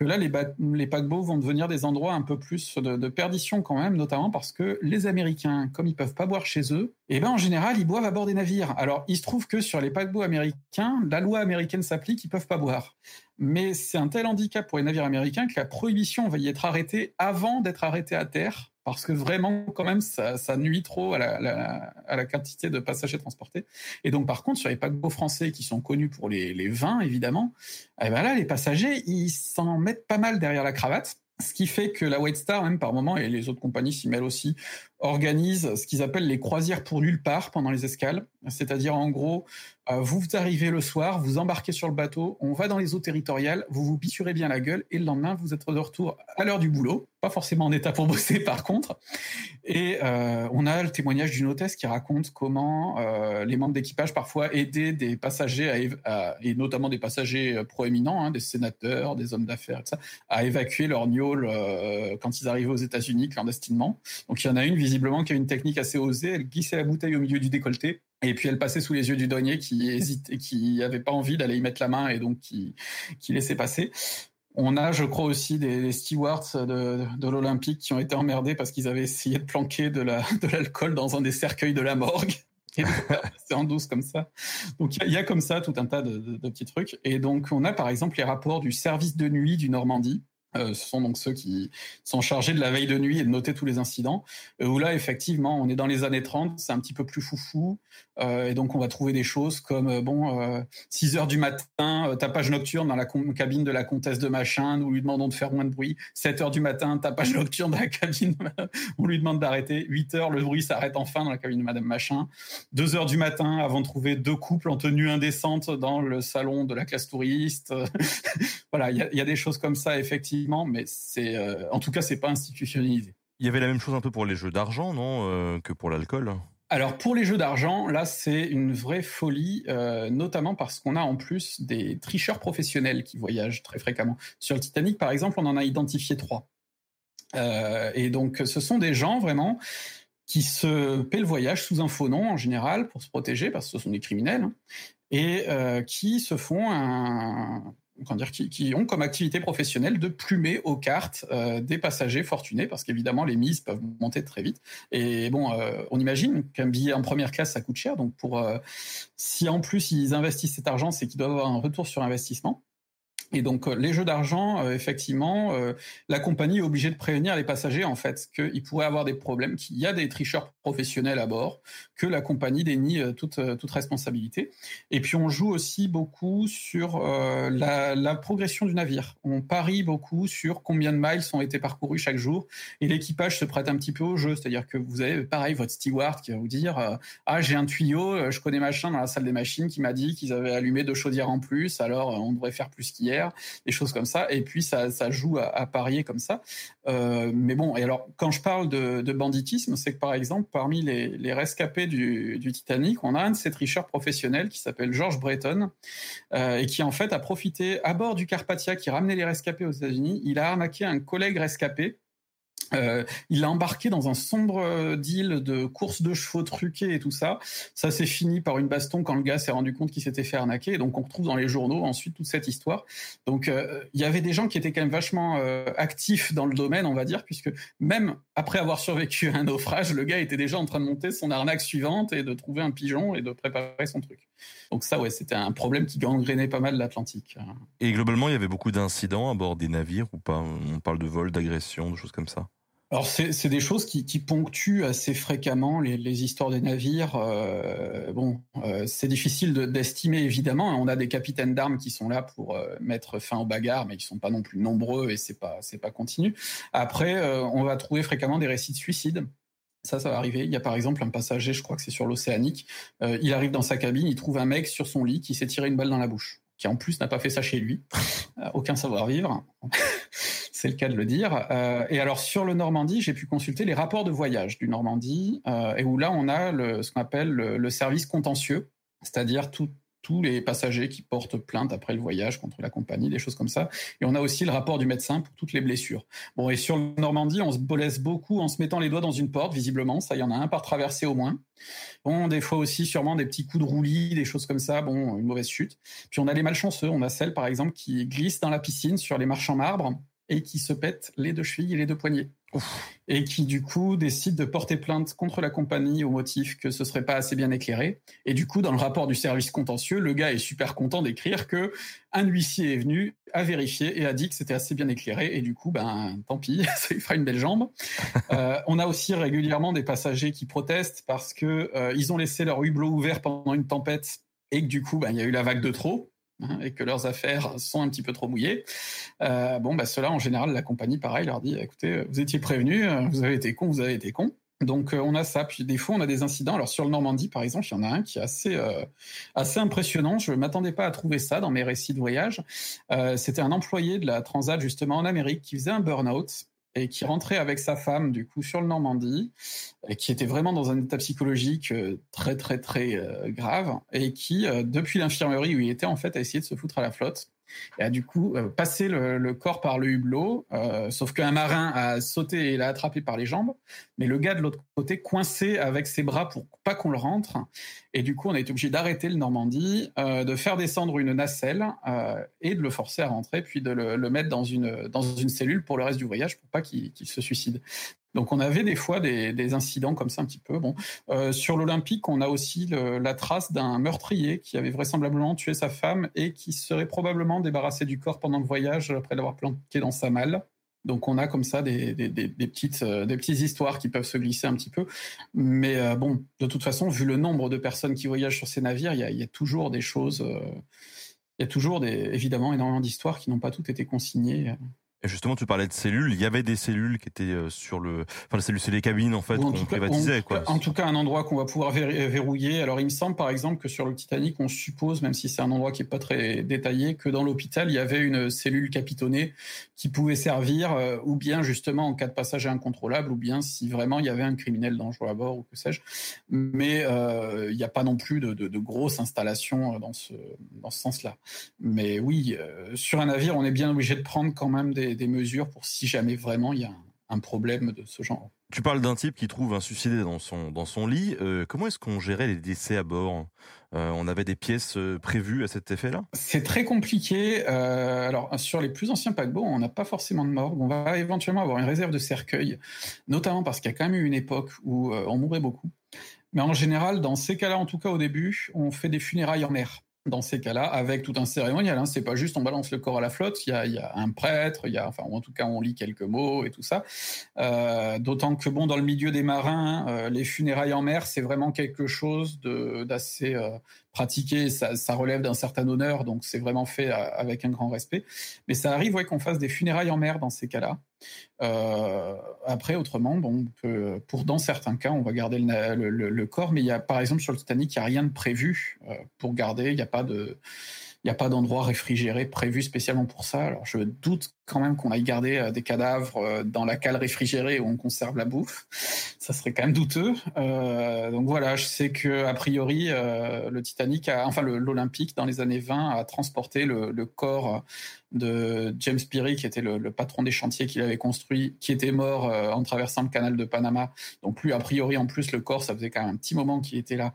que là, les, paquebots vont devenir des endroits un peu plus de, de, perdition quand même, notamment parce que les Américains, comme ils peuvent pas boire chez eux, eh ben en général, ils boivent à bord des navires. Alors, il se trouve que sur les paquebots américains, la loi américaine s'applique, ils peuvent pas boire. Mais c'est un tel handicap pour les navires américains que la prohibition va y être arrêtée avant d'être arrêtée à terre parce que vraiment, quand même, ça, nuit trop à la, quantité de passagers transportés. Et donc, par contre, sur les paquebots français qui sont connus pour les, vins, évidemment, eh ben les passagers, ils s'en mettent pas mal derrière la cravate. Ce qui fait que la White Star, même par moment, et les autres compagnies s'y mêlent aussi, organisent ce qu'ils appellent les croisières pour nulle part pendant les escales. C'est-à-dire, en gros, euh, vous arrivez le soir, vous embarquez sur le bateau, on va dans les eaux territoriales, vous vous pissurez bien la gueule, et le lendemain, vous êtes de retour à l'heure du boulot. Pas forcément en état pour bosser, par contre. Et euh, on a le témoignage d'une hôtesse qui raconte comment euh, les membres d'équipage parfois aidaient des passagers, et notamment des passagers proéminents, hein, des sénateurs, des hommes d'affaires, à évacuer leur gnôle quand ils arrivaient aux États-Unis clandestinement. Donc il y en a une visiblement qui a une technique assez osée. Elle glissait la bouteille au milieu du décolleté. Et puis elle passait sous les yeux du douanier qui hésitait, qui avait pas envie d'aller y mettre la main et donc qui, qui laissait passer. On a, je crois aussi, des, stewards de, de l'Olympique qui ont été emmerdés parce qu'ils avaient essayé de planquer de la de l'alcool dans un des cercueils de la morgue. C'est en douce comme ça. Donc il y, a comme ça tout un tas de, de, petits trucs. Et donc on a par exemple les rapports du service de nuit du Normandie euh, ce sont donc ceux qui sont chargés de la veille de nuit et de noter tous les incidents. Euh, où là, effectivement, on est dans les années 30, c'est un petit peu plus foufou. Euh, et donc, on va trouver des choses comme, euh, bon, 6 heures du matin, tapage nocturne dans la cabine de la comtesse de machin, nous lui demandons de faire moins de bruit. 7 heures du matin, tapage nocturne dans la cabine, on lui demande d'arrêter. 8 heures, le bruit s'arrête enfin dans la cabine de madame machin. 2 heures du matin, avant de trouver deux couples en tenue indécente dans le salon de la classe touriste. voilà, il y, y a des choses comme ça, effectivement mais c'est, euh, en tout cas, c'est pas institutionnalisé. Il y avait la même chose un peu pour les jeux d'argent, non, euh, que pour l'alcool? Alors pour les jeux d'argent, là c'est une vraie folie, euh, notamment parce qu'on a en plus des tricheurs professionnels qui voyagent très fréquemment. Sur le Titanic, par exemple, on en a identifié trois. Euh, et donc ce sont des gens vraiment qui se paient le voyage sous un faux nom en général pour se protéger, parce que ce sont des criminels, hein, et euh, qui se font un, dire, qui, ont comme activité professionnelle de plumer aux cartes euh, des passagers fortunés, parce qu'évidemment les mises peuvent monter très vite. Et bon, euh, on imagine qu'un billet en première classe ça coûte cher, donc pour euh, si en plus ils investissent cet argent, c'est qu'ils doivent avoir un retour sur investissement. Et donc euh, les jeux d'argent, euh, effectivement, euh, la compagnie est obligée de prévenir les passagers en fait qu'ils pourraient avoir des problèmes, qu'il y a des tricheurs professionnels à bord, que la compagnie dénie toute, toute responsabilité. Et puis on joue aussi beaucoup sur la, la, progression du navire. On parie beaucoup sur combien de miles ont été parcourus chaque jour, et l'équipage se prête un petit peu au jeu, c'est-à-dire que vous avez pareil votre steward qui va vous dire ah j'ai un tuyau, je connais machin dans la salle des machines qui m'a dit qu'ils avaient allumé deux chaudières en plus, alors on devrait faire plus qu'hier des choses comme ça. Et puis ça, joue à, parier comme ça. Euh, mais bon, et alors quand je parle de, banditisme, c'est que par exemple parmi les, rescapés du, du, Titanic, on a un de ces tricheurs professionnels qui s'appelle George Breton euh, et qui en fait a profité à bord du Carpathia qui ramenait les rescapés aux États-Unis. Il a arnaqué un collègue rescapé euh, il a embarqué dans un sombre euh, deal de course de chevaux truqués et tout ça. Ça s'est fini par une baston quand le gars s'est rendu compte qu'il s'était fait arnaquer. donc on retrouve dans les journaux ensuite toute cette histoire. Donc euh, il y avait des gens qui étaient quand même vachement actifs dans le domaine, on va dire, puisque même après avoir survécu à un naufrage, le gars était déjà en train de monter son arnaque suivante et de trouver un pigeon et de préparer son truc. Donc ça, ouais, c'était un problème qui gangrénait pas mal l'Atlantique. Et globalement, il y avait beaucoup d'incidents à bord des navires ou pas? On parle de vols, d'agressions, de choses comme ça? Alors c'est des choses qui, ponctuent assez fréquemment les, histoires des navires. Euh, bon, euh, c'est difficile d'estimer évidemment. On a des capitaines d'armes qui sont là pour euh, mettre fin aux bagarres, mais qui sont pas non plus nombreux et c'est pas c'est pas continu. Après, on va trouver fréquemment des récits de suicide. Ça, ça va arriver. Il y a par exemple un passager, je crois que c'est sur l'Océanique. Il arrive dans sa cabine, il trouve un mec sur son lit qui s'est tiré une balle dans la bouche, qui en plus n'a pas fait ça chez lui. aucun savoir-vivre. c'est le cas de le dire. Euh, et alors sur le Normandie, j'ai pu consulter les rapports de voyage du Normandie, euh, et où là on a ce qu'on appelle le, le, service contentieux, c'est-à-dire tout, tous les passagers qui portent plainte après le voyage contre la compagnie, des choses comme ça. Et on a aussi le rapport du médecin pour toutes les blessures. Bon, et sur le Normandie, on se blesse beaucoup en se mettant les doigts dans une porte, visiblement. Ça, il y en a un par traversée au moins. Bon, des fois aussi, sûrement des petits coups de roulis, des choses comme ça. Bon, une mauvaise chute. Puis on a les malchanceux. On a celle, par exemple, qui glisse dans la piscine sur les marches en marbre et qui se pète les deux chevilles et les deux poignets. Et qui du coup décide de porter plainte contre la compagnie au motif que ce serait pas assez bien éclairé. Et du coup, dans le rapport du service contentieux, le gars est super content d'écrire que un huissier est venu, a vérifié et a dit que c'était assez bien éclairé. Et du coup, ben tant pis, ça lui fera une belle jambe. euh, on a aussi régulièrement des passagers qui protestent parce que euh, ils ont laissé leur hublot ouvert pendant une tempête et que du coup, ben, il y a eu la vague de trop. Hein, et que leurs affaires sont un petit peu trop mouillées, euh, bon, bah, cela, en général, la compagnie, pareil, leur dit, écoutez, vous étiez prévenus, euh, vous avez été con, vous avez été con. Donc euh, on a ça, puis des fois on a des incidents. Alors sur le Normandie par exemple, il y en a un qui est assez euh, assez impressionnant. Je m'attendais pas à trouver ça dans mes récits de voyage. Euh, C'était un employé de la Transat justement en Amérique qui faisait un burn-out et qui rentrait avec sa femme du coup sur le Normandie et qui était vraiment dans un état psychologique euh, très très très euh, grave et qui euh, depuis l'infirmerie où il était en fait a essayé de se foutre à la flotte et a du coup euh, passé le, corps par le hublot euh, sauf qu'un marin a sauté et l'a attrapé par les jambes mais le gars de l'autre côté coincé avec ses bras pour pas qu'on le rentre. Et du coup on a été obligé d'arrêter le Normandie euh, de faire descendre une nacelle et de le forcer à rentrer puis de le, mettre dans une dans une cellule pour le reste du voyage pour pas qu'il qu se suicide donc on avait des fois des, incidents comme ça un petit peu. Bon, euh, sur l'Olympique, on a aussi la trace d'un meurtrier qui avait vraisemblablement tué sa femme et qui serait probablement débarrassé du corps pendant le voyage après l'avoir planqué dans sa malle. Donc on a comme ça des, petites euh, des petites histoires qui peuvent se glisser un petit peu, mais euh, bon, de toute façon, vu le nombre de personnes qui voyagent sur ces navires, il y a, y a toujours des choses, il y a toujours des, évidemment énormément d'histoires qui n'ont pas toutes été consignées. Et justement, tu parlais de cellules. Il y avait des cellules qui étaient euh, sur le. Enfin, les cellules, c'est les cabines en fait qu'on privatisait. En, quoi. en tout cas, un endroit qu'on va pouvoir verrouiller. Alors, il me semble, par exemple, que sur le Titanic, on suppose, même si c'est un endroit qui est pas très détaillé, que dans l'hôpital, il y avait une cellule capitonnée qui pouvait servir, euh, ou bien justement en cas de passage incontrôlable, ou bien si vraiment il y avait un criminel dangereux à bord, ou que sais-je. Mais euh, il n'y a pas non plus de, de, de grosses installations dans ce dans ce sens-là. Mais oui, euh, sur un navire, on est bien obligé de prendre quand même des des, mesures pour si jamais vraiment il y a un, un problème de ce genre. Tu parles d'un type qui trouve un suicidé dans son, dans son lit. Euh, comment est-ce qu'on gérait les décès à bord? Euh, On avait des pièces euh, prévues à cet effet-là? C'est très compliqué. Euh, alors, sur les plus anciens paquebots, on n'a pas forcément de morgue. On va éventuellement avoir une réserve de cercueil, notamment parce qu'il y a quand même eu une époque où on mourait beaucoup. Mais en général, dans ces cas-là, en tout cas au début, on fait des funérailles en mer dans ces cas-là, avec tout un cérémonial. Hein. C'est pas juste on balance le corps à la flotte. Il y a, un prêtre, il y a, enfin, en tout cas, on lit quelques mots et tout ça. Euh, D'autant que bon, dans le milieu des marins, euh, les funérailles en mer, c'est vraiment quelque chose d'assez euh, pratiqué. Ça, relève d'un certain honneur, donc c'est vraiment fait avec un grand respect. Mais ça arrive, ouais, qu'on fasse des funérailles en mer dans ces cas-là. Euh, après, autrement, bon, pour dans certains cas, on va garder le, le, le, corps, mais il y a, par exemple, sur le Titanic, il n'y a rien de prévu euh, pour garder. Il n'y a pas de, il n'y a pas d'endroit réfrigéré prévu spécialement pour ça. Alors, je doute quand même qu'on aille garder euh, des cadavres euh, dans la cale réfrigérée où on conserve la bouffe. Ça serait quand même douteux. Euh, donc voilà, je sais que a priori, le Titanic, enfin l'Olympique, dans les années 20, a transporté le, corps de James Peary, qui était le, patron des chantiers qu'il avait construit, qui était mort en traversant le canal de Panama. Donc lui, a priori, en plus, le corps, ça faisait quand même un petit moment qu'il était là.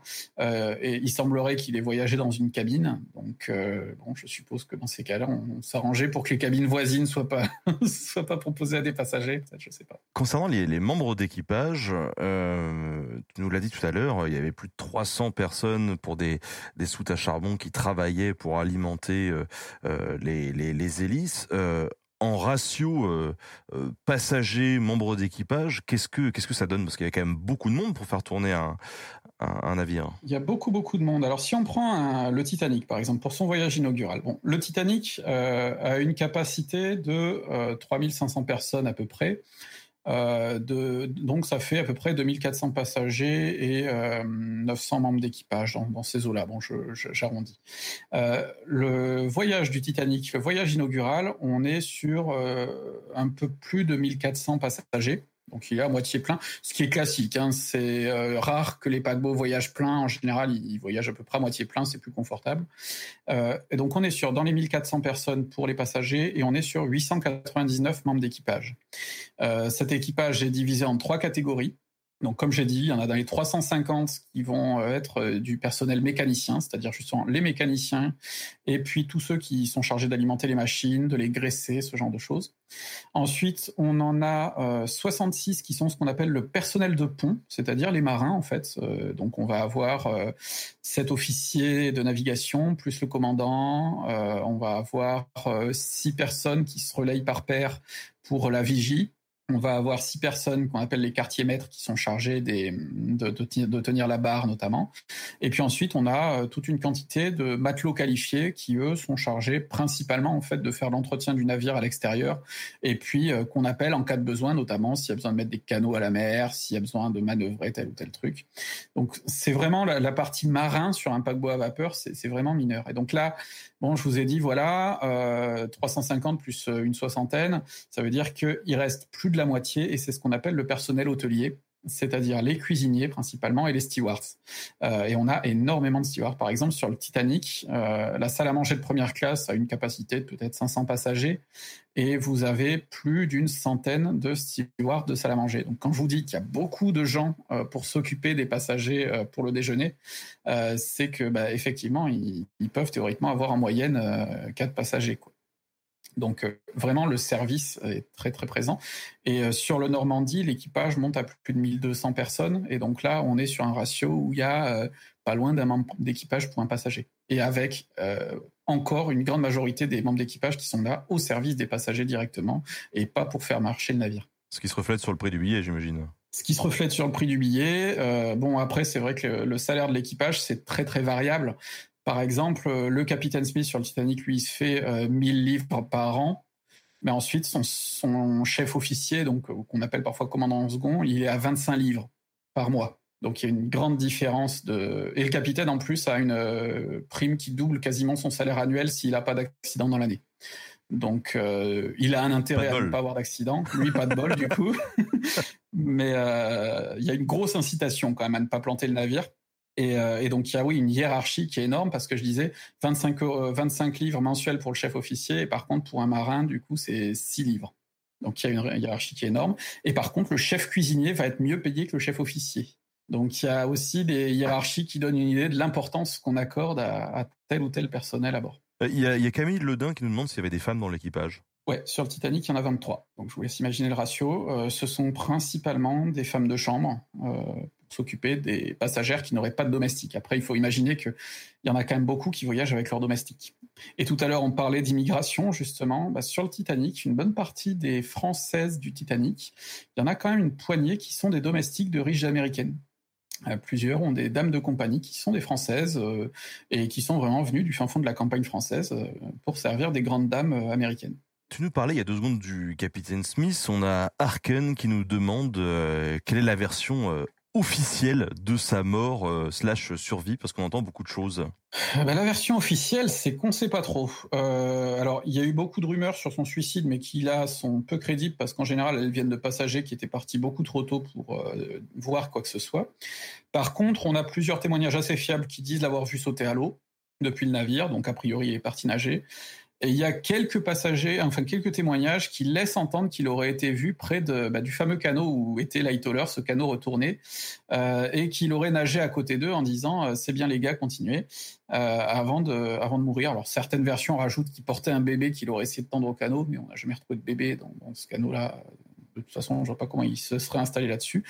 Et il semblerait qu'il ait voyagé dans une cabine. Donc bon, je suppose que dans ces cas-là, on s'arrangeait pour que les cabines voisines soient pas soient pas proposées à des passagers. Je sais pas. Concernant les, membres d'équipage, euh, tu nous l'as dit tout à l'heure, il y avait plus de 300 personnes pour des, des soutes à charbon qui travaillaient pour alimenter euh, les, les, hélices euh, en ratio euh, euh, passagers membres d'équipage, qu'est-ce que qu'est-ce que ça donne? Parce qu'il y a quand même beaucoup de monde pour faire tourner un, un, navire. Il y a beaucoup beaucoup de monde. Alors si on prend le Titanic par exemple pour son voyage inaugural, le Titanic euh, a une capacité de 3500 personnes à peu près. Euh, donc ça fait à peu près 2400 passagers et euh, 900 membres d'équipage dans, ces eaux-là. Bon, j'arrondis. Euh, le voyage du Titanic, le voyage inaugural, on est sur euh, un peu plus de 1400 passagers. Donc il est à moitié plein, ce qui est classique. Hein. C'est euh, rare que les paquebots voyagent plein. En général, ils voyagent à peu près à moitié plein, c'est plus confortable. Euh, et donc on est sur dans les 1400 personnes pour les passagers et on est sur 899 membres d'équipage. Euh, cet équipage est divisé en trois catégories. Donc, comme j'ai dit, il y en a dans les 350 qui vont euh, être euh, du personnel mécanicien, c'est-à-dire justement les mécaniciens, et puis tous ceux qui sont chargés d'alimenter les machines, de les graisser, ce genre de choses. Ensuite, on en a 66 qui sont ce qu'on appelle le personnel de pont, c'est-à-dire les marins en fait. donc, on va avoir sept officiers de navigation plus le commandant. on va avoir six personnes qui se relayent par paire pour la vigie on va avoir six personnes qu'on appelle les quartiers maîtres qui sont chargés des, de, de, tenir la barre notamment. Et puis ensuite, on a euh, toute une quantité de matelots qualifiés qui, eux, sont chargés principalement en fait de faire l'entretien du navire à l'extérieur et puis euh, qu'on appelle en cas de besoin, notamment s'il y a besoin de mettre des canaux à la mer, s'il y a besoin de manœuvrer tel ou tel truc. Donc c'est vraiment la, partie marin sur un paquebot à vapeur, c'est vraiment mineur. Et donc là, Bon, je vous ai dit, voilà, euh, 350 plus euh, une soixantaine, ça veut dire qu'il reste plus de la moitié, et c'est ce qu'on appelle le personnel hôtelier c'est-à-dire les cuisiniers principalement et les stewards. Euh, et on a énormément de stewards. Par exemple, sur le Titanic, euh, la salle à manger de première classe a une capacité de peut-être 500 passagers et vous avez plus d'une centaine de stewards de salle à manger. Donc quand je vous dis qu'il y a beaucoup de gens euh, pour s'occuper des passagers pour le déjeuner, c'est que bah, effectivement, ils, peuvent théoriquement avoir en moyenne euh, quatre passagers. Quoi. Donc euh, vraiment, le service est très très présent. Et euh, sur le Normandie, l'équipage monte à plus de 1200 personnes. Et donc là, on est sur un ratio où il y a euh, pas loin d'un membre d'équipage pour un passager. Et avec encore une grande majorité des membres d'équipage qui sont là au service des passagers directement et pas pour faire marcher le navire. Ce qui se reflète sur le prix du billet, j'imagine. Ce qui se reflète sur le prix du billet. Euh, bon, après, c'est vrai que le salaire de l'équipage, c'est très très variable. Par exemple, euh, le capitaine Smith sur le Titanic, lui, il se fait euh, 1000 livres par an. Mais ensuite, son, son chef officier, donc euh, qu'on appelle parfois commandant en second, il est à 25 livres par mois. Donc il y a une grande différence de. Et le capitaine en plus a une euh, prime qui double quasiment son salaire annuel s'il n'a pas d'accident dans l'année. Donc euh, il a un intérêt à ne pas avoir d'accident. Lui, pas de bol du coup. Mais euh, il y a une grosse incitation quand même à ne pas planter le navire. Et, euh, et, donc il y a oui une hiérarchie qui est énorme parce que je disais 25, euh, 25 livres mensuels pour le chef officier et par contre pour un marin du coup c'est 6 livres. Donc il y a une hiérarchie qui est énorme. Et par contre le chef cuisinier va être mieux payé que le chef officier. Donc il y a aussi des hiérarchies qui donnent une idée de l'importance qu'on accorde à, à, tel ou tel personnel à bord. Il y, a, il y a Camille Ledin qui nous demande s'il y avait des femmes dans l'équipage. Ouais, sur le Titanic, il y en a 23. Donc je vous laisse imaginer le ratio. Euh, ce sont principalement des femmes de chambre euh, s'occuper des passagères qui n'auraient pas de domestique. Après, il faut imaginer qu'il y en a quand même beaucoup qui voyagent avec leur domestique. Et tout à l'heure, on parlait d'immigration, justement. Bah, sur le Titanic, une bonne partie des Françaises du Titanic, il y en a quand même une poignée qui sont des domestiques de riches américaines. Euh, plusieurs ont des dames de compagnie qui sont des Françaises euh, et qui sont vraiment venues du fin fond de la campagne française euh, pour servir des grandes dames américaines. Tu nous parlais il y a deux secondes du capitaine Smith. On a Arken qui nous demande quelle est la version officielle de sa mort euh, slash survie parce qu'on entend beaucoup de choses. Ben, la version officielle, c'est qu'on ne sait pas trop. Euh, alors, il y a eu beaucoup de rumeurs sur son suicide, mais qui là sont peu crédibles parce qu'en général, elles viennent de passagers qui étaient partis beaucoup trop tôt pour euh, voir quoi que ce soit. Par contre, on a plusieurs témoignages assez fiables qui disent l'avoir vu sauter à l'eau depuis le navire, donc a priori il est parti nager. Et il y a quelques passagers, enfin quelques témoignages qui laissent entendre qu'il aurait été vu près de, bah, du fameux canot où était Lightoller, ce canot retourné, euh, et qu'il aurait nagé à côté d'eux en disant euh, c'est bien les gars, continuez, euh, avant, de, avant de mourir. Alors certaines versions rajoutent qu'il portait un bébé qu'il aurait essayé de tendre au canot, mais on n'a jamais retrouvé de bébé dans, dans ce canot-là de toute façon, je vois pas comment il se serait installé là-dessus.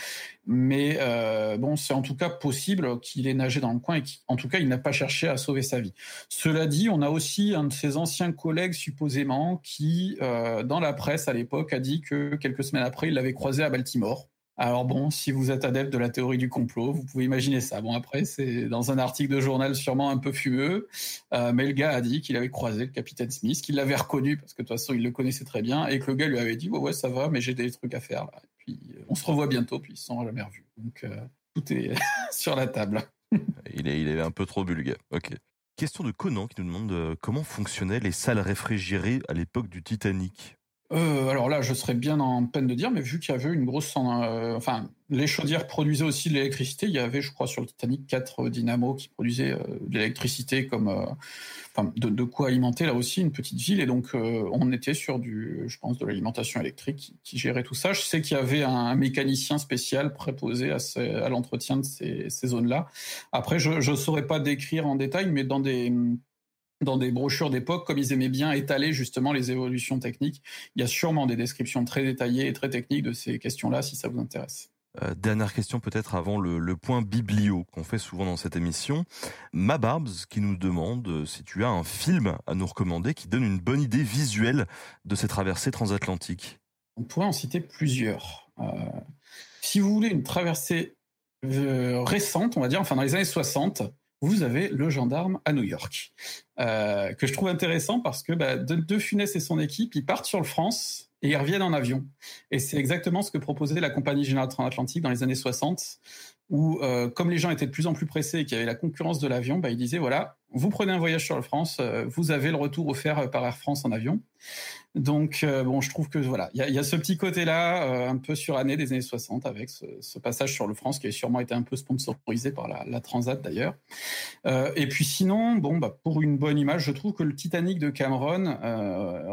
Mais euh, bon, c'est en tout cas possible qu'il ait nagé dans le coin et qu'en tout cas, il n'a pas cherché à sauver sa vie. Cela dit, on a aussi un de ses anciens collègues, supposément, qui, euh, dans la presse à l'époque, a dit que quelques semaines après, il l'avait croisé à Baltimore. Alors bon, si vous êtes adepte de la théorie du complot, vous pouvez imaginer ça. Bon après, c'est dans un article de journal sûrement un peu fumeux, euh, mais le gars a dit qu'il avait croisé le capitaine Smith, qu'il l'avait reconnu parce que de toute façon il le connaissait très bien, et que le gars lui avait dit ouais, ouais ça va, mais j'ai des trucs à faire puis on se revoit bientôt, puis ils se sont jamais revus. Donc euh, tout est sur la table. il est, il est un peu trop bulgare. Ok. Question de Conan qui nous demande euh, comment fonctionnaient les salles réfrigérées à l'époque du Titanic? Euh, alors là, je serais bien en peine de dire, mais vu qu'il y avait une grosse, euh, enfin, les chaudières produisaient aussi de l'électricité. Il y avait, je crois, sur le Titanic, quatre dynamos qui produisaient euh, de l'électricité comme, de, quoi alimenter là aussi une petite ville. Et donc, on était sur du, je pense, de l'alimentation électrique qui, gérait tout ça. Je sais qu'il y avait un, mécanicien spécial préposé à, à l'entretien de ces, ces zones-là. Après, je ne saurais pas décrire en détail, mais dans des dans des brochures d'époque, comme ils aimaient bien étaler justement les évolutions techniques. Il y a sûrement des descriptions très détaillées et très techniques de ces questions-là, si ça vous intéresse. Euh, dernière question peut-être avant le, point biblio qu'on fait souvent dans cette émission. Mabarbs qui nous demande euh, si tu as un film à nous recommander qui donne une bonne idée visuelle de ces traversées transatlantiques. On pourrait en citer plusieurs. Euh, si vous voulez une traversée récente, on va dire, enfin dans les années 60, vous avez le gendarme à New York, euh, que je trouve intéressant parce que bah, de, Funès et son équipe, ils partent sur le France et ils reviennent en avion. Et c'est exactement ce que proposait la compagnie générale transatlantique dans les années 60, où euh, comme les gens étaient de plus en plus pressés et qu'il y avait la concurrence de l'avion, bah, ils disaient, voilà, vous prenez un voyage sur le France, euh, vous avez le retour offert par Air France en avion. Donc, euh, bon, je trouve que voilà, il y a, ce petit côté-là, euh, un peu suranné des années 60, avec ce, passage sur le France qui a sûrement été un peu sponsorisé par la, Transat d'ailleurs. Euh, et puis sinon, bon, bah, pour une bonne image, je trouve que le Titanic de Cameron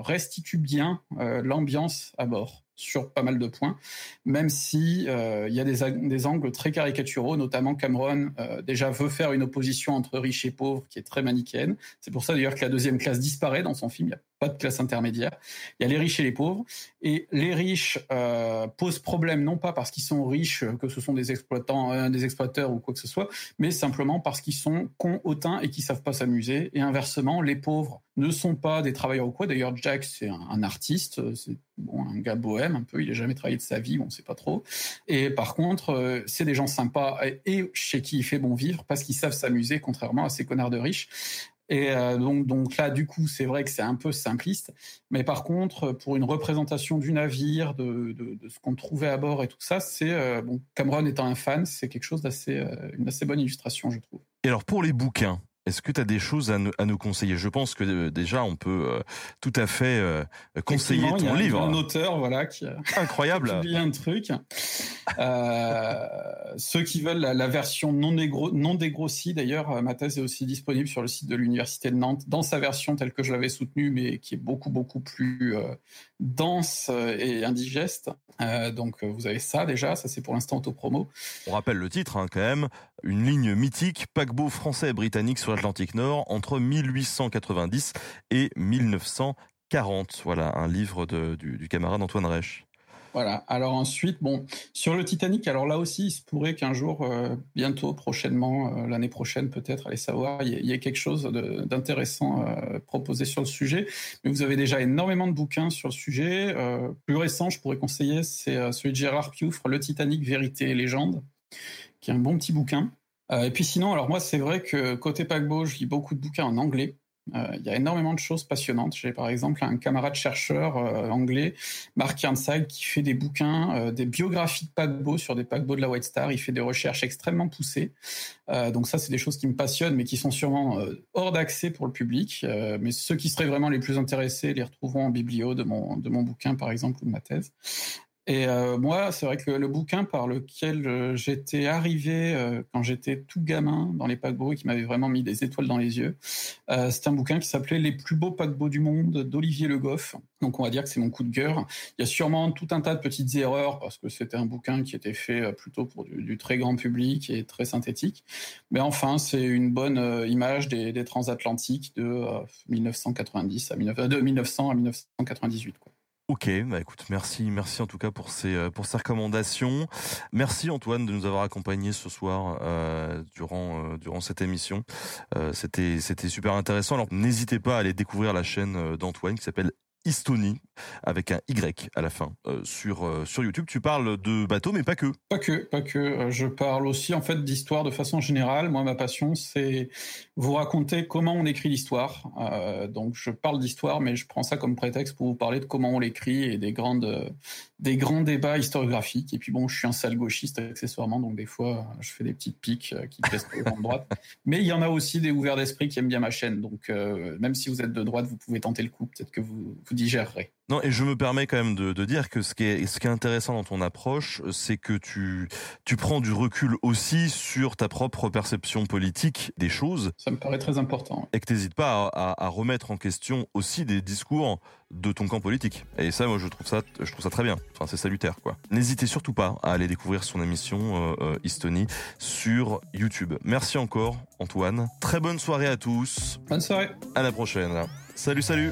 restitue bien l'ambiance à bord sur pas mal de points, même si il y a des, angles très caricaturaux, notamment Cameron déjà veut faire une opposition entre riches et pauvres qui est très manichéenne. C'est pour ça d'ailleurs que la deuxième classe disparaît dans son film. Pas de classe intermédiaire. Il y a les riches et les pauvres. Et les riches euh, posent problème non pas parce qu'ils sont riches, que ce sont des exploitants, euh, des exploiteurs ou quoi que ce soit, mais simplement parce qu'ils sont cons, hautains et qu'ils savent pas s'amuser. Et inversement, les pauvres ne sont pas des travailleurs ou quoi. D'ailleurs, Jack, c'est un, artiste, c'est bon, un gars bohème un peu. Il n'a jamais travaillé de sa vie, on ne sait pas trop. Et par contre, euh, c'est des gens sympas et chez qui il fait bon vivre parce qu'ils savent s'amuser, contrairement à ces connards de riches. Et euh, donc, là, du coup, c'est vrai que c'est un peu simpliste. Mais par contre, pour une représentation du navire, de ce qu'on trouvait à bord et tout ça, c'est euh, bon. Cameron étant un fan, c'est quelque chose d'assez, euh, une assez bonne illustration, je trouve. Et alors pour les bouquins, est-ce que tu as des choses à, nous conseiller? Je pense que euh, déjà on peut euh, tout à fait euh, conseiller ton il y a livre. Un auteur voilà qui a incroyable publié un truc. ceux qui veulent la, version non, non dégrossie d'ailleurs, ma thèse est aussi disponible sur le site de l'université de Nantes dans sa version telle que je l'avais soutenue, mais qui est beaucoup beaucoup plus dense et indigeste. donc vous avez ça déjà, ça c'est pour l'instant auto-promo. On rappelle le titre hein, quand même, une ligne mythique, paquebot français et britannique sur l'Atlantique Nord entre 1890 et 1940. Voilà, un livre de, du, camarade Antoine Reich. Voilà. Alors ensuite, bon, sur le Titanic, alors là aussi, il se pourrait qu'un jour, euh, bientôt, prochainement, euh, l'année prochaine peut-être, allez savoir, il y, ait quelque chose d'intéressant euh, proposé sur le sujet. Mais vous avez déjà énormément de bouquins sur le sujet. plus récent, je pourrais conseiller, c'est celui de Gérard Pioufre, Le Titanic, Vérité et Légende, qui est un bon petit bouquin. Euh, et puis sinon, alors moi, c'est vrai que côté paquebot, je lis beaucoup de bouquins en anglais. Euh, il y a énormément de choses passionnantes. J'ai par exemple un camarade chercheur euh, anglais, Mark Ironside, qui fait des bouquins, des biographies de paquebots sur des paquebots de la White Star. Il fait des recherches extrêmement poussées. donc ça, c'est des choses qui me passionnent, mais qui sont sûrement hors d'accès pour le public. mais ceux qui seraient vraiment les plus intéressés les retrouveront en biblio de mon, de mon bouquin, par exemple, ou de ma thèse. Et euh, moi, c'est vrai que le bouquin par lequel euh, j'étais arrivé euh, quand j'étais tout gamin dans les paquebots et qui m'avait vraiment mis des étoiles dans les yeux, c'est un bouquin qui s'appelait Les plus beaux paquebots du monde d'Olivier Le Goff. Donc on va dire que c'est mon coup de cœur. Il y a sûrement tout un tas de petites erreurs parce que c'était un bouquin qui était fait plutôt pour du, très grand public et très synthétique. Mais enfin, c'est une bonne image des, transatlantiques de 1990 à de 1900 à 1998. Quoi. Ok, bah écoute, merci, merci en tout cas pour ces euh, pour ces recommandations. Merci Antoine de nous avoir accompagnés ce soir euh, durant euh, durant cette émission. C'était c'était super intéressant. Alors n'hésitez pas à aller découvrir la chaîne d'Antoine qui s'appelle Istoni avec un Y à la fin euh, sur euh, sur YouTube. Tu parles de bateaux, mais pas que. Pas que, pas que. Euh, je parle aussi en fait d'histoire de façon générale. Moi, ma passion, c'est vous raconter comment on écrit l'histoire. donc, je parle d'histoire, mais je prends ça comme prétexte pour vous parler de comment on l'écrit et des grandes des grands débats historiographiques. Et puis bon, je suis un sale gauchiste accessoirement, donc des fois, je fais des petites piques qui pas de droite. Mais il y en a aussi des ouverts d'esprit qui aiment bien ma chaîne. Donc, même si vous êtes de droite, vous pouvez tenter le coup. Peut-être que vous digérerez. Non, et je me permets quand même de, de, dire que ce qui est, ce qui est intéressant dans ton approche, c'est que tu, tu prends du recul aussi sur ta propre perception politique des choses. Ça me paraît très important. Et que tu n'hésites pas à, à, à, remettre en question aussi des discours de ton camp politique. Et ça, moi, je trouve ça, je trouve ça très bien. Enfin, c'est salutaire, quoi. N'hésitez surtout pas à aller découvrir son émission euh, Estonie sur YouTube. Merci encore, Antoine. Très bonne soirée à tous. Bonne soirée. À la prochaine. Salut, salut.